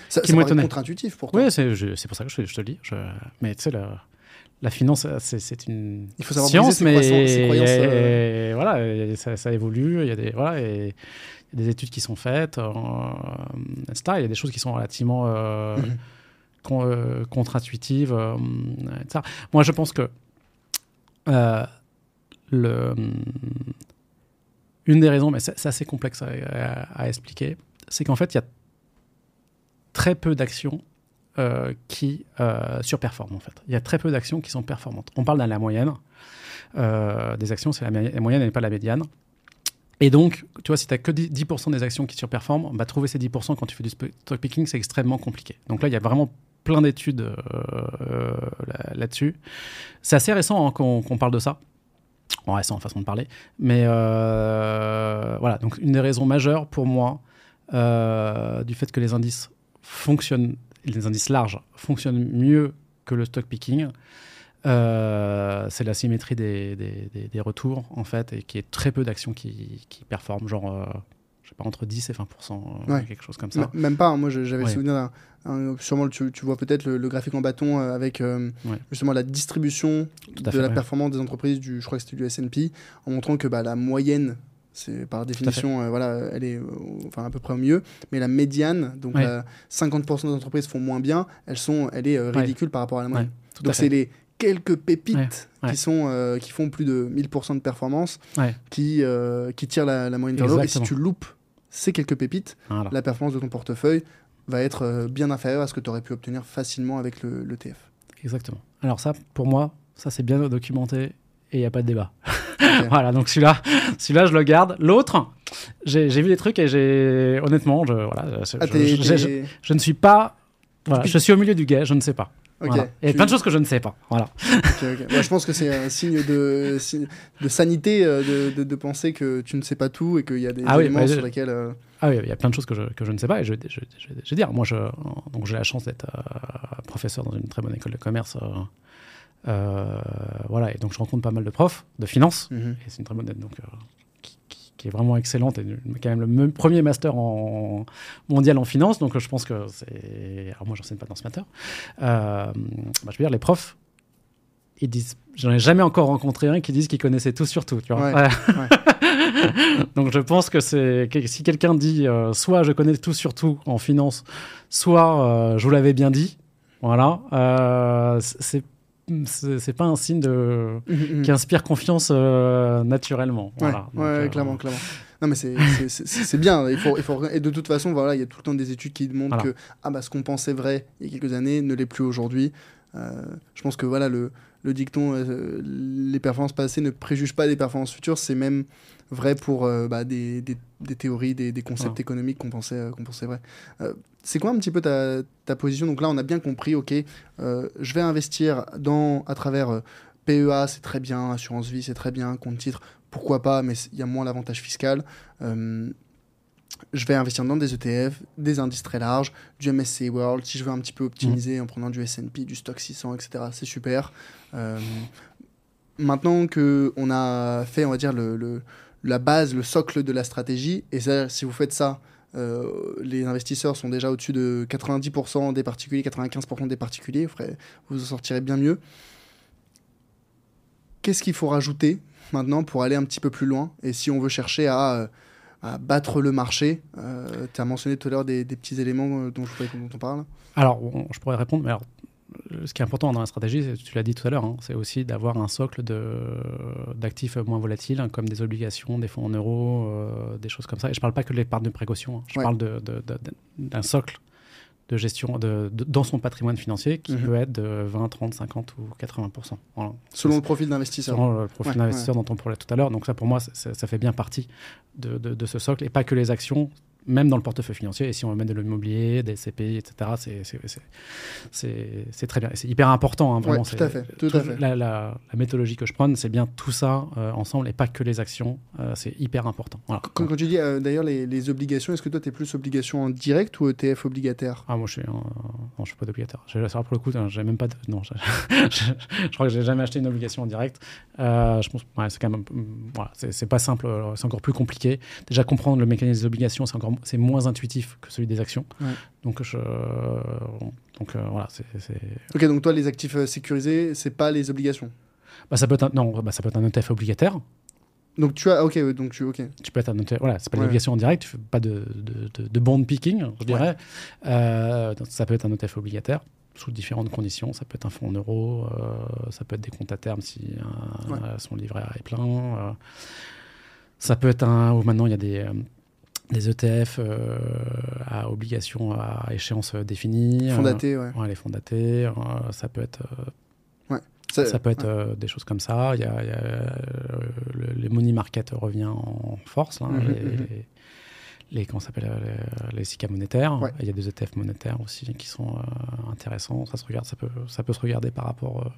Ça, qui étonné. contre-intuitif pour toi. Oui, c'est c'est pour ça que je, te le dis. Mais tu sais, la finance, c'est une il faut savoir science, mais ses croyances, et, voilà, et ça, ça, évolue. Il y a des voilà, et, des études qui sont faites, euh, etc. Il y a des choses qui sont relativement euh, -hmm. contre-intuitives, etc. Moi, je pense que le, une des raisons, mais c'est assez complexe à, expliquer, c'est qu'en fait, il y a très peu d'actions euh, qui euh, surperforment en fait. Il y a très peu d'actions qui sont performantes. On parle de la moyenne euh, des actions, c'est la, moyenne et pas la médiane. Et donc, tu vois, si tu n'as que 10%, des actions qui surperforment, bah, trouver ces 10% quand tu fais du stock picking, c'est extrêmement compliqué. Donc là, il y a vraiment plein d'études là-dessus. C'est assez récent hein, qu'on qu parle de ça. En récent, façon de parler. Mais euh, voilà, donc une des raisons majeures pour moi euh, du fait que les indices fonctionnent, les indices larges fonctionnent mieux que le stock picking, euh, c'est la symétrie des, retours, en fait, et qui est très peu d'actions qui, qui, performent, genre, je sais pas, entre 10 et 20 euh, ouais. quelque chose comme ça. Même pas, hein. moi j'avais ouais. souvenir d'un. Sûrement, tu, tu, vois peut-être le, le, graphique en bâton avec ouais. justement la distribution de fait, la performance des entreprises, du, je crois que c'était du SP, en montrant que bah, la moyenne c'est par définition, euh, voilà, elle est euh, enfin à peu près au mieux. Mais la médiane, donc Ouais. la 50% des entreprises font moins bien, elles sont, elle est euh, ridicule par rapport à la moyenne. Donc c'est les quelques pépites Ouais, ouais. qui sont euh, qui font plus de 1000% de performance Ouais. qui euh, qui tirent la, la moyenne vers. Et si tu loupes ces quelques pépites, Voilà. la performance de ton portefeuille va être euh, bien inférieure à ce que tu aurais pu obtenir facilement avec le, le TF. Exactement. Alors ça, pour moi, ça c'est bien documenté et il n'y a pas de débat. (laughs) voilà, donc celui-là, celui-là, je le garde. L'autre, j'ai vu des trucs et j'ai, honnêtement, je, voilà, je, Ah, je, je- je ne suis pas, voilà, je suis au milieu du guet, je ne sais pas. Ok, Voilà. Il y a tu- plein de choses que je ne sais pas. Voilà. Ouais, je pense que c'est un signe de, de sanité euh, de, de, de penser que tu ne sais pas tout et qu'il y a des Ah éléments sur je- lesquels. euh, Ah oui, il y a plein de choses que je, que je ne sais pas et je, je, je, dire, moi, donc j'ai la chance d'être euh, professeur dans une très bonne école de commerce. euh, voilà, et donc je rencontre pas mal de profs de finance. mhm. Et c'est une très bonne donc, qui, qui- qui est vraiment excellente et quand même le premier master en, mondial en finance. Donc je pense que c'est. Alors moi, j'enseigne pas dans ce master. Euh, bah, je veux dire, les profs, ils disent. J'en ai jamais encore rencontré un qui dise qu'il connaissait tout sur tout. Tu vois Ouais, (laughs) donc je pense que c'est si quelqu'un dit euh, soit je connais tout sur tout en finance, soit euh, je vous l'avais bien dit. Voilà, c'est c'est pas un signe de Mhm, qui inspire confiance euh, naturellement. Ouais, Voilà. ouais, Donc, euh, clairement, clairement. Non, mais c'est- bien. Il faut, il faut... Et de toute façon, voilà, il y a tout le temps des études qui montrent Voilà. que ah, bah, ce qu'on pensait vrai il y a quelques années ne l'est plus aujourd'hui. Euh, je pense que voilà, le, le dicton euh, les performances passées ne préjugent pas des performances futures, c'est même vrai pour euh, bah, des, des, des théories, des, des concepts économiques qu'on pensait, qu'on pensait vrais. C'est quoi un petit peu ta, ta position? Donc là, on a bien compris, ok, euh, je vais investir dans, à travers euh, PEA, c'est très bien, assurance vie, c'est très bien, compte titre, pourquoi pas, mais il y a moins l'avantage fiscal. Euh, je vais investir dans des ETF, des indices très larges, du MSCI World. Si je veux un petit peu optimiser en prenant du S&P, du Stock 600, etc., c'est super. Maintenant que on a fait, on va dire, le, le- la base, le socle de la stratégie, et ça, si vous faites ça, euh, les investisseurs sont déjà au-dessus de 90% des particuliers, 95% des particuliers, vous, vous en sortirez bien mieux. Qu'est-ce qu'il faut rajouter maintenant pour aller un petit peu plus loin Et si on veut chercher à, euh, battre le marché, euh, tu as mentionné tout à l'heure des, petits éléments dont, je on parle. Alors, je pourrais répondre, mais alors, ce qui est important dans la stratégie, tu l'as dit tout à l'heure, hein, c'est aussi d'avoir un socle d'actifs moins volatiles, hein, comme des obligations, des fonds en euros, euh, des choses comme ça. Et je ne parle pas que de l'épargne de précaution, hein. je Ouais. parle d'un socle de gestion de, de- dans son patrimoine financier qui Mhm. peut être de 20, 30, 50 ou 80%. Voilà. Selon le profil d'investisseur. Selon le profil Ouais, d'investisseur dont on parlait tout à l'heure. Donc ça, pour moi, ça fait bien partie de ce socle, et pas que les actions, même dans le portefeuille financier. Et si on veut mettre de l'immobilier, des CPI, etc., c'est- très bien. C'est hyper important, hein, vraiment. Ouais, tout à fait, tout à fait. La, la- la méthodologie que je prône, c'est bien tout ça euh, ensemble, et pas que les actions. Euh, c'est hyper important. Voilà. Quand, quand tu dis euh, d'ailleurs les, les obligations, est-ce que toi tu es plus obligation en direct ou ETF obligataire? Ah, moi, je suis, non, je suis pas d'obligataire. Pour le coup, j'ai même pas de, non, (laughs) je, je- je crois que j'ai jamais acheté une obligation en direct. Je pense, ouais, c'est quand même, voilà, c'est pas simple, c'est encore plus compliqué. Déjà comprendre le mécanisme des obligations, c'est encore c'est moins intuitif que celui des actions. Ouais. Donc, je, donc euh, voilà, c'est. c'est- Ok, donc toi, les actifs euh, sécurisés, c'est pas les obligations. Bah, ça peut être un, non, bah, ça peut être un ETF obligataire. Donc tu as, ok, donc tu, ok. Tu peux être un ETF, voilà, c'est pas Ouais. l'obligation en direct, tu fais pas de, de, de, de bond picking, je dirais. Euh, donc ça peut être un ETF obligataire sous différentes conditions. Ça peut être un fonds en euros, euh, ça peut être des comptes à terme si euh, Ouais. son livret A est plein. euh, ça peut être un. Ou maintenant il y a des. Des ETF euh, à obligation à échéance définie. Fonds euh, datés, ouais. ouais, les fonds datés. euh, ça peut être euh, Ça, ça peut être ouais. des choses comme ça. Il y a, il y a, le, les money market revient en force. là, Mhm, les, mhm. les, les- comment ça s'appelle euh, les, les SICA monétaires. Ouais. Il y a des ETF monétaires aussi qui sont euh, intéressants. Ça se regarde, ça peut, ça peut se regarder par rapport euh,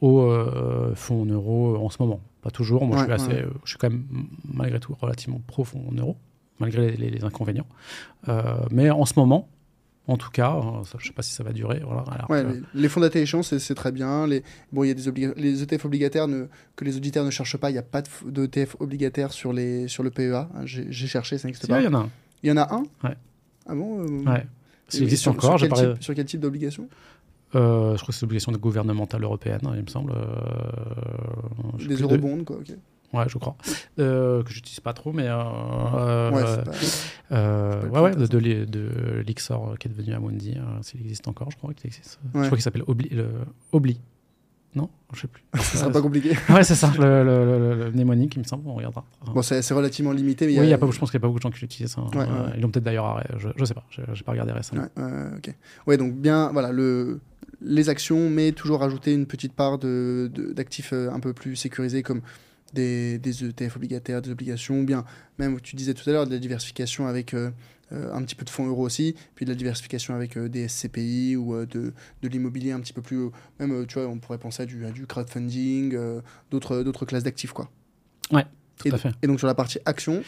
aux euh, fonds en euros en ce moment. Pas toujours. Moi, je, suis Ouais, assez, ouais. je suis quand même malgré tout relativement pro fonds en euros, malgré les, inconvénients. Euh, mais en ce moment. En tout cas, euh, ça, je ne sais pas si ça va durer. Voilà, alors Ouais, que- les, les fonds datés échéance, c'est- très bien. Les, bon, il y a des les ETF obligataires ne- que les auditeurs ne cherchent pas. Il n'y a pas d'ETF obligataire sur, les, sur le PEA. hein. J'ai cherché, ça n'existe Si, pas. il y en a un. Il y en a un Ouais. Ah bon euh, Ouais. Existe sur- encore, sur quel, parlé. type, sur quel type d'obligation? Euh, je crois que c'est l'obligation gouvernementale européenne, hein, il me semble. euh, Des eurobonds, quoi. ok. Ouais, je crois. Euh, que j'utilise pas trop, mais. Euh, ouais, euh, euh, ouais, ouais, plus de, de, l'I- de l'Ixor qui est devenu Amundi, s'il existe encore, je crois qu'il existe. Ouais. Je crois qu'il s'appelle Obli. Le... Obli. Non Je sais plus. (laughs) ça sera pas compliqué. ouais, c'est ça, le, le, mnémonique, il me semble, on regardera. Bon, c'est relativement limité. Mais il y oui, a, y a pas, je pense qu'il n'y a pas beaucoup de gens qui l'utilisent. hein. Ouais, ouais, ouais. Ils l'ont peut-être d'ailleurs arrêté, je, je sais pas, j'ai j'ai pas regardé récemment. Ouais, ouais, ok. Ouais, donc bien, voilà, le, les actions, mais toujours rajouter une petite part de- de- d'actifs euh, un peu plus sécurisés comme des, des ETF obligataires, des obligations, ou bien même, tu disais tout à l'heure, de la diversification avec euh, euh, un petit peu de fonds euros aussi, puis de la diversification avec euh, des SCPI ou euh, de, de l'immobilier un petit peu plus. même, tu vois, on pourrait penser à du, à du crowdfunding, d'autres d'autres classes d'actifs, quoi. Ouais, tout et, à fait. et donc sur la partie action,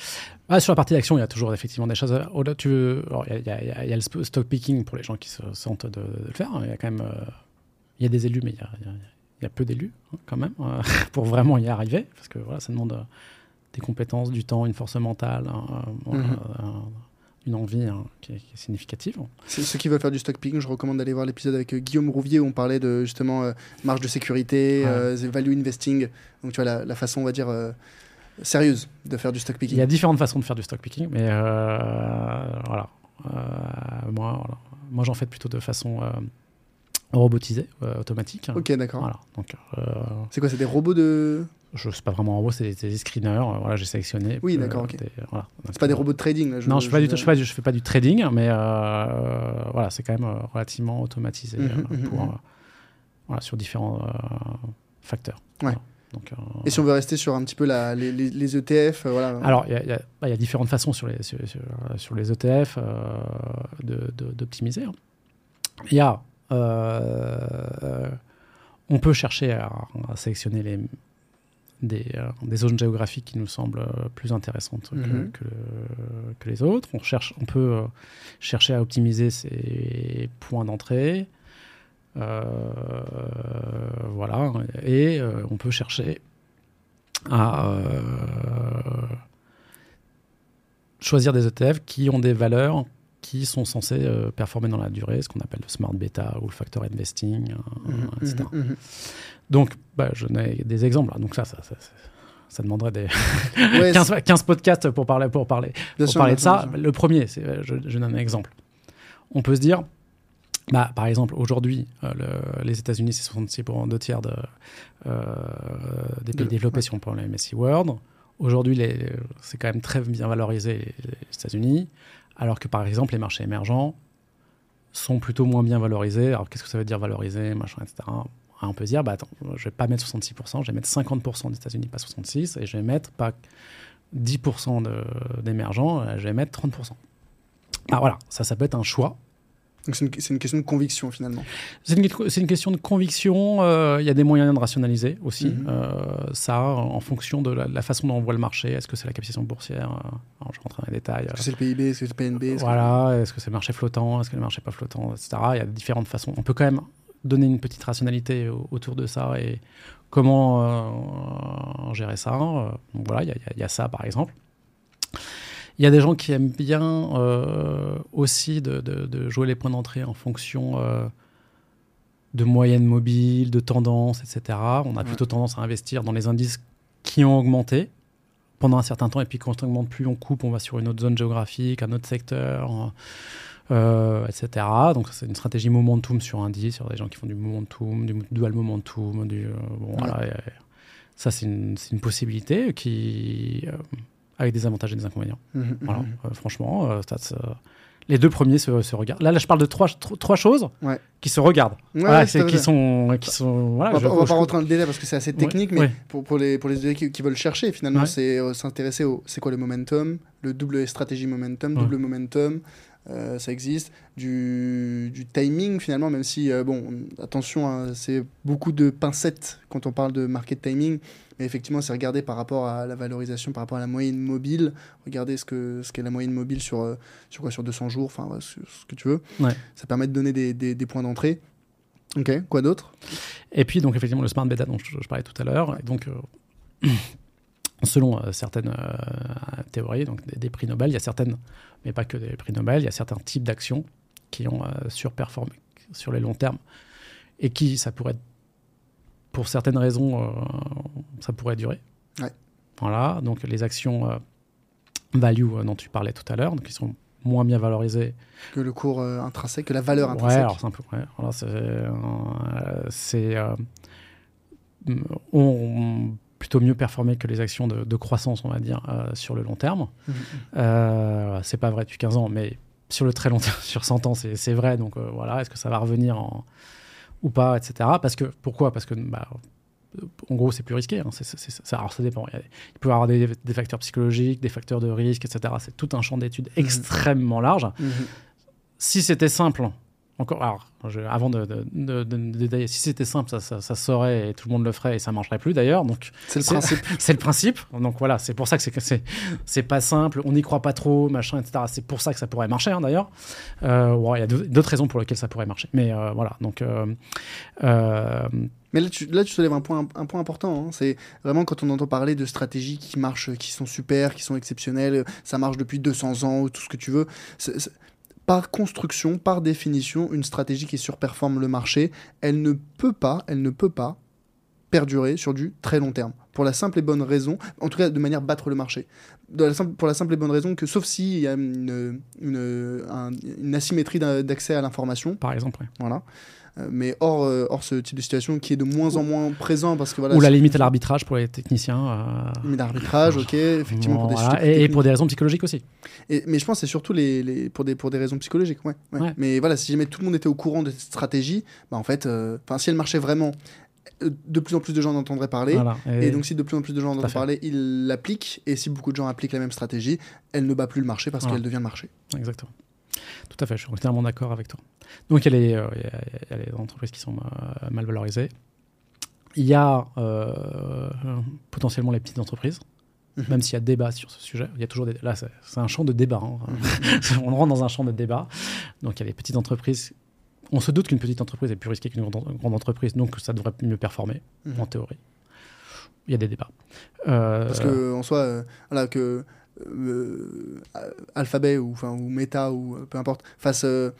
Ah, sur la partie action, il y a toujours effectivement des choses. Au-delà, tu veux- alors, il y, a- il y a- il y a le stock picking pour les gens qui se sentent de, de le faire. Il y a quand même, il y a des élus, mais il y a, il y a- il y a peu d'élus hein, quand même euh, (laughs) pour vraiment y arriver, parce que voilà, ça demande euh, des compétences, du temps, une force mentale, hein, euh, Mhm. une envie hein, qui, est, qui est significative. C'est- Ceux qui veulent faire du stock picking, je recommande d'aller voir l'épisode avec Guillaume Rouvier où on parlait de justement marge de sécurité, Ouais. value investing. Donc tu vois la, la façon, on va dire, sérieuse de faire du stock Il picking. y a différentes façons de faire du stock picking, mais euh, voilà. Euh, moi, voilà. moi, j'en fais plutôt de façon euh, robotisée, euh, automatique. Ok, d'accord. Voilà. Donc, euh, C'est quoi C'est des robots de. je sais pas vraiment en robot, c'est des, screeners. euh, voilà, j'ai sélectionné. Oui, euh, d'accord, voilà. C'est pas des robots de trading là, non, je fais pas du tout. Je fais pas du, je fais pas du trading, mais euh, voilà, c'est quand même euh, relativement automatisé Mhm, euh, mhm, pour, mhm. euh, voilà, sur différents euh, facteurs. Ouais. Voilà. Donc, euh, Et si on veut rester sur un petit peu la, les, les- les ETF, euh, voilà. Alors, il y, y bah, il y a différentes façons sur les, sur, sur- sur les ETF euh, de- de- d'optimiser. hein. Il y a. euh, on peut chercher à, à sélectionner les, des, euh, des zones géographiques qui nous semblent euh, plus intéressantes que, Mhm. que, que les autres. On, cherche, on peut euh, chercher à optimiser ces points d'entrée. Euh, voilà. Et euh, on peut chercher à euh, choisir des ETF qui ont des valeurs qui sont censées euh, performer dans la durée, ce qu'on appelle le smart beta ou le factor investing, euh, Mhm, etc. mhm, mhm. Donc, bah, je n'ai des exemples. Donc ça, ça, ça, ça- ça demanderait des (laughs) Ouais, (laughs) 15, 15 podcasts pour parler, pour parler, bien pour sûr, parler de ça. sûr. Le premier, c'est, euh, je, je donne un exemple. On peut se dire, bah, par exemple, aujourd'hui, euh, le- les États-Unis, c'est 66 pour deux tiers de, des pays De- développés ouais. si on prend le MSCI World. Aujourd'hui, les- c'est quand même très bien valorisé les, les États-Unis, alors que par exemple, les marchés émergents sont plutôt moins bien valorisés. Alors, qu'est-ce que ça veut dire valoriser, machin, etc. On peut dire, bah, attends, je vais pas mettre 66%, je vais mettre 50% des États-Unis, pas 66%, et je vais mettre pas 10% de- d'émergents, euh, je vais mettre 30%. Ah, voilà, ça, ça peut être un choix. Donc c'est une, question de conviction finalement. C'est une, question de conviction. euh, Il y a des moyens de rationaliser aussi. Mhm. euh, ça, en fonction de la, la façon dont on voit le marché. Est-ce que c'est la capitalisation boursière euh, alors, Je rentre dans les détails. Est-ce que c'est le PIB Est-ce que c'est le PNB Voilà, est-ce que c'est le marché flottant, est-ce que le marché pas flottant, etc. Il y a différentes façons. On peut quand même donner une petite rationalité au- autour de ça et comment gérer ça. Donc voilà, y, y il y a ça par exemple. Il y a des gens qui aiment bien euh, aussi de, de- de jouer les points d'entrée en fonction euh, de moyenne mobile, de tendance, etc. On a Ouais. plutôt tendance à investir dans les indices qui ont augmenté pendant un certain temps, et puis quand on augmente plus, on coupe, on va sur une autre zone géographique, un autre secteur, euh, etc. Donc c'est une stratégie momentum sur indice, sur des gens qui font du momentum, du dual momentum, du euh, bon, voilà, et, euh, ça c'est une, une possibilité qui euh, avec des avantages et des inconvénients. Mhm, Voilà, mhm. euh, franchement, euh, se- les deux premiers se, se regardent. Là, là, je parle de trois, tro- trois choses Ouais. qui se regardent. Ouais, Voilà, ouais, qui sont, qui sont. Voilà, on va, je- pas- on va je- pas rentrer dans le délai parce que c'est assez technique, mais pour, pour les, pour les étudiants qui, qui veulent chercher, finalement, c'est euh, s'intéresser au c'est quoi le momentum, le double stratégie momentum, double momentum, euh, ça existe. Du, du timing, finalement, même si, euh, bon, attention, hein, c'est beaucoup de pincettes quand on parle de market timing, mais effectivement, c'est regarder par rapport à la valorisation, par rapport à la moyenne mobile, regarder ce que ce qu'est la moyenne mobile sur, euh, sur quoi, sur 200 jours, enfin, ce que tu veux. Ouais. Ça permet de donner des, des, des points d'entrée. Ok, quoi d'autre? Et puis, donc, effectivement, le smart beta dont je, je parlais tout à l'heure. Donc, (clears throat) selon euh, certaines euh, théories, donc des, des prix Nobel, il y a certaines, mais pas que des prix Nobel, il y a certains types d'actions qui ont euh, surperformé sur les longs termes et qui, ça pourrait, être- pour certaines raisons, ça pourrait durer. Ouais. Voilà, donc les actions value dont tu parlais tout à l'heure, donc qui sont moins bien valorisées que le cours euh, intrinsèque, que la valeur Ouais, intrinsèque. alors c'est un peu. Ouais, c'est. euh, euh, ont plutôt mieux performé que les actions de, de croissance, on va dire, euh, sur le long terme. Mhm. Euh, c'est pas vrai depuis 15 ans, mais sur le très long terme, (laughs) sur 100 ans, c'est c'est vrai. Donc euh, voilà, est-ce que ça va revenir en, ou pas, etc. Parce que, pourquoi? Parce que, bah, en gros, c'est plus risqué. hein. Alors ça dépend. Il, peut y avoir des, des facteurs psychologiques, des facteurs de risque, etc. C'est tout un champ d'études extrêmement large. Mhm. Si c'était simple, encore, alors, je- avant de, de- si c'était simple, ça, ça, ça saurait et tout le monde le ferait et ça marcherait plus d'ailleurs. Donc C'est le principe. (laughs) c'est le principe. Donc voilà, c'est pour ça que c'est c'est pas simple. On n'y croit pas trop, machin, etc. C'est pour ça que ça pourrait marcher hein, d'ailleurs. Euh, ouais, il y a d'autres raisons pour lesquelles ça pourrait marcher. Mais euh, voilà, donc euh, euh, Mais là, tu, là, tu soulèves un point, un point important. hein. C'est vraiment quand on entend parler de stratégies qui marchent, qui sont super, qui sont exceptionnelles, ça marche depuis 200 ans, ou tout ce que tu veux. Par construction, par définition, une stratégie qui surperforme le marché, elle ne peut pas, elle ne peut pas perdurer sur du très long terme. Pour la simple et bonne raison, en tout cas de manière battre le marché. De la simple- pour la simple et bonne raison que, sauf s'il y a une, une, un- une asymétrie d'a- d'accès à l'information, par exemple, voilà. Euh, mais hors, euh, hors ce type de situation qui est de moins en moins présent parce que voilà. ou la limite à l'arbitrage pour les techniciens. euh, limite d'arbitrage, ok, effectivement pour des voilà. et, pour des raisons psychologiques aussi. Et- mais je pense que c'est surtout les, les- pour, des, pour des raisons psychologiques, ouais, ouais. Ouais. Mais voilà, si jamais tout le monde était au courant de cette stratégie, bah en fait, enfin si elle marchait vraiment, de plus en plus de gens en entendraient parler. Voilà. Et, donc si de plus en plus de gens en à entendent parler, ils l'appliquent. Et si beaucoup de gens appliquent la même stratégie, elle ne bat plus le marché parce Voilà. qu'elle devient le marché. Exactement. Tout à fait, je suis entièrement d'accord avec toi. Donc, il y, a les, il y a- il y a les entreprises qui sont euh, mal valorisées. Il y a euh, potentiellement les petites entreprises, Mhm. même s'il y a débat sur ce sujet. Il y a toujours des... Là, c'est un champ de débat. hein. (laughs) On rentre dans un champ de débat. Donc, il y a les petites entreprises. On se doute qu'une petite entreprise est plus risquée qu'une grande, grande entreprise, donc ça devrait mieux performer, Mhm. en théorie. Il y a des débats. Euh, Parce que en soi, euh, voilà, que euh, Alphabet ou, enfin, ou Meta ou euh, peu importe fasse euh,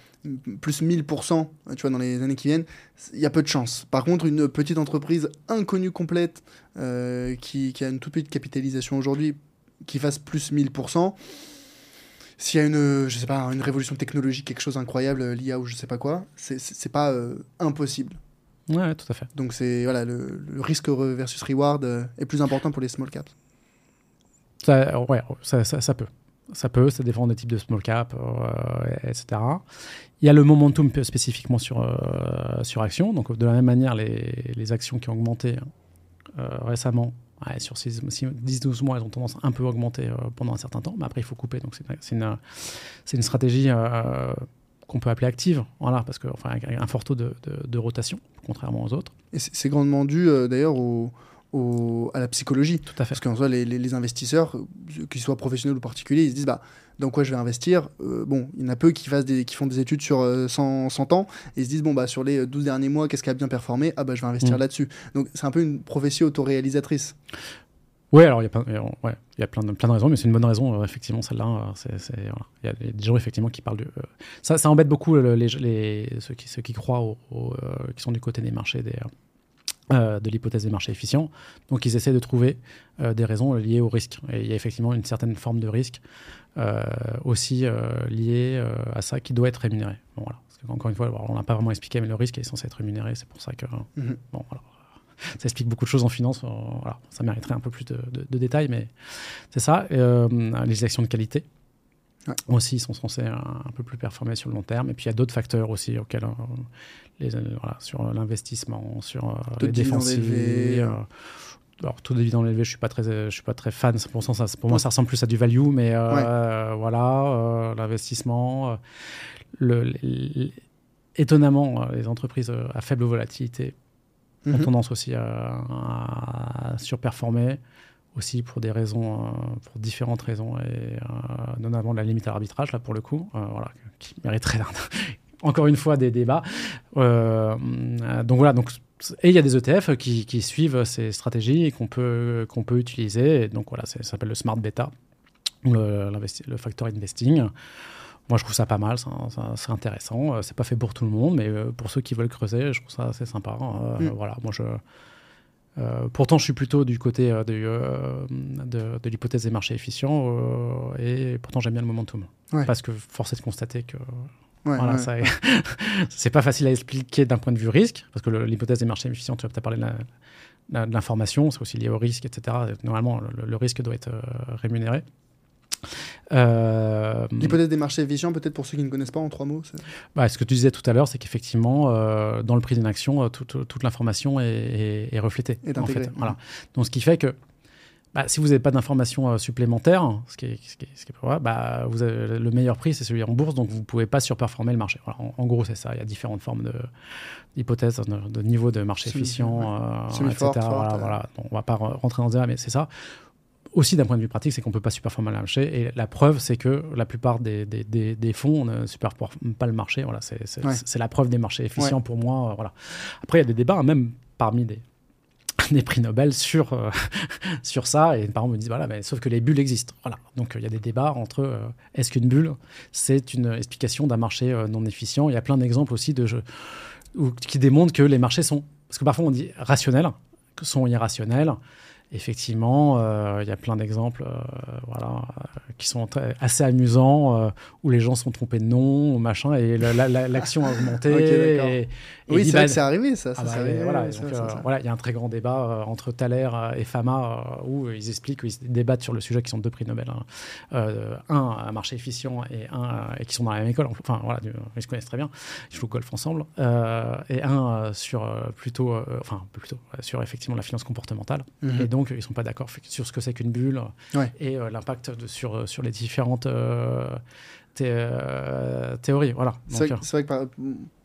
plus 1000% tu vois, dans les années qui viennent, il y a peu de chance. Par contre, une petite entreprise inconnue complète euh, qui, qui a une toute petite capitalisation aujourd'hui, qui fasse plus 1000%, s'il y a une, je sais pas, une révolution technologique, quelque chose d'incroyable, euh, l'IA ou je sais pas quoi, c'est- pas euh, impossible. Ouais, tout à fait. Donc c'est voilà, le, le risque versus reward euh, est plus important pour les small caps. Ça, ouais, ça, ça, peut. Ça peut, ça dépend des types de small cap, euh, etc. Il y a le momentum spécifiquement sur, euh, sur actions. Donc, de la même manière, les, les actions qui ont augmenté euh, récemment, ouais, sur 10-12 mois, elles ont tendance à un peu augmenter euh, pendant un certain temps. Mais après, il faut couper. Donc, c'est une, une, stratégie qu'on peut appeler active. Voilà, parce que, enfin, un fort taux de, de, rotation, contrairement aux autres. C'est grandement dû d'ailleurs au, au- à la psychologie. Tout à fait. Parce qu'en soi, les, les- les investisseurs, euh, qu'ils soient professionnels ou particuliers, ils se disent bah, dans quoi je vais investir Euh, Bon, il y en a peu qui, fassent des, qui font des études sur euh, 100, 100 ans et ils se disent bon, bah, sur les 12 derniers mois, qu'est-ce qui a bien performé? Ah, bah, je vais investir Mm. là-dessus. Donc, c'est un peu une prophétie autoréalisatrice. Ouais, alors il y a plein, ouais, il y a plein de, plein de raisons, mais c'est une bonne raison, effectivement, celle-là. Il y a des gens, effectivement, qui parlent de. ça, ça embête beaucoup les, les, ceux, qui, ceux qui croient, au, qui sont du côté des marchés, des, de l'hypothèse des marchés efficients. Donc, ils essaient de trouver des raisons liées au risque. Et il y a effectivement une certaine forme de risque aussi liée à ça qui doit être rémunéré. Bon, voilà. Encore une fois, on n'a pas vraiment expliqué, mais le risque est censé être rémunéré. C'est pour ça que. Mhm. Bon, voilà ça explique beaucoup de choses en finance. Euh, voilà, ça mériterait un peu plus de, détails, mais c'est ça. Euh, les actions de qualité aussi sont censées un, peu plus performer sur le long terme. Et puis il y a d'autres facteurs aussi auxquels euh, les, voilà, sur l'investissement, sur les défensives. alors tout dividende élevé, je suis pas très, je suis pas très fan. Pour, ça, pour moi, ça ressemble plus à du value, mais voilà, l'investissement, le, étonnamment, les entreprises à faible volatilité ont mhm. tendance aussi à, surperformer aussi pour des raisons, euh, pour différentes raisons, et euh, notamment la limite à l'arbitrage, là pour le coup, euh, voilà, qui mériterait encore une fois des débats. donc voilà, donc, et il y a des ETF qui, qui suivent ces stratégies et qu'on peut, qu'on peut utiliser. Et donc voilà, ça s'appelle le Smart Beta, le, le factor investing. Moi, je trouve ça pas mal, c'est intéressant. Euh, c'est pas fait pour tout le monde, mais euh, pour ceux qui veulent creuser, je trouve ça assez sympa. Euh, mm. Voilà, moi, je. pourtant, je suis plutôt du côté de, de, l'hypothèse des marchés efficients et pourtant j'aime bien le momentum. Parce que force est de constater que voilà, (laughs) c'est pas facile à expliquer d'un point de vue risque, parce que l'hypothèse des marchés efficients, tu as parlé de l'information, c'est aussi lié au risque, etc. Normalement, le risque doit être rémunéré. Euh, L'hypothèse des marchés efficients, peut-être pour ceux qui ne connaissent pas en trois mots bah, Ce que tu disais tout à l'heure, c'est qu'effectivement, euh, dans le prix d'une action, euh, toute, l'information est, reflétée. en fait. voilà. Donc, ce qui fait que bah, si vous n'avez pas d'informations supplémentaires, ce qui est, ce qui est, ce qui est bah, vous avez, le meilleur prix, c'est celui en bourse, donc vous ne pouvez pas surperformer le marché. Voilà, en, gros, c'est ça. Il y a différentes formes d'hypothèses, de, de, niveau de marché efficient, etc. voilà, voilà. on ne va pas rentrer dans ce débat, mais c'est ça aussi d'un point de vue pratique, c'est qu'on ne peut pas superformer le marché. Et la preuve, c'est que la plupart des, des, des, fonds ne superforment pas le marché. Voilà, c'est la preuve des marchés efficients pour moi. Voilà. Après, il y a des débats, hein, même parmi des, (laughs) des prix Nobel sur, euh, (laughs) sur ça. Et les parents me disent, voilà, mais, sauf que les bulles existent. Voilà. Donc il y a des débats entre euh, est-ce qu'une bulle, c'est une explication d'un marché euh, non efficient? Il y a plein d'exemples aussi de jeux qui démontrent que les marchés sont, parce que parfois on dit rationnels, sont irrationnels effectivement, euh, il y a plein d'exemples euh, voilà, qui sont assez amusants, euh, où les gens sont trompés de nom, machin, et l'action a (laughs) augmenté. oui, c'est vrai que c'est arrivé, ça. Ah bah, voilà, il y a un très grand débat entre Thaler et Fama, où ils expliquent, ils débattent sur le sujet, qui sont deux prix Nobel. Hein. un, un marché efficient, et un, et qui sont dans la même école, enfin voilà, ils se connaissent très bien, ils jouent au golf ensemble, et un sur plutôt, enfin plutôt, sur effectivement la finance comportementale. Mhm. Et donc, donc ils ne sont pas d'accord sur ce que c'est qu'une bulle et euh, l'impact sur, euh, sur les différentes euh, théories. Voilà. C'est vrai, que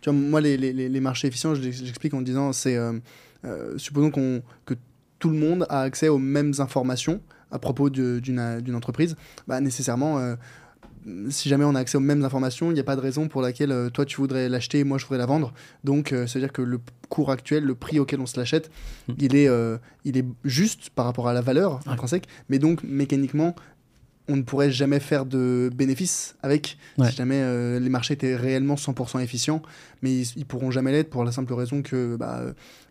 tu vois, moi, les, les, les, marchés efficients, j'explique en disant c'est supposons que tout le monde a accès aux mêmes informations à propos d'une entreprise, bah, nécessairement si jamais on a accès aux mêmes informations, il n'y a pas de raison pour laquelle euh, toi tu voudrais l'acheter et moi je voudrais la vendre. Donc, euh, c'est-à-dire que le cours actuel, le prix auquel on se l'achète, hmm. il, est, euh, il est juste par rapport à la valeur intrinsèque. Mais donc, mécaniquement, on ne pourrait jamais faire de bénéfices avec si jamais euh, les marchés étaient réellement 100% efficients, mais ils, ne pourront jamais l'être pour la simple raison que bah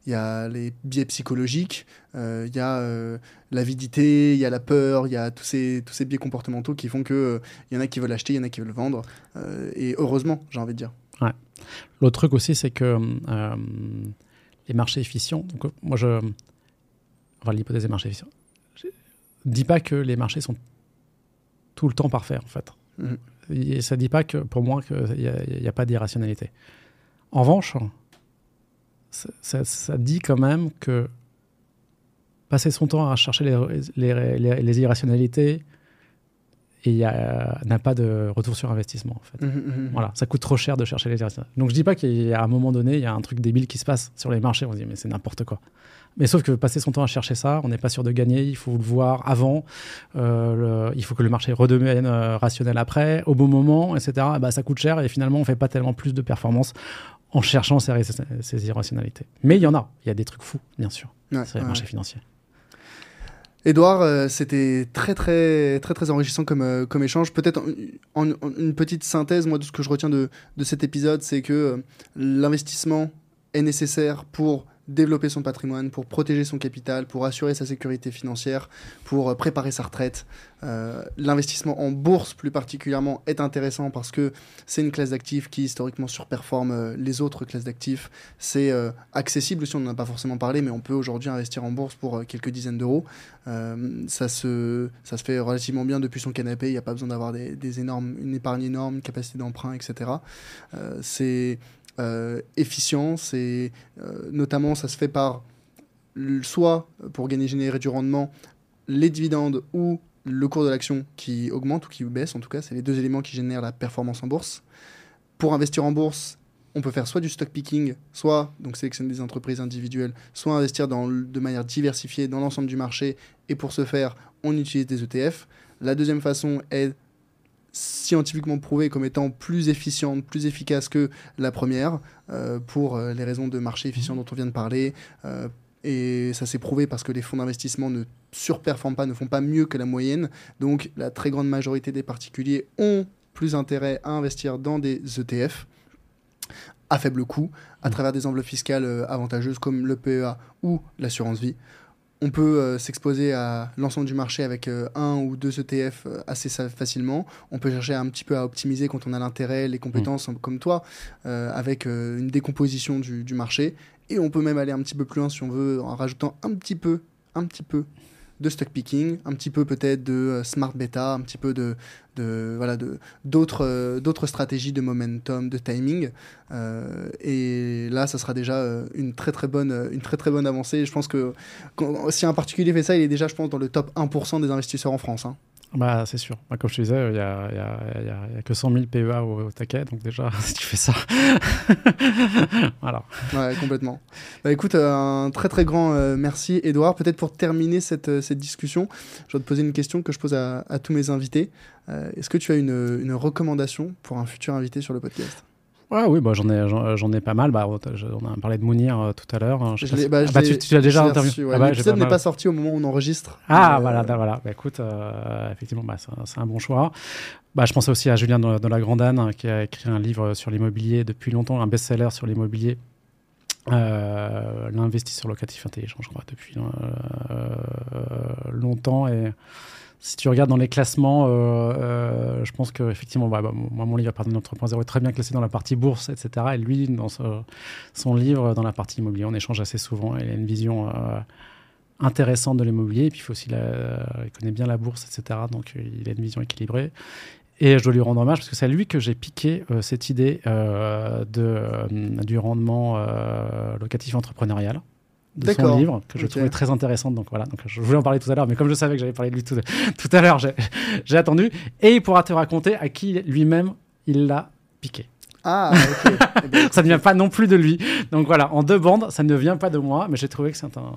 il y a les biais psychologiques, euh, il y a l'avidité, il y a la peur, il y a tous ces tous ces biais comportementaux qui font que il y en a qui veulent acheter, il y en a qui veulent vendre, et heureusement, j'ai envie de dire. Ouais. L'autre truc aussi, c'est que les marchés efficients. Donc moi je, enfin l'hypothèse des marchés efficients, je dis pas que les marchés sont tout le temps parfait, en fait. Mhm. Et ça ne dit pas que, pour moi qu'il n'y a, a, pas d'irrationalité. En revanche, ça, ça, dit quand même que passer son temps à chercher les, les, les, irrationalités et n'a pas de retour sur investissement. En fait. Mhm, mhm, voilà, ça coûte trop cher de chercher les irrationalités. Donc je dis pas a un moment donné, il y a un truc débile qui se passe sur les marchés. On se dit mais c'est n'importe quoi. Mais sauf que passer son temps à chercher ça, on n'est pas sûr de gagner. Il faut le voir avant. Euh, il faut que le marché redevienne euh, rationnel après, au bon moment, etc. Bah, ça coûte cher et finalement, on fait pas tellement plus de performance en cherchant ces, ces irrationalités. Mais il y en a. Il y a des trucs fous, bien sûr. sur les marchés financiers. Edouard, euh, c'était très très très très enrichissant comme, euh, comme échange. Peut-être en, une petite synthèse, moi de ce que je retiens de, de cet épisode, c'est que euh, l'investissement est nécessaire pour développer son patrimoine, pour protéger son capital, pour assurer sa sécurité financière, pour euh, préparer sa retraite. Euh, l'investissement en bourse plus particulièrement est intéressant parce que c'est une classe d'actifs qui historiquement surperforme euh, les autres classes d'actifs. C'est accessible si on n'en a pas forcément parlé, mais on peut aujourd'hui investir en bourse pour quelques dizaines d'euros. ça, se, ça se fait relativement bien depuis son canapé, il n'y a pas besoin d'avoir des, énormes, une épargne énorme, une capacité d'emprunt, etc. c'est euh, efficient. C'est euh, notamment ça se fait par soit pour gagner générer du rendement les dividendes ou le cours de l'action qui augmente ou qui baisse en tout cas, c'est les deux éléments qui génèrent la performance en bourse. Pour investir en bourse, on peut faire soit du stock picking, soit donc sélectionner des entreprises individuelles, soit investir dans, de manière diversifiée dans l'ensemble du marché. Et pour ce faire, on utilise des ETF. La deuxième façon est scientifiquement prouvée comme étant plus efficiente, plus efficace que la première, euh, pour euh, les raisons de marché efficient dont on vient de parler. Euh, et ça s'est prouvé parce que les fonds d'investissement ne surperforment pas, ne font pas mieux que la moyenne. Donc la très grande majorité des particuliers ont plus intérêt à investir dans des ETF à faible coût, à mmh. travers des enveloppes fiscales avantageuses comme le PEA ou l'assurance vie on peut euh, s'exposer à l'ensemble du marché avec euh, un ou deux ETF euh, assez facilement. On peut chercher un petit peu à optimiser quand on a l'intérêt, les compétences, mm. comme toi, avec une décomposition du, du, marché. Et on peut même aller un petit peu plus loin si on veut, en rajoutant un petit peu, un petit peu de stock picking, un petit peu peut-être de euh, smart beta, un petit peu de, de voilà de d'autres euh, d'autres stratégies de momentum, de timing. Euh, et là, ça sera déjà une très très bonne une très très bonne avancée. Je pense que si un particulier fait ça, il est déjà, je pense, dans le top 1% des investisseurs en France. Hein. Bah, c'est sûr. Bah, comme je te disais, il n'y a, a, a, que 100 000 PEA au, taquet, donc déjà, (laughs) si tu fais ça. (laughs) voilà. Ouais, complètement. Bah, écoute, euh, un très très grand euh, merci, Edouard. Peut-être pour terminer cette, euh, cette discussion, je vais te poser une question que je pose à, tous mes invités. Est-ce que tu as une, une recommandation pour un futur invité sur le podcast? Oui, bah, j'en ai, j'en, ai pas mal. Bah, on a parlé de Mounir euh, tout à l'heure. Hein, bah, ah, bah, tu, l'as déjà interviewé. Ouais. Ah, L'épisode n'est pas sorti au moment où on enregistre. Ah, voilà, euh, voilà. Bah, écoute, euh, effectivement, c'est, un bon choix. Bah, je pensais aussi à Julien dans, la Grande Anne, hein, qui a écrit un livre sur l'immobilier depuis longtemps, un best-seller sur l'immobilier. l'investisseur locatif intelligent, je crois, depuis longtemps. Et si tu regardes dans les classements, euh, euh, je pense que effectivement, bah, bah, moi, mon livre Pardon 3.0 est très bien classé dans la partie bourse, etc. Et lui, dans son livre, dans la partie immobilier, on échange assez souvent. il a une vision euh, intéressante de l'immobilier. Et puis, il, faut aussi il connaît bien la bourse, etc. Donc, il a une vision équilibrée. Et je dois lui rendre hommage parce que c'est à lui que j'ai piqué cette idée du rendement locatif entrepreneurial de son livre que je trouvais très intéressante. Donc voilà, donc je voulais en parler tout à l'heure, mais comme je savais que j'allais parler de lui tout, (laughs) tout à l'heure, (laughs) j'ai attendu. Et il pourra te raconter à qui lui-même il l'a piqué. Ah, ok. (laughs) Eh ben, ça ne vient pas non plus de lui. Donc voilà, en deux bandes, ça ne vient pas de moi, mais j'ai trouvé que c'est un,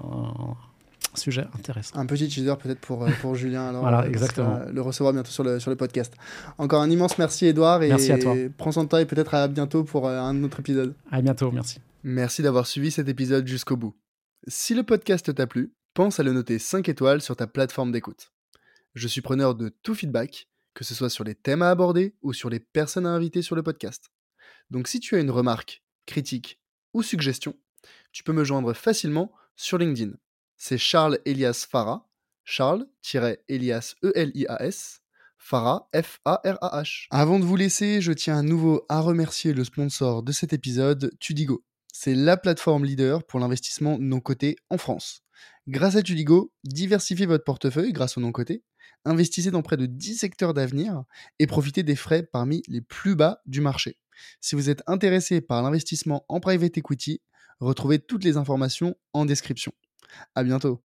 sujet intéressant. Un petit teaser peut-être pour, euh, pour Julien. Alors, voilà, euh, exactement. le recevoir bientôt sur le, sur le podcast. Encore un immense merci, Edouard. Et merci à toi. Prends son temps et peut-être à bientôt pour euh, un autre épisode. À bientôt, merci. Merci d'avoir suivi cet épisode jusqu'au bout. Si le podcast t'a plu, pense à le noter 5 étoiles sur ta plateforme d'écoute. Je suis preneur de tout feedback, que ce soit sur les thèmes à aborder ou sur les personnes à inviter sur le podcast. Donc si tu as une remarque, critique ou suggestion, tu peux me joindre facilement sur LinkedIn. C'est Charles Elias Farah, Charles-Elias E-L-I-A-S, Farah, F-A-R-A-H. Avant de vous laisser, je tiens à nouveau à remercier le sponsor de cet épisode, Tudigo c'est la plateforme leader pour l'investissement non coté en France. Grâce à Tudigo, diversifiez votre portefeuille grâce au non coté, investissez dans près de 10 secteurs d'avenir et profitez des frais parmi les plus bas du marché. Si vous êtes intéressé par l'investissement en private equity, retrouvez toutes les informations en description. À bientôt.